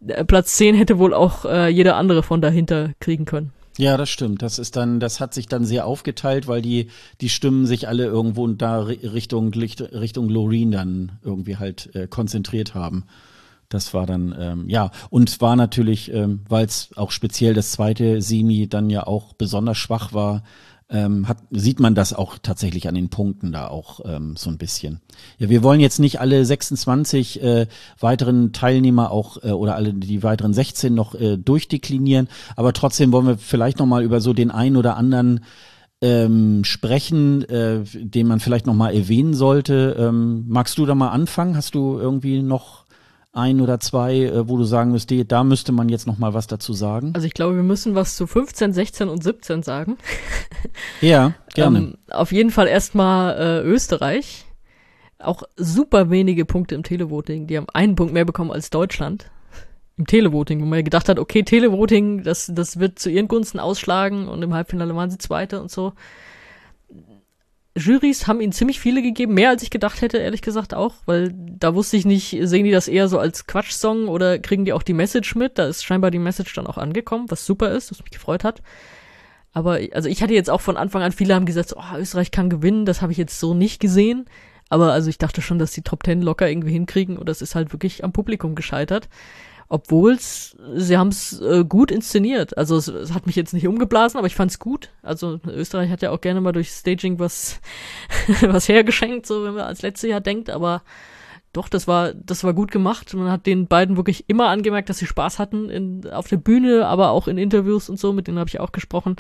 ja. Platz 10 hätte wohl auch äh, jeder andere von dahinter kriegen können. Ja, das stimmt. Das ist dann, das hat sich dann sehr aufgeteilt, weil die, die Stimmen sich alle irgendwo da Richtung, Richtung Loreen dann irgendwie halt äh, konzentriert haben. Das war dann, ähm, ja, und war natürlich, ähm, weil es auch speziell das zweite Semi dann ja auch besonders schwach war, ähm, hat, sieht man das auch tatsächlich an den Punkten da auch ähm, so ein bisschen. Ja, wir wollen jetzt nicht alle 26 äh, weiteren Teilnehmer auch äh, oder alle die weiteren 16 noch äh, durchdeklinieren, aber trotzdem wollen wir vielleicht noch mal über so den einen oder anderen ähm, sprechen, äh, den man vielleicht noch mal erwähnen sollte. Ähm, magst du da mal anfangen? Hast du irgendwie noch ein oder zwei, äh, wo du sagen müsstest, da müsste man jetzt noch mal was dazu sagen? Also ich glaube, wir müssen was zu 15, 16 und 17 sagen. Ja, gerne. ähm, auf jeden Fall erstmal äh, Österreich. Auch super wenige Punkte im Televoting. Die haben einen Punkt mehr bekommen als Deutschland. Im Televoting, wo man ja gedacht hat, okay, Televoting, das, das wird zu ihren Gunsten ausschlagen und im Halbfinale waren sie Zweite und so. Juries haben ihnen ziemlich viele gegeben, mehr als ich gedacht hätte, ehrlich gesagt auch, weil da wusste ich nicht, sehen die das eher so als Quatschsong oder kriegen die auch die Message mit? Da ist scheinbar die Message dann auch angekommen, was super ist, was mich gefreut hat. Aber also ich hatte jetzt auch von Anfang an, viele haben gesagt, so, oh, Österreich kann gewinnen, das habe ich jetzt so nicht gesehen. Aber also ich dachte schon, dass die Top Ten locker irgendwie hinkriegen und das ist halt wirklich am Publikum gescheitert obwohl sie haben es äh, gut inszeniert. Also es, es, hat mich jetzt nicht umgeblasen, aber ich fand es gut. Also Österreich hat ja auch gerne mal durch Staging was was hergeschenkt, so wenn man als letztes Jahr denkt, aber doch, das war das war gut gemacht. Man hat den beiden wirklich immer angemerkt, dass sie Spaß hatten in, auf der Bühne, aber auch in Interviews und so, mit denen habe ich auch gesprochen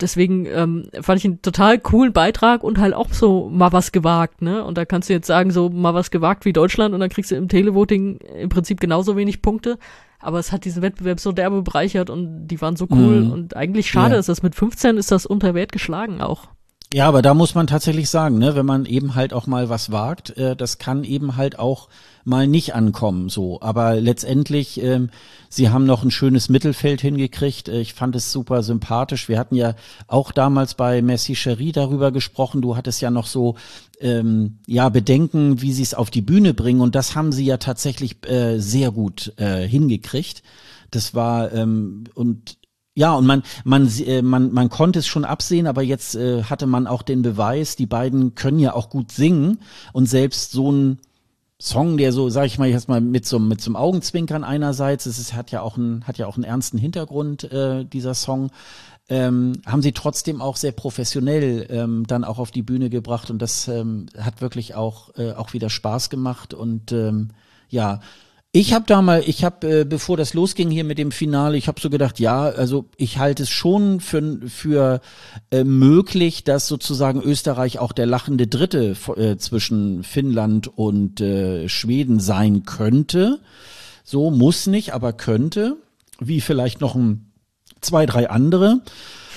deswegen ähm, fand ich einen total coolen Beitrag und halt auch so mal was gewagt, ne? Und da kannst du jetzt sagen, so mal was gewagt wie Deutschland und dann kriegst du im Televoting im Prinzip genauso wenig Punkte. Aber es hat diesen Wettbewerb so derbe bereichert und die waren so cool. Mhm. Und eigentlich schade ja. ist das. Mit 15 ist das unter Wert geschlagen auch. Ja, aber da muss man tatsächlich sagen, ne, wenn man eben halt auch mal was wagt, äh, das kann eben halt auch mal nicht ankommen, so. Aber letztendlich, ähm, sie haben noch ein schönes Mittelfeld hingekriegt. Äh, ich fand es super sympathisch. Wir hatten ja auch damals bei Messi Cherie darüber gesprochen. Du hattest ja noch so, ähm, ja, Bedenken, wie sie es auf die Bühne bringen. Und das haben sie ja tatsächlich äh, sehr gut äh, hingekriegt. Das war, ähm, und ja, und man, man, äh, man, man konnte es schon absehen, aber jetzt äh, hatte man auch den Beweis, die beiden können ja auch gut singen und selbst so ein Song, der so, sag ich mal, jetzt mal mit so, mit so einem Augenzwinkern einerseits, es ist, hat ja auch einen, hat ja auch einen ernsten Hintergrund, äh, dieser Song, ähm, haben sie trotzdem auch sehr professionell ähm, dann auch auf die Bühne gebracht und das ähm, hat wirklich auch, äh, auch wieder Spaß gemacht und ähm, ja, ich habe da mal, ich habe, äh, bevor das losging hier mit dem Finale, ich habe so gedacht, ja, also ich halte es schon für, für äh, möglich, dass sozusagen Österreich auch der lachende Dritte äh, zwischen Finnland und äh, Schweden sein könnte. So muss nicht, aber könnte, wie vielleicht noch ein zwei, drei andere.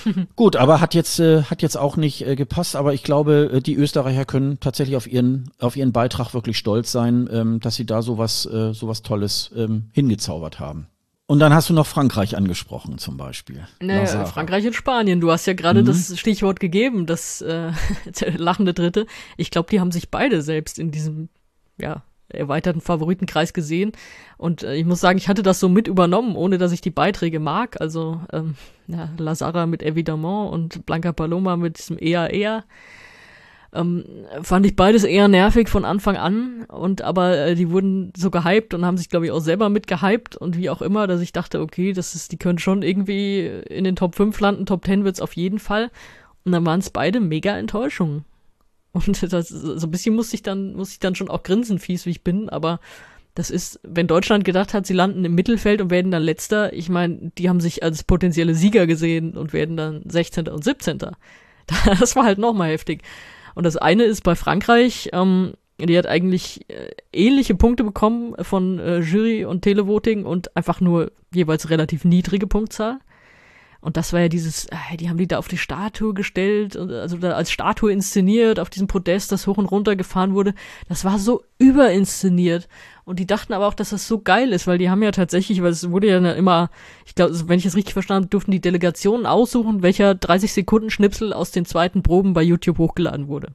Gut, aber hat jetzt äh, hat jetzt auch nicht äh, gepasst. Aber ich glaube, äh, die Österreicher können tatsächlich auf ihren auf ihren Beitrag wirklich stolz sein, ähm, dass sie da sowas äh, sowas Tolles ähm, hingezaubert haben. Und dann hast du noch Frankreich angesprochen zum Beispiel. Naja, Frankreich und Spanien. Du hast ja gerade mhm. das Stichwort gegeben, das äh, lachende Dritte. Ich glaube, die haben sich beide selbst in diesem ja erweiterten Favoritenkreis gesehen. Und äh, ich muss sagen, ich hatte das so mit übernommen, ohne dass ich die Beiträge mag. Also ähm, ja, Lazara mit Evidemment und Blanca Paloma mit diesem eher eher. Ähm, fand ich beides eher nervig von Anfang an und aber äh, die wurden so gehypt und haben sich glaube ich auch selber mit gehypt und wie auch immer, dass ich dachte, okay, das ist, die können schon irgendwie in den Top 5 landen, Top 10 wird's auf jeden Fall und dann waren es beide mega Enttäuschungen. Und das, so ein bisschen muss ich dann, muss ich dann schon auch grinsen, fies wie ich bin, aber das ist, wenn Deutschland gedacht hat, sie landen im Mittelfeld und werden dann letzter, ich meine, die haben sich als potenzielle Sieger gesehen und werden dann 16. und 17. Das war halt nochmal heftig. Und das eine ist bei Frankreich, ähm, die hat eigentlich äh, ähnliche Punkte bekommen von äh, Jury und Televoting und einfach nur jeweils relativ niedrige Punktzahl. Und das war ja dieses, äh, die haben die da auf die Statue gestellt, also da als Statue inszeniert, auf diesem Podest, das hoch und runter gefahren wurde. Das war so überinszeniert. Und die dachten aber auch, dass das so geil ist, weil die haben ja tatsächlich, weil es wurde ja immer, ich glaube, wenn ich es richtig verstanden habe, durften die Delegationen aussuchen, welcher 30 Sekunden Schnipsel aus den zweiten Proben bei YouTube hochgeladen wurde.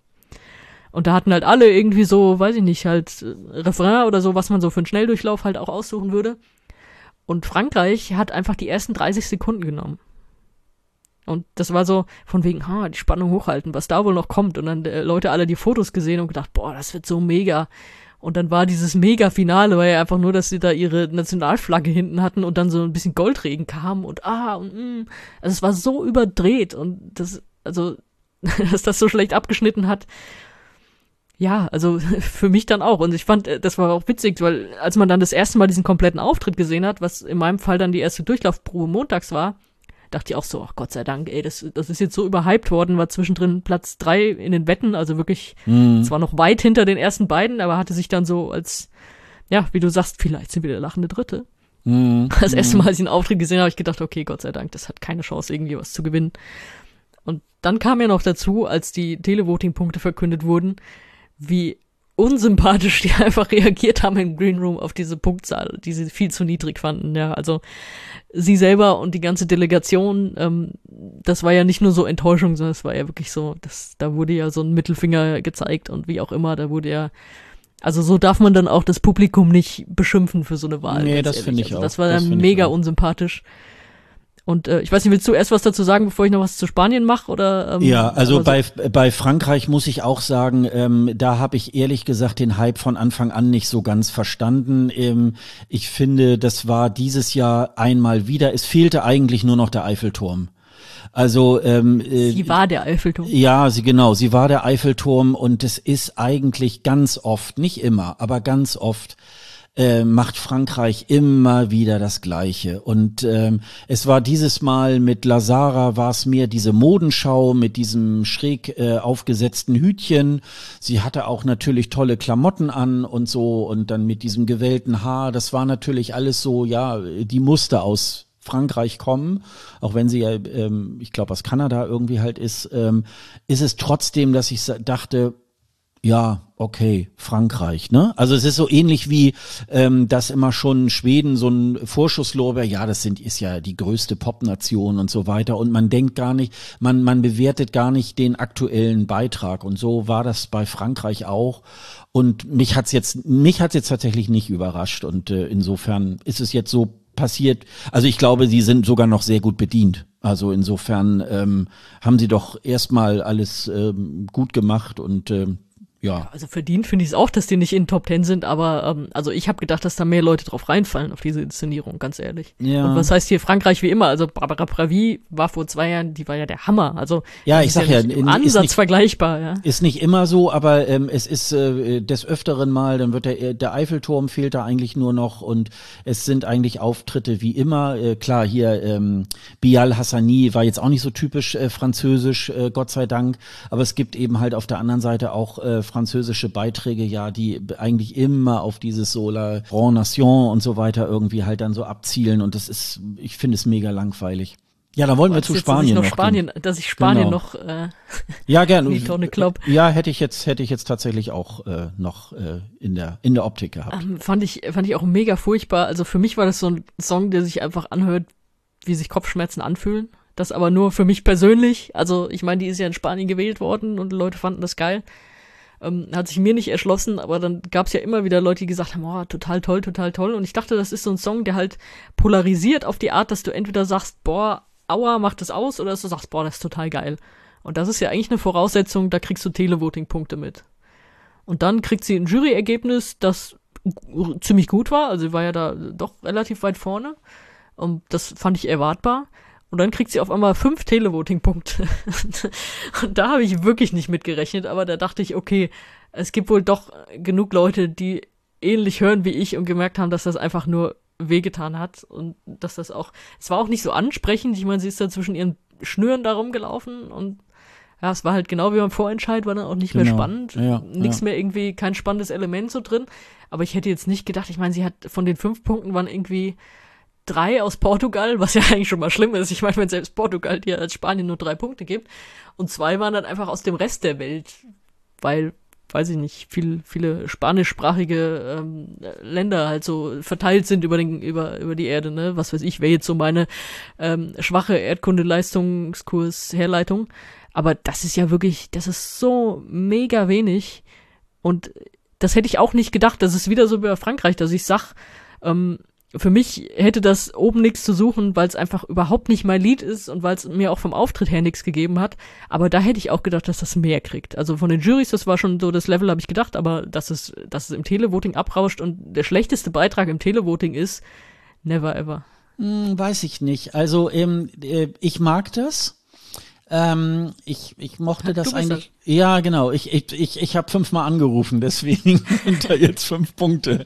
Und da hatten halt alle irgendwie so, weiß ich nicht, halt äh, Refrain oder so, was man so für einen Schnelldurchlauf halt auch aussuchen würde. Und Frankreich hat einfach die ersten 30 Sekunden genommen. Und das war so von wegen, ha, die Spannung hochhalten, was da wohl noch kommt. Und dann äh, Leute alle die Fotos gesehen und gedacht, boah, das wird so mega. Und dann war dieses Mega-Finale, war ja einfach nur, dass sie da ihre Nationalflagge hinten hatten und dann so ein bisschen Goldregen kam und ah und mm. Also es war so überdreht und das, also, dass das so schlecht abgeschnitten hat. Ja, also für mich dann auch. Und ich fand, äh, das war auch witzig, weil als man dann das erste Mal diesen kompletten Auftritt gesehen hat, was in meinem Fall dann die erste Durchlaufprobe montags war, dachte ich auch so, ach Gott sei Dank, ey, das, das ist jetzt so überhyped worden, war zwischendrin Platz drei in den Wetten, also wirklich mhm. zwar noch weit hinter den ersten beiden, aber hatte sich dann so als, ja, wie du sagst, vielleicht sind wir der lachende Dritte. Mhm. Das erste Mal, als ich einen Auftritt gesehen habe, habe ich gedacht, okay, Gott sei Dank, das hat keine Chance, irgendwie was zu gewinnen. Und dann kam ja noch dazu, als die Televoting-Punkte verkündet wurden, wie unsympathisch die einfach reagiert haben im Green Room auf diese Punktzahl, die sie viel zu niedrig fanden. Ja, also sie selber und die ganze Delegation, ähm, das war ja nicht nur so Enttäuschung, sondern es war ja wirklich so, das, da wurde ja so ein Mittelfinger gezeigt und wie auch immer, da wurde ja, also so darf man dann auch das Publikum nicht beschimpfen für so eine Wahl. Nee, das finde ich also auch. Das war dann mega unsympathisch. Und äh, ich weiß nicht, willst du erst was dazu sagen, bevor ich noch was zu Spanien mache? Oder, ähm, ja, also so? bei, bei Frankreich muss ich auch sagen, ähm, da habe ich ehrlich gesagt den Hype von Anfang an nicht so ganz verstanden. Ähm, ich finde, das war dieses Jahr einmal wieder. Es fehlte eigentlich nur noch der Eiffelturm. Also ähm, äh, sie war der Eiffelturm. Ja, sie genau, sie war der Eiffelturm und es ist eigentlich ganz oft, nicht immer, aber ganz oft äh, macht Frankreich immer wieder das Gleiche. Und ähm, es war dieses Mal mit Lazara, war es mehr diese Modenschau mit diesem schräg äh, aufgesetzten Hütchen. Sie hatte auch natürlich tolle Klamotten an und so und dann mit diesem gewellten Haar. Das war natürlich alles so, ja, die Muster aus Frankreich kommen, auch wenn sie ja, ähm, ich glaube, aus Kanada irgendwie halt ist, ähm, ist es trotzdem, dass ich dachte, ja, okay, Frankreich, ne? Also es ist so ähnlich wie, ähm, dass immer schon Schweden so ein Vorschusslorbeer, ja, das sind, ist ja die größte Popnation und so weiter. Und man denkt gar nicht, man, man bewertet gar nicht den aktuellen Beitrag. Und so war das bei Frankreich auch. Und mich hat's jetzt, mich hat's jetzt tatsächlich nicht überrascht. Und äh, insofern ist es jetzt so passiert, also ich glaube, sie sind sogar noch sehr gut bedient. Also insofern ähm, haben sie doch erstmal alles ähm, gut gemacht. Und ähm, ja. Also verdient finde ich es auch, dass die nicht in Top Ten sind, aber ähm, also ich habe gedacht, dass da mehr Leute drauf reinfallen auf diese Inszenierung, ganz ehrlich. Ja. Und was heißt hier Frankreich wie immer? Also Barbara Pravi war vor zwei Jahren, die war ja der Hammer. Also ja, ich sag ja, ja im Ansatz nicht, vergleichbar. Ja. Ist nicht immer so, aber ähm, es ist äh, des öfteren Mal, dann wird der der Eiffelturm fehlt da eigentlich nur noch und es sind eigentlich Auftritte wie immer. Äh, klar, hier ähm, Bial Hassani war jetzt auch nicht so typisch äh, französisch, äh, Gott sei Dank, aber es gibt eben halt auf der anderen Seite auch äh, französische Beiträge ja, die eigentlich immer auf dieses Solar Grand Nation und so weiter irgendwie halt dann so abzielen und das ist, ich finde es mega langweilig. Ja, dann wollen wir zu Spanien noch, noch Spanien, dass ich Spanien genau. noch äh, ja gerne die Tonne Club. Ja, hätte ich jetzt hätte ich jetzt tatsächlich auch äh, noch äh, in der in der Optik gehabt. Ähm, fand ich fand ich auch mega furchtbar. Also für mich war das so ein Song, der sich einfach anhört, wie sich Kopfschmerzen anfühlen. Das aber nur für mich persönlich. Also ich meine, die ist ja in Spanien gewählt worden und Leute fanden das geil. Ähm, hat sich mir nicht erschlossen, aber dann gab es ja immer wieder Leute, die gesagt haben, oh, total toll, total toll. Und ich dachte, das ist so ein Song, der halt polarisiert auf die Art, dass du entweder sagst, boah, aua, mach das aus, oder dass du sagst, boah, das ist total geil. Und das ist ja eigentlich eine Voraussetzung, da kriegst du Televoting-Punkte mit. Und dann kriegt sie ein Juryergebnis, das ziemlich gut war, also sie war ja da doch relativ weit vorne. Und das fand ich erwartbar. Und dann kriegt sie auf einmal fünf Televoting-Punkte. und da habe ich wirklich nicht mitgerechnet, aber da dachte ich, okay, es gibt wohl doch genug Leute, die ähnlich hören wie ich und gemerkt haben, dass das einfach nur wehgetan hat und dass das auch, es war auch nicht so ansprechend. Ich meine, sie ist da zwischen ihren Schnüren da rumgelaufen und ja, es war halt genau wie beim Vorentscheid, war dann auch nicht genau. mehr spannend. Ja, Nichts ja. mehr irgendwie, kein spannendes Element so drin. Aber ich hätte jetzt nicht gedacht, ich meine, sie hat von den fünf Punkten waren irgendwie drei aus Portugal, was ja eigentlich schon mal schlimm ist. Ich meine, wenn selbst Portugal dir als Spanien nur drei Punkte gibt. Und zwei waren dann einfach aus dem Rest der Welt, weil, weiß ich nicht, viel, viele spanischsprachige ähm, Länder halt so verteilt sind über, den, über, über die Erde, ne? Was weiß ich, wäre jetzt so meine ähm, schwache Erdkunde-Leistungskurs-Herleitung. Aber das ist ja wirklich, das ist so mega wenig. Und das hätte ich auch nicht gedacht. Das ist wieder so bei Frankreich, dass ich sag, ähm, für mich hätte das oben nichts zu suchen, weil es einfach überhaupt nicht mein Lied ist und weil es mir auch vom Auftritt her nichts gegeben hat. Aber da hätte ich auch gedacht, dass das mehr kriegt. Also von den Juries, das war schon so das Level, habe ich gedacht, aber dass es, dass es im Televoting abrauscht und der schlechteste Beitrag im Televoting ist, never ever. Hm, weiß ich nicht. Also ähm, äh, ich mag das. Ähm, ich, ich mochte das eigentlich. Das. Ja, genau. Ich, ich, ich, ich habe fünfmal angerufen, deswegen sind da jetzt fünf Punkte.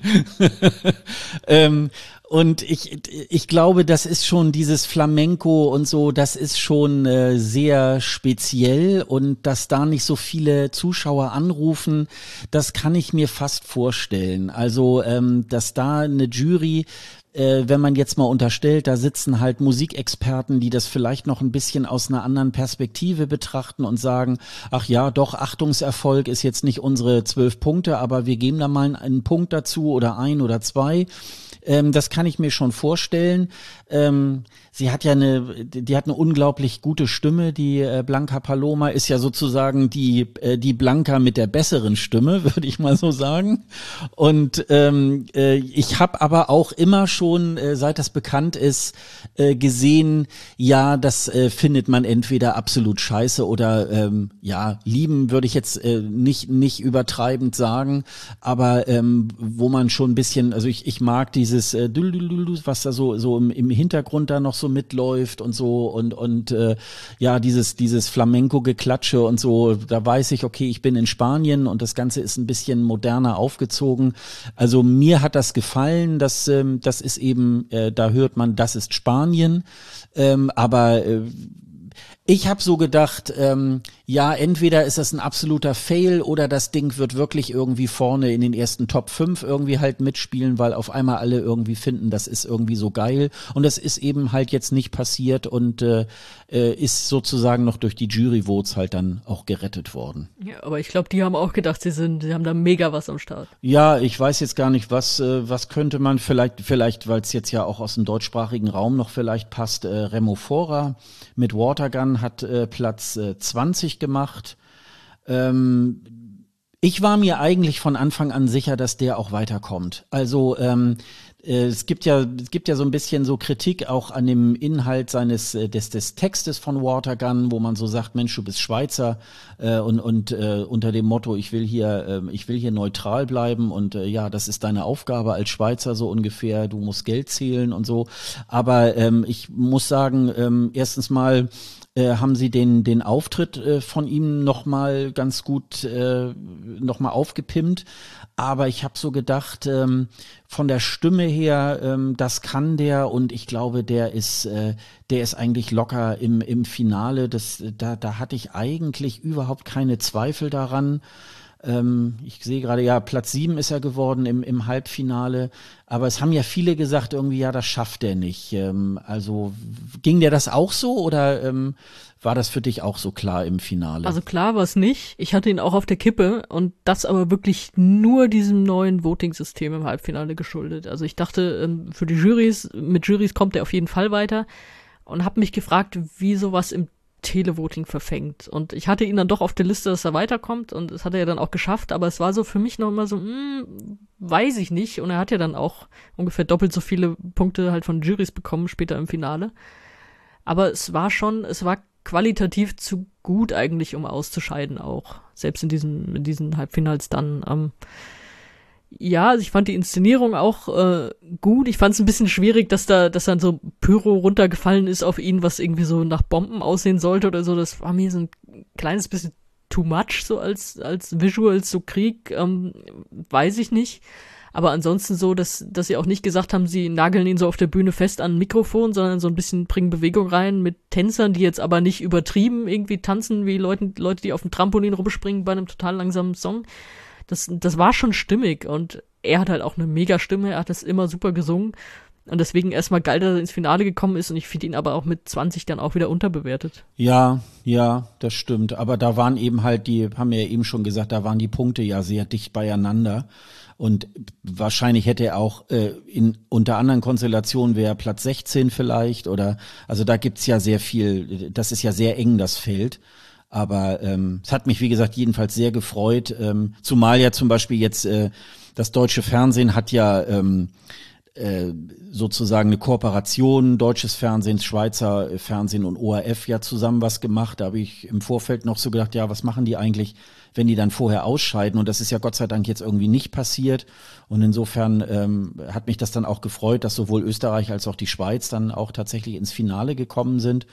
ähm, und ich, ich glaube, das ist schon dieses Flamenco und so, das ist schon äh, sehr speziell und dass da nicht so viele Zuschauer anrufen, das kann ich mir fast vorstellen. Also, ähm, dass da eine Jury äh, wenn man jetzt mal unterstellt, da sitzen halt Musikexperten, die das vielleicht noch ein bisschen aus einer anderen Perspektive betrachten und sagen, ach ja, doch, Achtungserfolg ist jetzt nicht unsere zwölf Punkte, aber wir geben da mal einen Punkt dazu oder ein oder zwei. Ähm, das kann ich mir schon vorstellen. Ähm, sie hat ja eine, die hat eine unglaublich gute Stimme. Die äh, Blanca Paloma ist ja sozusagen die äh, die Blanca mit der besseren Stimme, würde ich mal so sagen. Und ähm, äh, ich habe aber auch immer schon, äh, seit das bekannt ist, äh, gesehen, ja, das äh, findet man entweder absolut scheiße oder ähm, ja lieben würde ich jetzt äh, nicht nicht übertreibend sagen, aber ähm, wo man schon ein bisschen, also ich ich mag dieses äh, was da so so im, im Hintergrund da noch so mitläuft und so und und äh, ja dieses dieses Flamenco-Geklatsche und so, da weiß ich, okay, ich bin in Spanien und das Ganze ist ein bisschen moderner aufgezogen. Also mir hat das gefallen, dass ähm, das ist eben, äh, da hört man, das ist Spanien, ähm, aber äh, ich habe so gedacht, ähm, ja, entweder ist das ein absoluter Fail oder das Ding wird wirklich irgendwie vorne in den ersten Top 5 irgendwie halt mitspielen, weil auf einmal alle irgendwie finden, das ist irgendwie so geil. Und das ist eben halt jetzt nicht passiert und äh, äh, ist sozusagen noch durch die Jury-Votes halt dann auch gerettet worden. Ja, aber ich glaube, die haben auch gedacht, sie sind, sie haben da mega was am Start. Ja, ich weiß jetzt gar nicht, was, äh, was könnte man vielleicht, vielleicht, weil es jetzt ja auch aus dem deutschsprachigen Raum noch vielleicht passt, äh, Remo Fora mit Watergun hat äh, Platz äh, 20 gemacht. Ähm, ich war mir eigentlich von Anfang an sicher, dass der auch weiterkommt. Also ähm, äh, es gibt ja es gibt ja so ein bisschen so Kritik auch an dem Inhalt seines äh, des des Textes von Watergun, wo man so sagt, Mensch, du bist Schweizer äh, und und äh, unter dem Motto, ich will hier äh, ich will hier neutral bleiben und äh, ja, das ist deine Aufgabe als Schweizer so ungefähr, du musst Geld zählen und so. Aber ähm, ich muss sagen, ähm, erstens mal äh, haben sie den, den Auftritt äh, von ihm nochmal ganz gut äh, nochmal aufgepimpt. Aber ich habe so gedacht, ähm, von der Stimme her, ähm, das kann der und ich glaube, der ist, äh, der ist eigentlich locker im, im Finale. Das, da, da hatte ich eigentlich überhaupt keine Zweifel daran. Ähm, ich sehe gerade, ja, Platz sieben ist er geworden im, im Halbfinale. Aber es haben ja viele gesagt, irgendwie, ja, das schafft er nicht. Ähm, also ging dir das auch so oder ähm, war das für dich auch so klar im Finale? Also klar war es nicht. Ich hatte ihn auch auf der Kippe und das aber wirklich nur diesem neuen Voting-System im Halbfinale geschuldet. Also ich dachte, ähm, für die Jurys, mit Jurys kommt er auf jeden Fall weiter und habe mich gefragt, wie sowas im Televoting verfängt. Und ich hatte ihn dann doch auf der Liste, dass er weiterkommt und das hat er ja dann auch geschafft, aber es war so für mich noch immer so, hm, weiß ich nicht. Und er hat ja dann auch ungefähr doppelt so viele Punkte halt von Juries bekommen später im Finale. Aber es war schon, es war qualitativ zu gut eigentlich, um auszuscheiden auch. Selbst in diesen, in diesen Halbfinals dann. Ähm, ja, also ich fand die Inszenierung auch äh, gut. Ich fand es ein bisschen schwierig, dass da, dass dann so Pyro runtergefallen ist auf ihn, was irgendwie so nach Bomben aussehen sollte oder so. Das war mir so ein kleines bisschen too much, so als, als Visuals, so Krieg, ähm, weiß ich nicht. Aber ansonsten so, dass, dass sie auch nicht gesagt haben, sie nageln ihn so auf der Bühne fest an ein Mikrofon, sondern so ein bisschen bringen Bewegung rein mit Tänzern, die jetzt aber nicht übertrieben irgendwie tanzen, wie Leute, Leute, die auf dem Trampolin rumspringen bei einem total langsamen Song. Das, das war schon stimmig und er hat halt auch eine mega Stimme, er hat das immer super gesungen. Und deswegen erstmal geil, dass er ins Finale gekommen ist und ich finde ihn aber auch mit 20 dann auch wieder unterbewertet. Ja, ja, das stimmt. Aber da waren eben halt die, haben wir ja eben schon gesagt, da waren die Punkte ja sehr dicht beieinander. Und wahrscheinlich hätte er auch äh, in unter anderen Konstellationen wäre Platz 16 vielleicht oder also da gibt's ja sehr viel, das ist ja sehr eng, das Feld. Aber ähm, es hat mich, wie gesagt, jedenfalls sehr gefreut. Ähm, zumal ja zum Beispiel jetzt äh, das deutsche Fernsehen hat ja ähm, äh, sozusagen eine Kooperation, deutsches Fernsehen, Schweizer Fernsehen und ORF ja zusammen was gemacht. Da habe ich im Vorfeld noch so gedacht, ja, was machen die eigentlich, wenn die dann vorher ausscheiden? Und das ist ja Gott sei Dank jetzt irgendwie nicht passiert. Und insofern ähm, hat mich das dann auch gefreut, dass sowohl Österreich als auch die Schweiz dann auch tatsächlich ins Finale gekommen sind.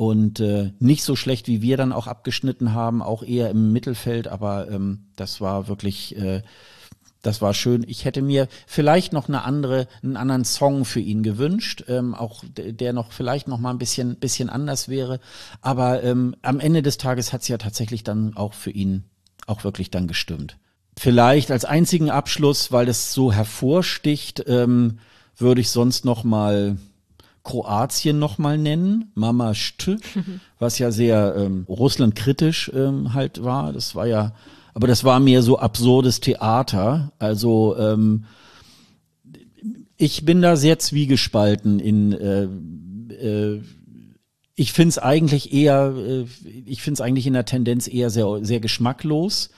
Und äh, nicht so schlecht, wie wir dann auch abgeschnitten haben, auch eher im Mittelfeld, aber ähm, das war wirklich äh, das war schön. Ich hätte mir vielleicht noch eine andere, einen anderen Song für ihn gewünscht, ähm, auch der noch vielleicht noch mal ein bisschen, bisschen anders wäre. Aber ähm, am Ende des Tages hat es ja tatsächlich dann auch für ihn auch wirklich dann gestimmt. Vielleicht als einzigen Abschluss, weil es so hervorsticht, ähm, würde ich sonst noch mal Kroatien noch mal nennen, Mama St, was ja sehr ähm, Russland kritisch ähm, halt war. Das war ja aber das war mir so absurdes Theater. Also ähm, ich bin da sehr zwiegespalten in äh, äh, ich finde es eigentlich eher, äh, ich finde es eigentlich in der Tendenz eher sehr, sehr geschmacklos.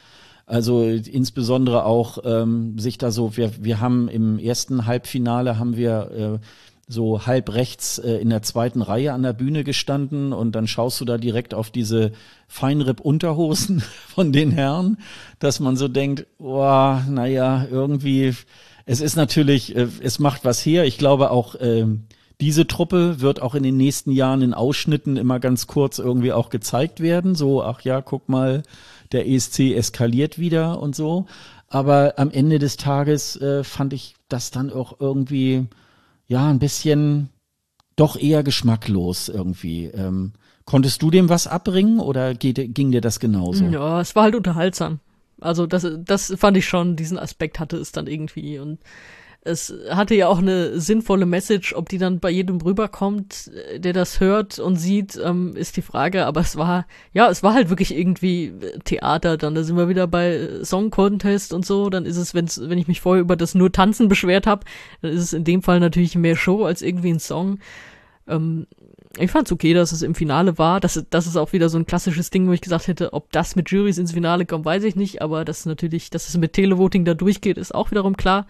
Also insbesondere auch ähm, sich da so, wir, wir haben im ersten Halbfinale haben wir äh, so halb rechts äh, in der zweiten Reihe an der Bühne gestanden und dann schaust du da direkt auf diese Feinripp-Unterhosen von den Herren, dass man so denkt, boah, naja, irgendwie, es ist natürlich, äh, es macht was her. Ich glaube auch, äh, diese Truppe wird auch in den nächsten Jahren in Ausschnitten immer ganz kurz irgendwie auch gezeigt werden. So, ach ja, guck mal, der ESC eskaliert wieder und so. Aber am Ende des Tages äh, fand ich das dann auch irgendwie, ja, ein bisschen doch eher geschmacklos irgendwie. Ähm, konntest du dem was abbringen oder geht, ging dir das genauso? Ja, es war halt unterhaltsam. Also das, das fand ich schon, diesen Aspekt hatte es dann irgendwie und es hatte ja auch eine sinnvolle Message, ob die dann bei jedem rüberkommt, äh, der das hört und sieht, ähm, ist die Frage. Aber es war, ja, es war halt wirklich irgendwie Theater. Dann da sind wir wieder bei Song Contest und so. Dann ist es, wenn's, wenn ich mich vorher über das nur Tanzen beschwert habe, dann ist es in dem Fall natürlich mehr Show als irgendwie ein Song. Ähm, ich fand's okay, dass es im Finale war. Das, das ist auch wieder so ein klassisches Ding, wo ich gesagt hätte, ob das mit Juries ins Finale kommt, weiß ich nicht. Aber das natürlich, dass es mit Televoting da durchgeht, ist auch wiederum klar.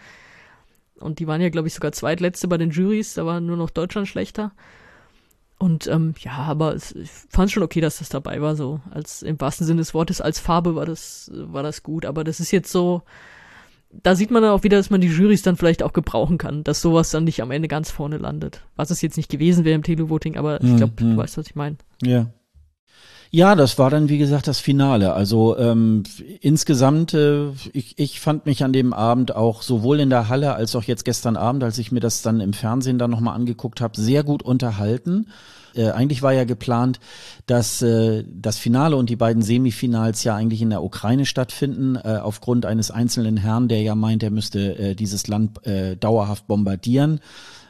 Und die waren ja, glaube ich, sogar zweitletzte bei den Juries, da war nur noch Deutschland schlechter. Und ähm, ja, aber es, ich fand schon okay, dass das dabei war, so als im wahrsten Sinne des Wortes als Farbe war das war das gut. Aber das ist jetzt so, da sieht man dann auch wieder, dass man die Juries dann vielleicht auch gebrauchen kann, dass sowas dann nicht am Ende ganz vorne landet. Was es jetzt nicht gewesen wäre im Televoting, aber ich glaube, mhm. du weißt, was ich meine. Ja. Ja, das war dann wie gesagt das Finale. Also ähm, insgesamt, äh, ich, ich fand mich an dem Abend auch sowohl in der Halle als auch jetzt gestern Abend, als ich mir das dann im Fernsehen dann nochmal angeguckt habe, sehr gut unterhalten. Äh, eigentlich war ja geplant, dass äh, das Finale und die beiden Semifinals ja eigentlich in der Ukraine stattfinden, äh, aufgrund eines einzelnen Herrn, der ja meint, er müsste äh, dieses Land äh, dauerhaft bombardieren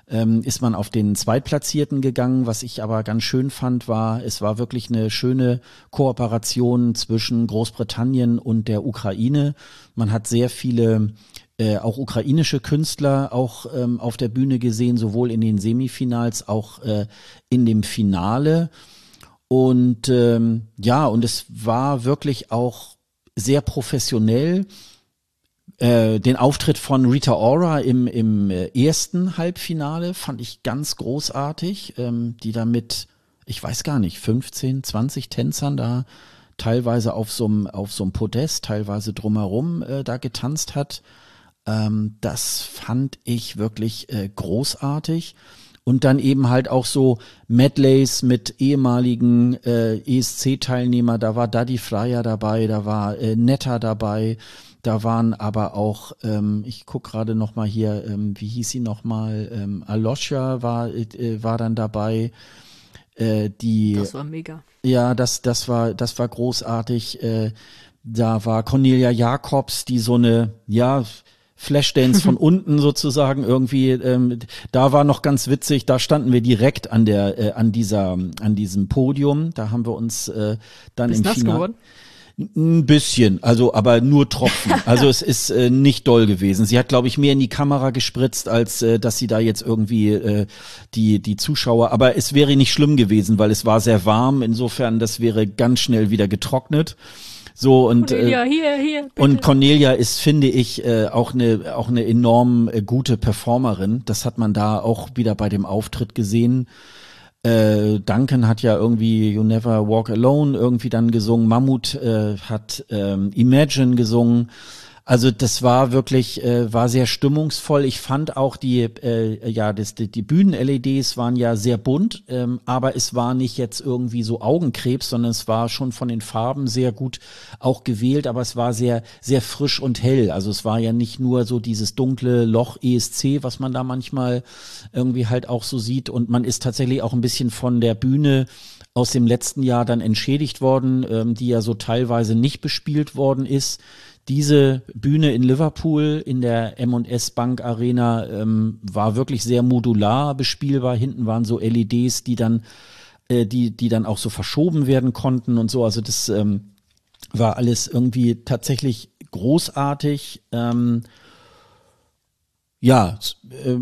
ähm, ist man auf den Zweitplatzierten gegangen. Was ich aber ganz schön fand, war, es war wirklich eine schöne Kooperation zwischen Großbritannien und der Ukraine. Man hat sehr viele äh, auch ukrainische Künstler auch ähm, auf der Bühne gesehen, sowohl in den Semifinals, auch äh, in dem Finale. Und ähm, ja, und es war wirklich auch sehr professionell. Äh, den Auftritt von Rita Ora im, im äh, ersten Halbfinale fand ich ganz großartig, ähm, die da mit, ich weiß gar nicht, 15, 20 Tänzern da teilweise auf so einem auf Podest, teilweise drumherum äh, da getanzt hat. Ähm, das fand ich wirklich äh, großartig. Und dann eben halt auch so Medleys mit ehemaligen äh, ESC-Teilnehmer. Da war Daddy Freier dabei, da war äh, Netta dabei, da waren aber auch, ähm, ich guck gerade noch mal hier, ähm, wie hieß sie noch mal? Ähm, Alosha war äh, war dann dabei. Äh, die. Das war mega. Ja, das das war das war großartig. Äh, da war Cornelia Jacobs, die so eine ja Flashdance von unten sozusagen irgendwie. Ähm, da war noch ganz witzig, da standen wir direkt an der, äh, an dieser, an diesem Podium. Da haben wir uns äh, dann Bist im Finale. Ein bisschen, also aber nur Tropfen. Also es ist äh, nicht doll gewesen. Sie hat, glaube ich, mehr in die Kamera gespritzt, als äh, dass sie da jetzt irgendwie äh, die die Zuschauer. Aber es wäre nicht schlimm gewesen, weil es war sehr warm. Insofern, das wäre ganz schnell wieder getrocknet. So und Cornelia, äh, hier, hier. Bitte. und Cornelia ist, finde ich, äh, auch eine auch eine enorm äh, gute Performerin. Das hat man da auch wieder bei dem Auftritt gesehen. Äh, Duncan hat ja irgendwie You Never Walk Alone irgendwie dann gesungen. Mammut äh, hat ähm, Imagine gesungen. Also das war wirklich, äh, war sehr stimmungsvoll. Ich fand auch die, äh, ja, das, die, die Bühnen-LEDs waren ja sehr bunt, ähm, aber es war nicht jetzt irgendwie so Augenkrebs, sondern es war schon von den Farben sehr gut auch gewählt, aber es war sehr, sehr frisch und hell. Also es war ja nicht nur so dieses dunkle Loch ESC, was man da manchmal irgendwie halt auch so sieht. Und man ist tatsächlich auch ein bisschen von der Bühne aus dem letzten Jahr dann entschädigt worden, ähm, die ja so teilweise nicht bespielt worden ist. Diese Bühne in Liverpool in der M&S Bank Arena ähm, war wirklich sehr modular bespielbar. Hinten waren so LEDs, die dann, äh, die, die dann auch so verschoben werden konnten und so. Also das ähm, war alles irgendwie tatsächlich großartig. Ähm, ja, äh,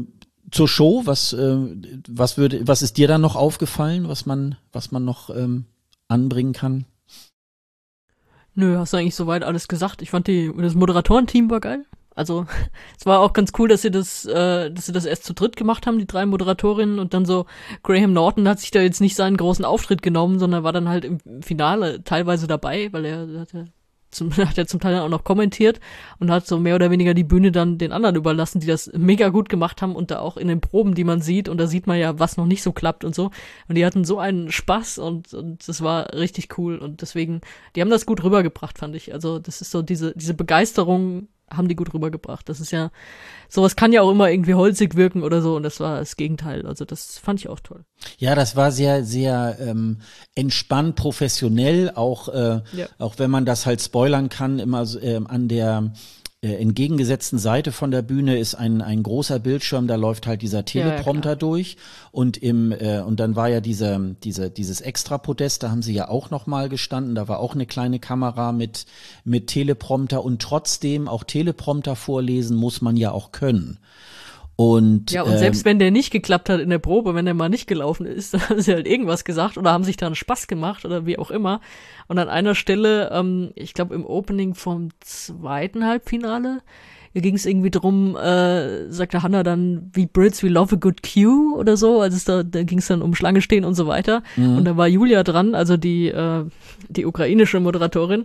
zur Show, was, äh, was würde, was ist dir dann noch aufgefallen, was man, was man noch ähm, anbringen kann? Nö, hast du eigentlich soweit alles gesagt. Ich fand die, das Moderatorenteam war geil. Also, es war auch ganz cool, dass sie das, äh, dass sie das erst zu dritt gemacht haben, die drei Moderatorinnen, und dann so, Graham Norton hat sich da jetzt nicht seinen großen Auftritt genommen, sondern war dann halt im Finale teilweise dabei, weil er hat ja zum, hat er zum Teil auch noch kommentiert und hat so mehr oder weniger die Bühne dann den anderen überlassen, die das mega gut gemacht haben und da auch in den Proben, die man sieht, und da sieht man ja, was noch nicht so klappt und so. Und die hatten so einen Spaß und, und das war richtig cool und deswegen, die haben das gut rübergebracht, fand ich. Also das ist so diese, diese Begeisterung haben die gut rübergebracht. Das ist ja, sowas kann ja auch immer irgendwie holzig wirken oder so und das war das Gegenteil. Also das fand ich auch toll. Ja, das war sehr, sehr ähm, entspannt, professionell, auch, äh, Ja. auch wenn man das halt spoilern kann, immer so, ähm, an der äh, entgegengesetzten Seite von der Bühne ist ein, ein großer Bildschirm, da läuft halt dieser ja, Teleprompter durch. Und im äh, und dann war ja diese, diese dieses Extrapodest, da haben sie ja auch noch mal gestanden, da war auch eine kleine Kamera mit mit Teleprompter. Und trotzdem auch Teleprompter vorlesen muss man ja auch können. Und Ja, und ähm, selbst wenn der nicht geklappt hat in der Probe, wenn der mal nicht gelaufen ist, dann haben sie halt irgendwas gesagt oder haben sich dann Spaß gemacht oder wie auch immer. Und an einer Stelle, ähm, ich glaube im Opening vom zweiten Halbfinale, ging es irgendwie drum, äh, sagte Hannah dann, wie Brits, we love a good cue oder so. Also es da, da ging es dann um Schlange stehen und so weiter. Und da war Julia dran, also die, äh, die ukrainische Moderatorin.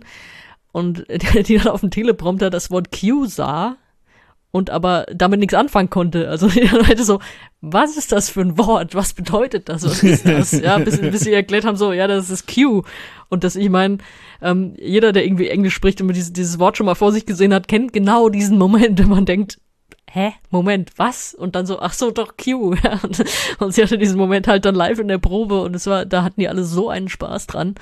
Und die, die dann auf dem Teleprompter das Wort Q sah und aber damit nichts anfangen konnte. Also die Leute so, was ist das für ein Wort? Was bedeutet das? Was ist das? Ja, bis, bis sie erklärt haben, so, ja, das ist Q. Und dass ich meine, ähm, jeder, der irgendwie Englisch spricht und dieses, dieses Wort schon mal vor sich gesehen hat, kennt genau diesen Moment, wenn man denkt, hä, Moment, was? Und dann so, ach so, doch Q. Ja, und, und sie hatte diesen Moment halt dann live in der Probe und es war, da hatten die alle so einen Spaß dran.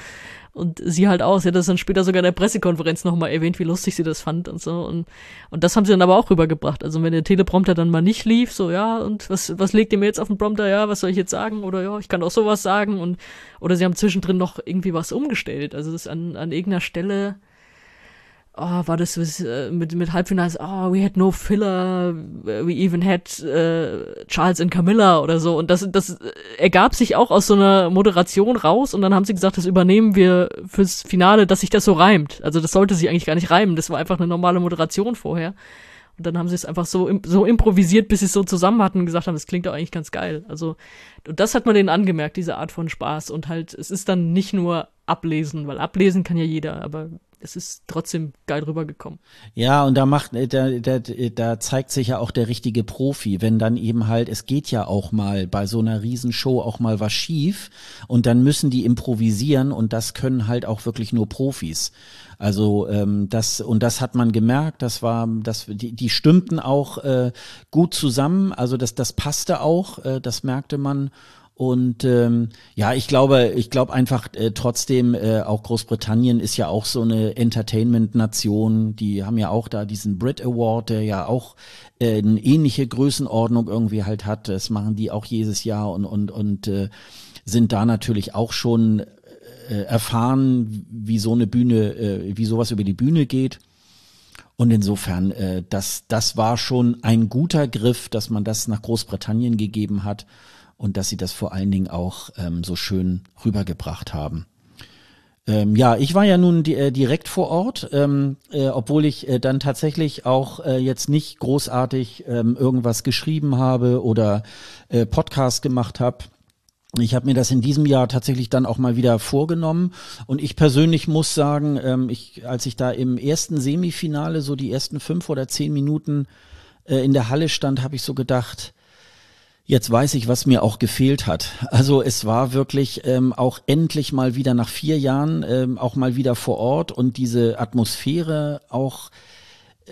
Und sie halt auch. Sie hat das dann später sogar in der Pressekonferenz nochmal erwähnt, wie lustig sie das fand und so. Und, und das haben sie dann aber auch rübergebracht. Also wenn der Teleprompter dann mal nicht lief, so, ja, und was, was legt ihr mir jetzt auf den Prompter? Ja, was soll ich jetzt sagen? Oder ja, ich kann auch sowas sagen. Und, oder sie haben zwischendrin noch irgendwie was umgestellt. Also das ist an, an irgendeiner Stelle, oh, war das was, äh, mit, mit Halbfinals, oh, we had no filler, we even had äh, Charles and Camilla oder so. Und das, das äh, ergab sich auch aus so einer Moderation raus und dann haben sie gesagt, das übernehmen wir fürs Finale, dass sich das so reimt. Also das sollte sich eigentlich gar nicht reimen, das war einfach eine normale Moderation vorher. Und dann haben sie es einfach so, so improvisiert, bis sie es so zusammen hatten und gesagt haben, das klingt doch eigentlich ganz geil. Also, und das hat man denen angemerkt, diese Art von Spaß. Und halt, es ist dann nicht nur ablesen, weil ablesen kann ja jeder, aber es ist trotzdem geil rübergekommen. Ja, und da macht, äh, da, da, da zeigt sich ja auch der richtige Profi, wenn dann eben halt, es geht ja auch mal bei so einer Riesenshow auch mal was schief und dann müssen die improvisieren und das können halt auch wirklich nur Profis. Also ähm, das und das hat man gemerkt, das war, das die, die stimmten auch äh, gut zusammen, also das das passte auch, äh, das merkte man Und ähm, ja, ich glaube, ich glaube einfach äh, trotzdem, äh, auch Großbritannien ist ja auch so eine Entertainment-Nation. Die haben ja auch da diesen Brit Award, der ja auch äh, eine ähnliche Größenordnung irgendwie halt hat. Das machen die auch jedes Jahr und und und äh, sind da natürlich auch schon äh, erfahren, wie so eine Bühne, äh, wie sowas über die Bühne geht. Und insofern, äh, das, das war schon ein guter Griff, dass man das nach Großbritannien gegeben hat und dass sie das vor allen Dingen auch ähm, so schön rübergebracht haben. Ähm, ja, ich war ja nun di äh, direkt vor Ort, ähm, äh, obwohl ich äh, dann tatsächlich auch äh, jetzt nicht großartig ähm, irgendwas geschrieben habe oder äh, Podcast gemacht habe. Ich habe mir das in diesem Jahr tatsächlich dann auch mal wieder vorgenommen und ich persönlich muss sagen, ähm, ich, als ich da im ersten Semifinale so die ersten fünf oder zehn Minuten äh, in der Halle stand, habe ich so gedacht, Jetzt weiß ich, was mir auch gefehlt hat. Also es war wirklich ähm, auch endlich mal wieder nach vier Jahren ähm, auch mal wieder vor Ort und diese Atmosphäre auch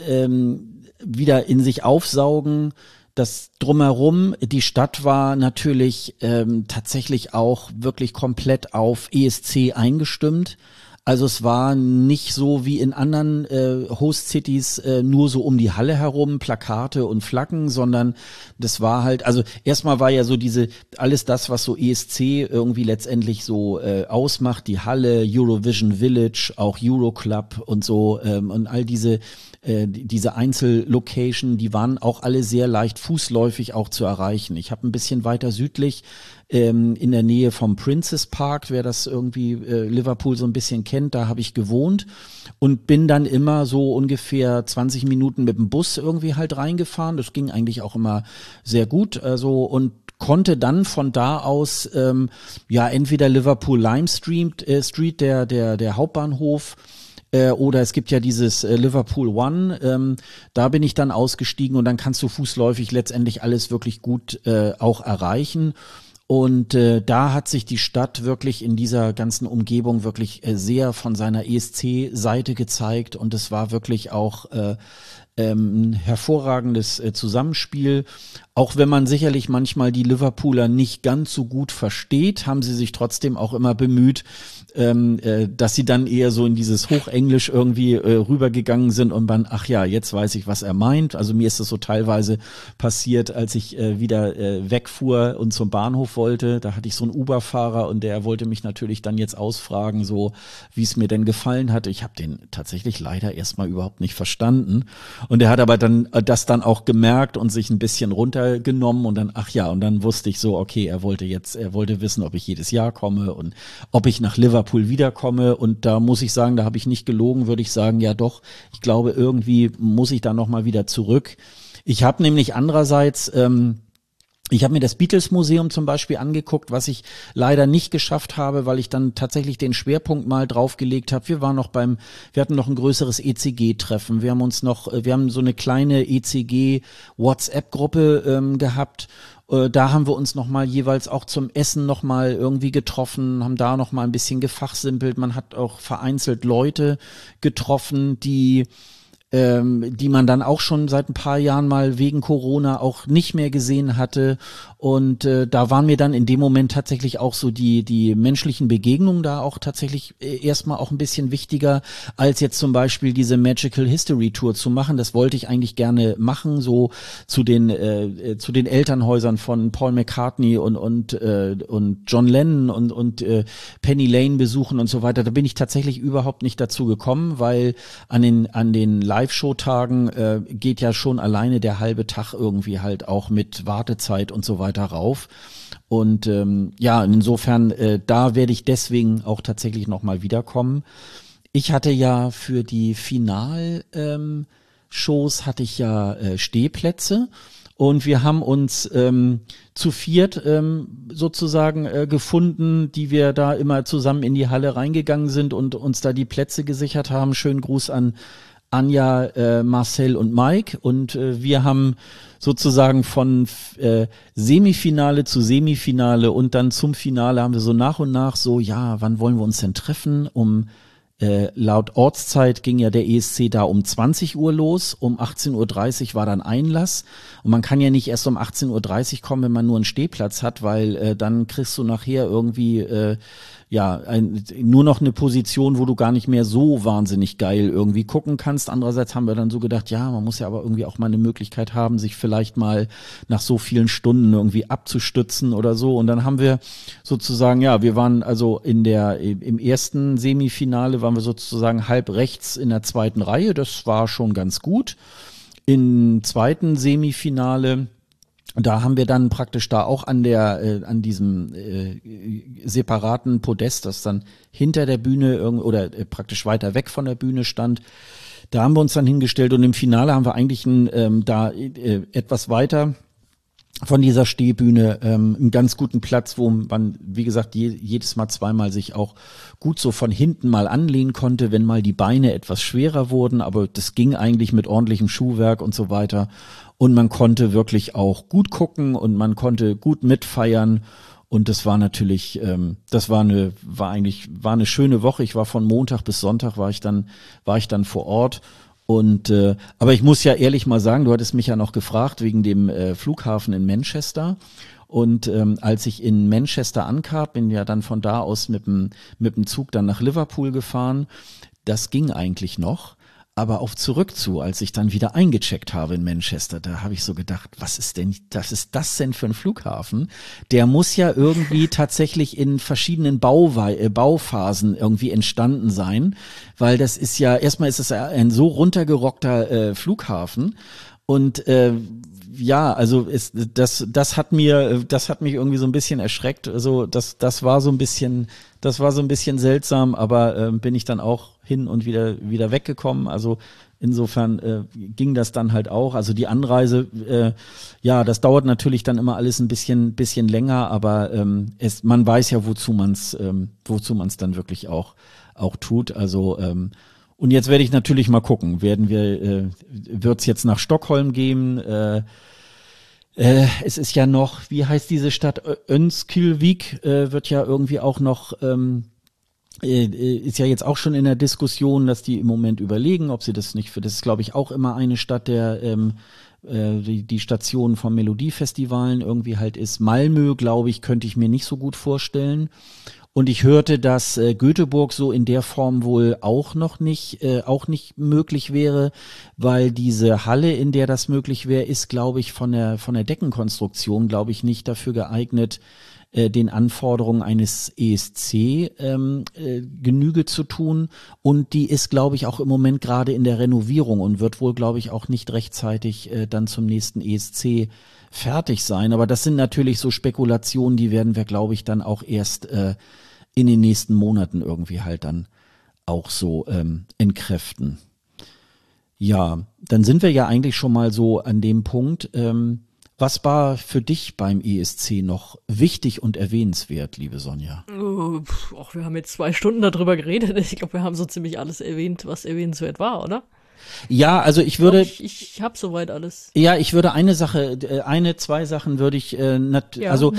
ähm, wieder in sich aufsaugen. Das drumherum, die Stadt war natürlich ähm, tatsächlich auch wirklich komplett auf ESC eingestimmt. Also es war nicht so wie in anderen äh, Host-Cities äh, nur so um die Halle herum, Plakate und Flaggen, sondern das war halt, also erstmal war ja so diese, alles das, was so ESC irgendwie letztendlich so äh, ausmacht, die Halle, Eurovision Village, auch Euroclub und so ähm, und all diese äh, diese Einzellocation, die waren auch alle sehr leicht fußläufig auch zu erreichen. Ich habe ein bisschen weiter südlich ähm, in der Nähe vom Princess Park, wer das irgendwie äh, Liverpool so ein bisschen kennt, da habe ich gewohnt und bin dann immer so ungefähr 20 Minuten mit dem Bus irgendwie halt reingefahren. Das ging eigentlich auch immer sehr gut. Also und konnte dann von da aus ähm, ja entweder Liverpool Lime Street, äh, Street der der der Hauptbahnhof äh, oder es gibt ja dieses äh, Liverpool One, ähm, da bin ich dann ausgestiegen und dann kannst du fußläufig letztendlich alles wirklich gut äh, auch erreichen. Und äh, da hat sich die Stadt wirklich in dieser ganzen Umgebung wirklich äh, sehr von seiner ESC-Seite gezeigt und es war wirklich auch äh, ähm, ein hervorragendes äh, Zusammenspiel. Auch wenn man sicherlich manchmal die Liverpooler nicht ganz so gut versteht, haben sie sich trotzdem auch immer bemüht, ähm, äh, dass sie dann eher so in dieses Hochenglisch irgendwie äh, rübergegangen sind und man, ach ja, jetzt weiß ich, was er meint. Also mir ist das so teilweise passiert, als ich äh, wieder äh, wegfuhr und zum Bahnhof wollte. Da hatte ich so einen Uber-Fahrer und der wollte mich natürlich dann jetzt ausfragen, so wie es mir denn gefallen hatte. Ich habe den tatsächlich leider erstmal überhaupt nicht verstanden. Und er hat aber dann äh, das dann auch gemerkt und sich ein bisschen runtergenommen und dann, ach ja, und dann wusste ich so, okay, er wollte jetzt, er wollte wissen, ob ich jedes Jahr komme und ob ich nach Liverpool Liverpool wiederkomme. Und da muss ich sagen, da habe ich nicht gelogen, würde ich sagen, ja doch, ich glaube, irgendwie muss ich da nochmal wieder zurück. Ich habe nämlich andererseits, ähm, ich habe mir das Beatles Museum zum Beispiel angeguckt, was ich leider nicht geschafft habe, weil ich dann tatsächlich den Schwerpunkt mal draufgelegt habe. Wir waren noch beim, wir hatten noch ein größeres ECG-Treffen. Wir haben uns noch, wir haben so eine kleine ECG-WhatsApp-Gruppe ähm, gehabt äh, da haben wir uns nochmal jeweils auch zum Essen nochmal irgendwie getroffen, haben da nochmal ein bisschen gefachsimpelt. Man hat auch vereinzelt Leute getroffen, die ähm, die man dann auch schon seit ein paar Jahren mal wegen Corona auch nicht mehr gesehen hatte. Und äh, da waren mir dann in dem Moment tatsächlich auch so die, die menschlichen Begegnungen da auch tatsächlich äh, erstmal auch ein bisschen wichtiger, als jetzt zum Beispiel diese Magical History Tour zu machen. Das wollte ich eigentlich gerne machen, so zu den, äh, äh zu den Elternhäusern von Paul McCartney und, und, äh, und John Lennon und, und äh, Penny Lane besuchen und so weiter. Da bin ich tatsächlich überhaupt nicht dazu gekommen, weil an den, an den Live-Show-Tagen äh, geht ja schon alleine der halbe Tag irgendwie halt auch mit Wartezeit und so weiter rauf. Und ähm, ja, insofern, äh, da werde ich deswegen auch tatsächlich nochmal wiederkommen. Ich hatte ja für die Final-Shows ähm, hatte ich ja äh, Stehplätze und wir haben uns ähm, zu viert ähm, sozusagen äh, gefunden, die wir da immer zusammen in die Halle reingegangen sind und uns da die Plätze gesichert haben. Schönen Gruß an Anja, äh, Marcel und Mike. Und äh, wir haben sozusagen von äh, Semifinale zu Semifinale und dann zum Finale haben wir so nach und nach so, ja, wann wollen wir uns denn treffen, um äh, laut Ortszeit ging ja der ESC da um 20 Uhr los, um 18.30 Uhr war dann Einlass und man kann ja nicht erst um 18.30 Uhr kommen, wenn man nur einen Stehplatz hat, weil äh, dann kriegst du nachher irgendwie äh, ja, ein, nur noch eine Position, wo du gar nicht mehr so wahnsinnig geil irgendwie gucken kannst. Andererseits haben wir dann so gedacht, ja, man muss ja aber irgendwie auch mal eine Möglichkeit haben, sich vielleicht mal nach so vielen Stunden irgendwie abzustützen oder so. Und dann haben wir sozusagen, ja, wir waren also in der, im ersten Semifinale waren wir sozusagen halb rechts in der zweiten Reihe. Das war schon ganz gut. Im zweiten Semifinale da haben wir dann praktisch da auch an der äh, an diesem äh, separaten Podest, das dann hinter der Bühne oder äh, praktisch weiter weg von der Bühne stand. Da haben wir uns dann hingestellt und im Finale haben wir eigentlich ein, ähm, da äh, etwas weiter von dieser Stehbühne ähm, einen ganz guten Platz, wo man, wie gesagt, je, jedes Mal zweimal sich auch gut so von hinten mal anlehnen konnte, wenn mal die Beine etwas schwerer wurden, aber das ging eigentlich mit ordentlichem Schuhwerk und so weiter und man konnte wirklich auch gut gucken und man konnte gut mitfeiern und das war natürlich, ähm, das war eine, war eigentlich, war eine schöne Woche. Ich war von Montag bis Sonntag war ich dann, war ich dann vor Ort. Und äh, aber ich muss ja ehrlich mal sagen, du hattest mich ja noch gefragt wegen dem äh, Flughafen in Manchester. Und ähm, als ich in Manchester ankam, bin ja dann von da aus mit dem mit dem Zug dann nach Liverpool gefahren. Das ging eigentlich noch. Aber auf zurück zu, als ich dann wieder eingecheckt habe in Manchester, da habe ich so gedacht, was ist denn, das ist das denn für ein Flughafen? Der muss ja irgendwie tatsächlich in verschiedenen Bauwe äh, Bauphasen irgendwie entstanden sein, weil das ist ja, erstmal ist es ein so runtergerockter äh, Flughafen und äh, ja, also ist, das, das hat mir, das hat mich irgendwie so ein bisschen erschreckt. Also das, das war so ein bisschen, das war so ein bisschen seltsam, aber äh, bin ich dann auch hin und wieder wieder weggekommen. Also insofern äh, ging das dann halt auch. Also die Anreise, äh, ja, das dauert natürlich dann immer alles ein bisschen bisschen länger, aber ähm, es, man weiß ja, wozu man es, ähm, wozu man es dann wirklich auch auch tut. Also ähm, und jetzt werde ich natürlich mal gucken, werden wir, äh, wird es jetzt nach Stockholm gehen? Äh, äh, es ist ja noch, wie heißt diese Stadt? Önskilvik äh, wird ja irgendwie auch noch, ähm, äh, äh, ist ja jetzt auch schon in der Diskussion, dass die im Moment überlegen, ob sie das nicht für, das ist glaube ich auch immer eine Stadt der, ähm, äh, die, die Station von Melodiefestivalen irgendwie halt ist. Malmö, glaube ich, könnte ich mir nicht so gut vorstellen. Und ich hörte, dass äh, Göteborg so in der Form wohl auch noch nicht, äh, auch nicht möglich wäre, weil diese Halle, in der das möglich wäre, ist, glaube ich, von der, von der Deckenkonstruktion, glaube ich, nicht dafür geeignet, äh, den Anforderungen eines ESC ähm, äh, Genüge zu tun. Und die ist, glaube ich, auch im Moment gerade in der Renovierung und wird wohl, glaube ich, auch nicht rechtzeitig äh, dann zum nächsten ESC fertig sein. Aber das sind natürlich so Spekulationen, die werden wir, glaube ich, dann auch erst äh, in den nächsten Monaten irgendwie halt dann auch so ähm, entkräften. Ja, dann sind wir ja eigentlich schon mal so an dem Punkt. Ähm, was war für dich beim ESC noch wichtig und erwähnenswert, liebe Sonja? Oh, pf, wir haben jetzt zwei Stunden darüber geredet. Ich glaube, wir haben so ziemlich alles erwähnt, was erwähnenswert war, oder? Ja, also ich würde. Ich, ich, ich habe soweit alles. Ja, ich würde eine Sache, äh, eine, zwei Sachen würde ich, äh, nat, Ja, also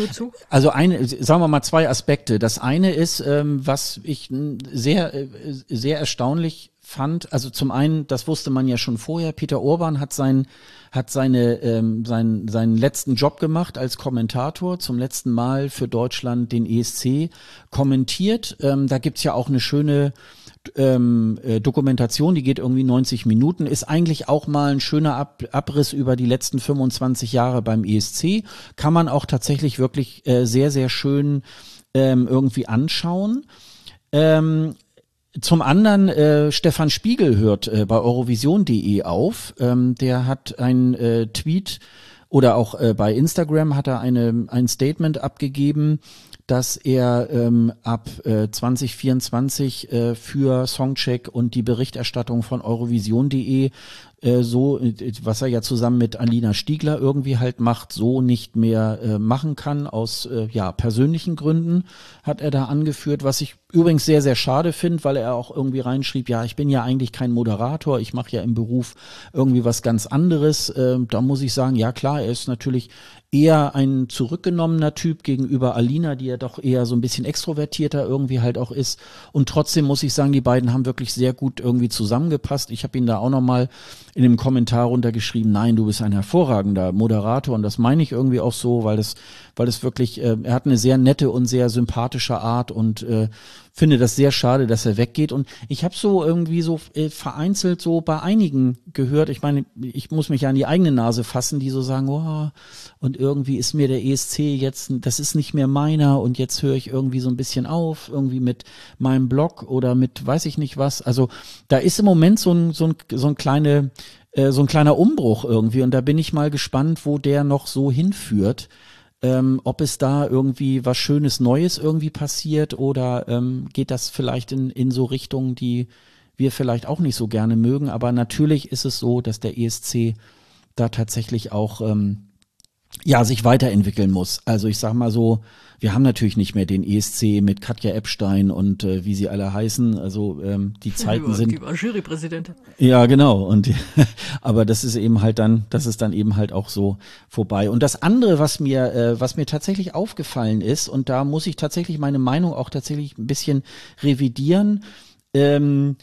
also eine, sagen wir mal zwei Aspekte. Das eine ist, ähm, was ich sehr, äh, sehr erstaunlich fand. Also zum einen, das wusste man ja schon vorher. Peter Orban hat sein, hat seine, ähm, seinen, seinen letzten Job gemacht als Kommentator zum letzten Mal für Deutschland den ESC kommentiert. Ähm, da gibt's ja auch eine schöne ähm, äh, Dokumentation, die geht irgendwie 90 Minuten, ist eigentlich auch mal ein schöner Ab Abriss über die letzten 25 Jahre beim ESC. Kann man auch tatsächlich wirklich äh, sehr, sehr schön ähm, irgendwie anschauen. Ähm, zum anderen, äh, Stefan Spiegel hört äh, bei Eurovision.de auf. Ähm, der hat ein äh, Tweet oder auch äh, bei Instagram hat er eine, ein Statement abgegeben, dass er ähm, ab äh, 2024 äh, für Songcheck und die Berichterstattung von Eurovision.de äh, so, äh, was er ja zusammen mit Alina Stiegler irgendwie halt macht, so nicht mehr äh, machen kann aus äh, ja persönlichen Gründen, hat er da angeführt, was ich übrigens sehr, sehr schade finde, weil er auch irgendwie reinschrieb, ja, ich bin ja eigentlich kein Moderator, ich mache ja im Beruf irgendwie was ganz anderes. Äh, da muss ich sagen, ja klar, er ist natürlich eher ein zurückgenommener Typ gegenüber Alina, die ja doch eher so ein bisschen extrovertierter irgendwie halt auch ist. Und trotzdem muss ich sagen, die beiden haben wirklich sehr gut irgendwie zusammengepasst. Ich habe ihn da auch nochmal in dem Kommentar runtergeschrieben, nein, du bist ein hervorragender Moderator und das meine ich irgendwie auch so, weil das, weil das wirklich, äh, er hat eine sehr nette und sehr sympathische Art und äh, finde das sehr schade, dass er weggeht. Und ich habe so irgendwie so äh, vereinzelt so bei einigen gehört, ich meine, ich muss mich ja an die eigene Nase fassen, die so sagen, oh, und irgendwie ist mir der ESC jetzt, das ist nicht mehr meiner und jetzt höre ich irgendwie so ein bisschen auf, irgendwie mit meinem Blog oder mit weiß ich nicht was. Also da ist im Moment so ein, so ein, so ein kleine, äh, so ein kleiner Umbruch irgendwie und da bin ich mal gespannt, wo der noch so hinführt ähm, ob es da irgendwie was Schönes Neues irgendwie passiert oder ähm, geht das vielleicht in, in so Richtungen, die wir vielleicht auch nicht so gerne mögen. Aber natürlich ist es so, dass der ESC da tatsächlich auch ähm, ja, sich weiterentwickeln muss. Also ich sag mal so, wir haben natürlich nicht mehr den ESC mit Katja Epstein und äh, wie sie alle heißen. Also ähm, die Zeiten sind. Die war Jurypräsidentin. Ja, genau. Und aber das ist eben halt dann, das ist dann eben halt auch so vorbei. Und das andere, was mir, äh, was mir tatsächlich aufgefallen ist, und da muss ich tatsächlich meine Meinung auch tatsächlich ein bisschen revidieren. Ähm,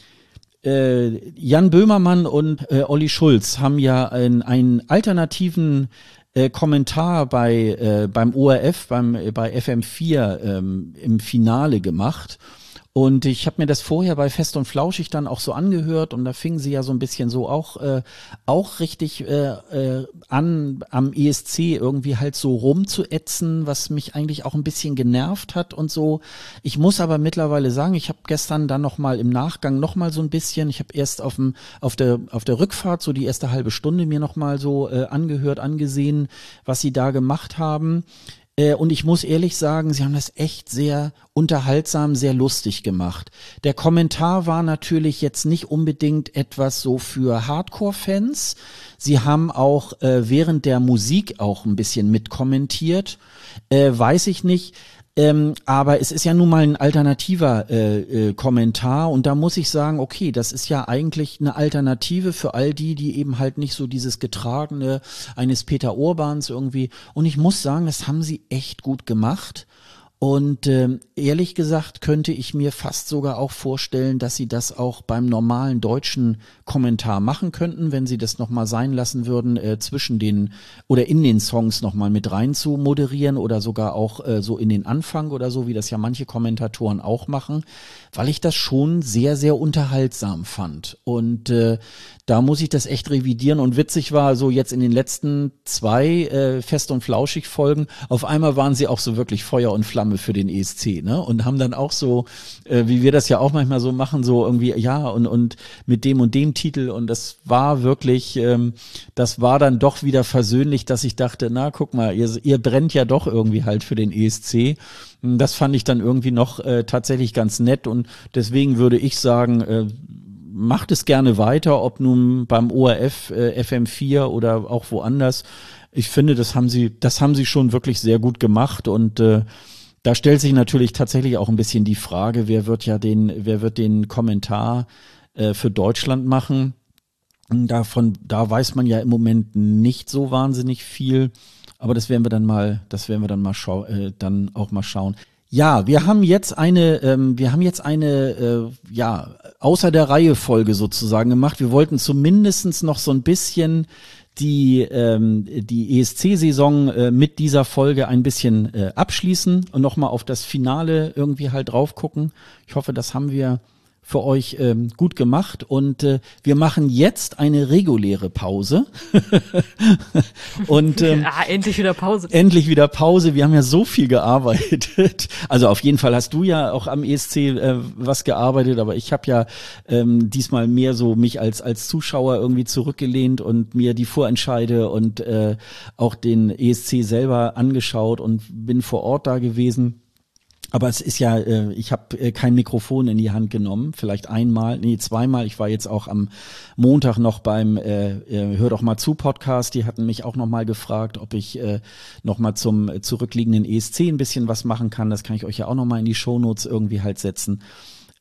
äh, Jan Böhmermann und äh, Olli Schulz haben ja einen, einen alternativen äh, Kommentar bei äh, beim ORF, beim äh, bei FM4 ähm, im Finale gemacht. Und ich habe mir das vorher bei Fest und Flauschig dann auch so angehört und da fingen sie ja so ein bisschen so auch äh, auch richtig äh, äh, an am ESC irgendwie halt so rumzuätzen, was mich eigentlich auch ein bisschen genervt hat und so. Ich muss aber mittlerweile sagen, ich habe gestern dann noch mal im Nachgang noch mal so ein bisschen, ich habe erst auf dem auf der auf der Rückfahrt so die erste halbe Stunde mir noch mal so äh, angehört, angesehen, was sie da gemacht haben. Äh, und ich muss ehrlich sagen, sie haben das echt sehr unterhaltsam, sehr lustig gemacht. Der Kommentar war natürlich jetzt nicht unbedingt etwas so für Hardcore-Fans. Sie haben auch äh, während der Musik auch ein bisschen mitkommentiert. Äh, weiß ich nicht. Ähm, aber es ist ja nun mal ein alternativer äh, äh, Kommentar und da muss ich sagen, okay, das ist ja eigentlich eine Alternative für all die, die eben halt nicht so dieses getragene eines Peter Urbans irgendwie. Und ich muss sagen, das haben sie echt gut gemacht. Und äh, ehrlich gesagt könnte ich mir fast sogar auch vorstellen, dass sie das auch beim normalen deutschen Kommentar machen könnten, wenn sie das nochmal sein lassen würden, äh, zwischen den oder in den Songs nochmal mit rein zu moderieren oder sogar auch äh, so in den Anfang oder so, wie das ja manche Kommentatoren auch machen, weil ich das schon sehr, sehr unterhaltsam fand. Und äh, da muss ich das echt revidieren. Und witzig war so jetzt in den letzten zwei äh, Fest- und Flauschig-Folgen, auf einmal waren sie auch so wirklich Feuer und Flamme für den ESC, ne? Und haben dann auch so, äh, wie wir das ja auch manchmal so machen, so irgendwie, ja, und, und mit dem und dem Titel. Und das war wirklich, ähm, das war dann doch wieder versöhnlich, dass ich dachte, na, guck mal, ihr, ihr brennt ja doch irgendwie halt für den ESC. Das fand ich dann irgendwie noch äh, tatsächlich ganz nett und deswegen würde ich sagen, äh, macht es gerne weiter, ob nun beim ORF, äh, FM4 oder auch woanders. Ich finde, das haben sie, das haben sie schon wirklich sehr gut gemacht und äh, da stellt sich natürlich tatsächlich auch ein bisschen die Frage, wer wird ja den, wer wird den Kommentar äh, für Deutschland machen? Davon, da weiß man ja im Moment nicht so wahnsinnig viel. Aber das werden wir dann mal, das werden wir dann mal schau äh, dann auch mal schauen. Ja, wir haben jetzt eine, ähm, wir haben jetzt eine, äh, ja, außer der Reihe Folge sozusagen gemacht. Wir wollten zumindestens noch so ein bisschen die, ähm, die ESC-Saison äh, mit dieser Folge ein bisschen äh, abschließen und nochmal auf das Finale irgendwie halt drauf gucken. Ich hoffe, das haben wir für euch ähm, gut gemacht und äh, wir machen jetzt eine reguläre Pause. und ähm, ah, endlich wieder Pause. Endlich wieder Pause. Wir haben ja so viel gearbeitet. Also auf jeden Fall hast du ja auch am ESC äh, was gearbeitet, aber ich habe ja ähm, diesmal mehr so mich als als Zuschauer irgendwie zurückgelehnt und mir die Vorentscheide und äh, auch den ESC selber angeschaut und bin vor Ort da gewesen. Aber es ist ja, äh, ich habe äh, kein Mikrofon in die Hand genommen, vielleicht einmal, nee, zweimal. Ich war jetzt auch am Montag noch beim äh, äh, Hör doch mal zu Podcast. Die hatten mich auch noch mal gefragt, ob ich äh, noch mal zum zurückliegenden ESC ein bisschen was machen kann. Das kann ich euch ja auch noch mal in die Shownotes irgendwie halt setzen.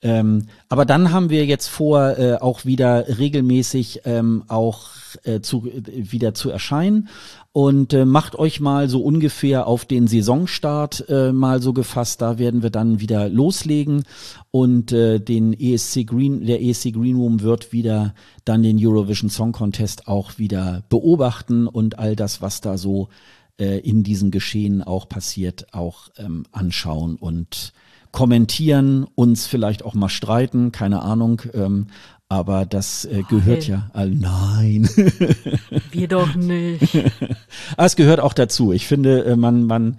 Ähm, aber dann haben wir jetzt vor, äh, auch wieder regelmäßig ähm, auch äh, zu, äh, wieder zu erscheinen und äh, macht euch mal so ungefähr auf den Saisonstart äh, mal so gefasst. Da werden wir dann wieder loslegen und äh, den ESC Green, der ESC Green Room wird wieder dann den Eurovision Song Contest auch wieder beobachten und all das, was da so äh, in diesen Geschehen auch passiert, auch ähm, anschauen und kommentieren, uns vielleicht auch mal streiten, keine Ahnung. Ähm, aber das äh, gehört ja. Äh, nein. Wir doch nicht. aber es gehört auch dazu. Ich finde, äh, man, man,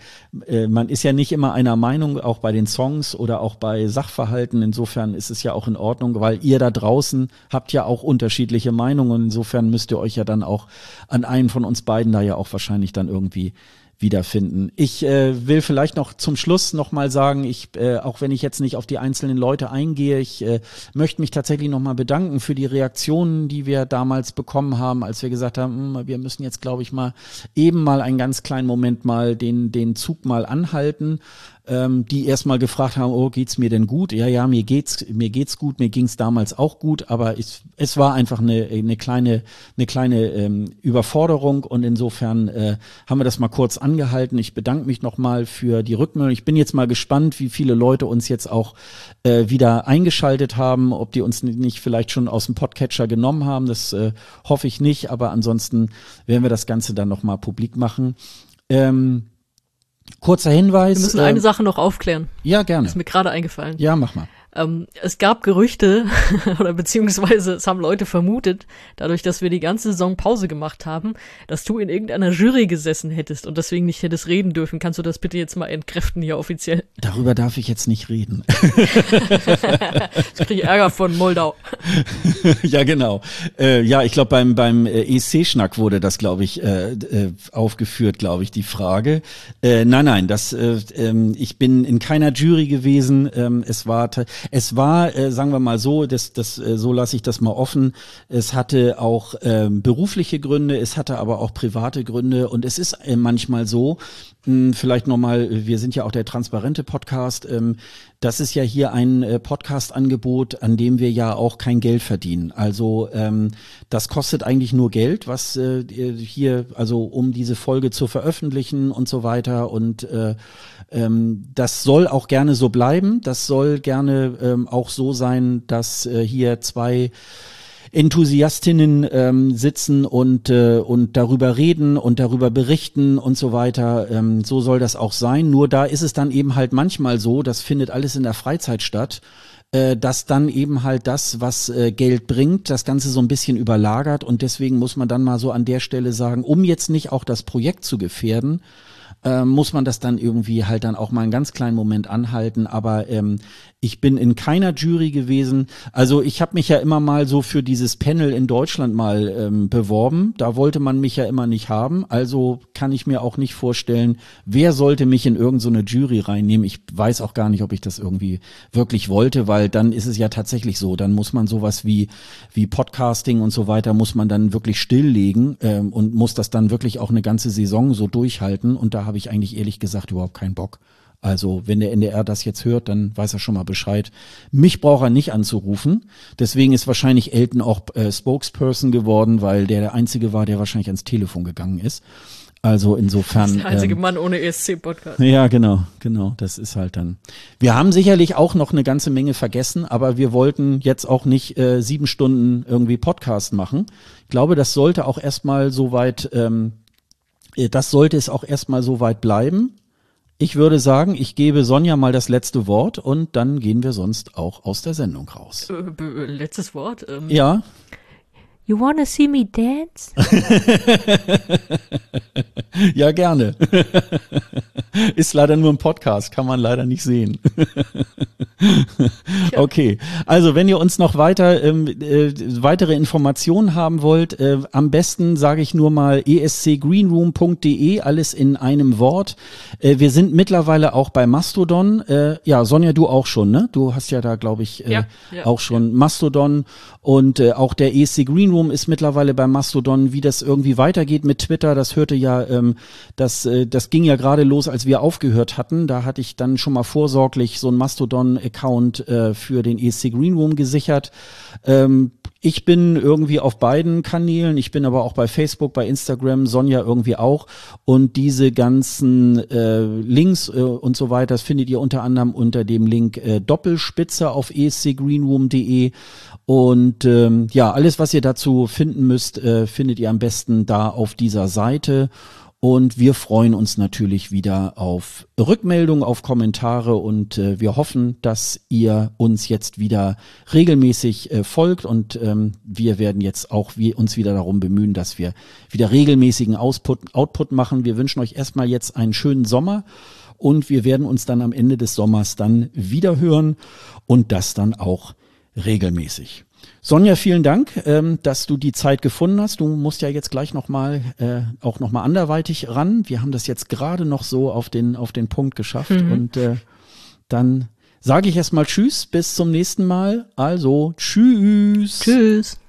äh, man ist ja nicht immer einer Meinung, auch bei den Songs oder auch bei Sachverhalten. Insofern ist es ja auch in Ordnung, weil ihr da draußen habt ja auch unterschiedliche Meinungen. Insofern müsst ihr euch ja dann auch an einen von uns beiden da ja auch wahrscheinlich dann irgendwie wiederfinden. Ich äh, will vielleicht noch zum Schluss noch mal sagen, ich äh, auch wenn ich jetzt nicht auf die einzelnen Leute eingehe, ich äh, möchte mich tatsächlich noch mal bedanken für die Reaktionen, die wir damals bekommen haben, als wir gesagt haben, hm, wir müssen jetzt glaube ich mal eben mal einen ganz kleinen Moment mal den den Zug mal anhalten ähm, die erstmal gefragt haben, oh, geht's mir denn gut? Ja, ja, mir geht's, mir geht's gut, mir ging's damals auch gut, aber ich, es war einfach eine, eine kleine, eine kleine ähm, Überforderung und insofern äh, haben wir das mal kurz angehalten. Ich bedanke mich nochmal für die Rückmeldung. Ich bin jetzt mal gespannt, wie viele Leute uns jetzt auch äh, wieder eingeschaltet haben, ob die uns nicht vielleicht schon aus dem Podcatcher genommen haben. Das äh, hoffe ich nicht, aber ansonsten werden wir das Ganze dann nochmal publik machen. Ähm, Kurzer Hinweis. Wir müssen äh, eine Sache noch aufklären. Ja, gerne. ist mir gerade eingefallen. Ja, mach mal. Ähm, es gab Gerüchte oder beziehungsweise es haben Leute vermutet, dadurch, dass wir die ganze Saison Pause gemacht haben, dass du in irgendeiner Jury gesessen hättest und deswegen nicht hättest reden dürfen. Kannst du das bitte jetzt mal entkräften hier offiziell? Darüber darf ich jetzt nicht reden. ich kriege Ärger von Moldau. ja, genau. Äh, ja, ich glaube beim beim äh, EC-Schnack wurde das, glaube ich, äh, äh, aufgeführt, glaube ich, die Frage. Äh, nein, nein, das äh, ähm, ich bin in keiner Jury gewesen. Ähm, es war es war, äh, sagen wir mal so, das, das, äh, so lasse ich das mal offen. Es hatte auch ähm, berufliche Gründe, es hatte aber auch private Gründe und es ist äh, manchmal so, mh, vielleicht nochmal, wir sind ja auch der transparente Podcast, ähm, das ist ja hier ein äh, Podcast-Angebot, an dem wir ja auch kein Geld verdienen. Also ähm, das kostet eigentlich nur Geld, was äh, hier, also um diese Folge zu veröffentlichen und so weiter und äh, ähm, das soll auch gerne so bleiben. Das soll gerne ähm, auch so sein, dass äh, hier zwei Enthusiastinnen ähm, sitzen und, äh, und darüber reden und darüber berichten und so weiter. Ähm, so soll das auch sein. Nur da ist es dann eben halt manchmal so, das findet alles in der Freizeit statt äh, dass dann eben halt das, was äh, Geld bringt, das Ganze so ein bisschen überlagert und deswegen muss man dann mal so an der Stelle sagen, um jetzt nicht auch das Projekt zu gefährden, äh, muss man das dann irgendwie halt dann auch mal einen ganz kleinen Moment anhalten. Aber ähm, ich bin in keiner Jury gewesen. Also ich habe mich ja immer mal so für dieses Panel in Deutschland mal ähm, beworben. Da wollte man mich ja immer nicht haben. Also kann ich mir auch nicht vorstellen, wer sollte mich in irgendeine so Jury reinnehmen. Ich weiß auch gar nicht, ob ich das irgendwie wirklich wollte, weil dann ist es ja tatsächlich so. Dann muss man sowas wie, wie Podcasting und so weiter, muss man dann wirklich stilllegen ähm, und muss das dann wirklich auch eine ganze Saison so durchhalten. Und da habe ich eigentlich ehrlich gesagt überhaupt keinen Bock. Also wenn der NDR das jetzt hört, dann weiß er schon mal Bescheid. Mich braucht er nicht anzurufen. Deswegen ist wahrscheinlich Elton auch äh, Spokesperson geworden, weil der der Einzige war, der wahrscheinlich ans Telefon gegangen ist. Also insofern. Das ist der einzige ähm, Mann ohne ESC-Podcast. Ja, genau, genau. Das ist halt dann. Wir haben sicherlich auch noch eine ganze Menge vergessen, aber wir wollten jetzt auch nicht äh, sieben Stunden irgendwie Podcast machen. Ich glaube, das sollte auch erstmal so weit, ähm, äh, das sollte es auch erstmal so weit bleiben. Ich würde sagen, ich gebe Sonja mal das letzte Wort und dann gehen wir sonst auch aus der Sendung raus. Äh, letztes Wort? Ähm, ja. You wanna see me dance? ja, gerne. Ist leider nur ein Podcast, kann man leider nicht sehen. okay, also wenn ihr uns noch weiter ähm, äh, weitere Informationen haben wollt, äh, am besten sage ich nur mal escgreenroom.de, alles in einem Wort. Äh, wir sind mittlerweile auch bei Mastodon. Äh, ja, Sonja, du auch schon, ne? Du hast ja da, glaube ich, äh, ja, ja, auch schon ja. Mastodon und äh, auch der ESC Greenroom ist mittlerweile bei Mastodon. Wie das irgendwie weitergeht mit Twitter, das hörte ja, ähm, das, äh, das ging ja gerade los, als wir aufgehört hatten. Da hatte ich dann schon mal vorsorglich so ein Mastodon Account äh, für den ESC Green Room gesichert. Ähm, ich bin irgendwie auf beiden Kanälen. Ich bin aber auch bei Facebook, bei Instagram, Sonja irgendwie auch. Und diese ganzen äh, Links äh, und so weiter, das findet ihr unter anderem unter dem Link äh, Doppelspitze auf escgreenroom.de. Und ähm, ja, alles, was ihr dazu finden müsst, äh, findet ihr am besten da auf dieser Seite. Und wir freuen uns natürlich wieder auf Rückmeldungen, auf Kommentare und äh, wir hoffen, dass ihr uns jetzt wieder regelmäßig äh, folgt und ähm, wir werden jetzt auch wir uns wieder darum bemühen, dass wir wieder regelmäßigen Ausput, Output machen. Wir wünschen euch erstmal jetzt einen schönen Sommer und wir werden uns dann am Ende des Sommers dann wieder hören und das dann auch regelmäßig. Sonja, vielen Dank, ähm, dass du die Zeit gefunden hast. Du musst ja jetzt gleich nochmal äh, auch nochmal anderweitig ran. Wir haben das jetzt gerade noch so auf den, auf den Punkt geschafft. Mhm. Und äh, dann sage ich erstmal Tschüss, bis zum nächsten Mal. Also Tschüss. Tschüss.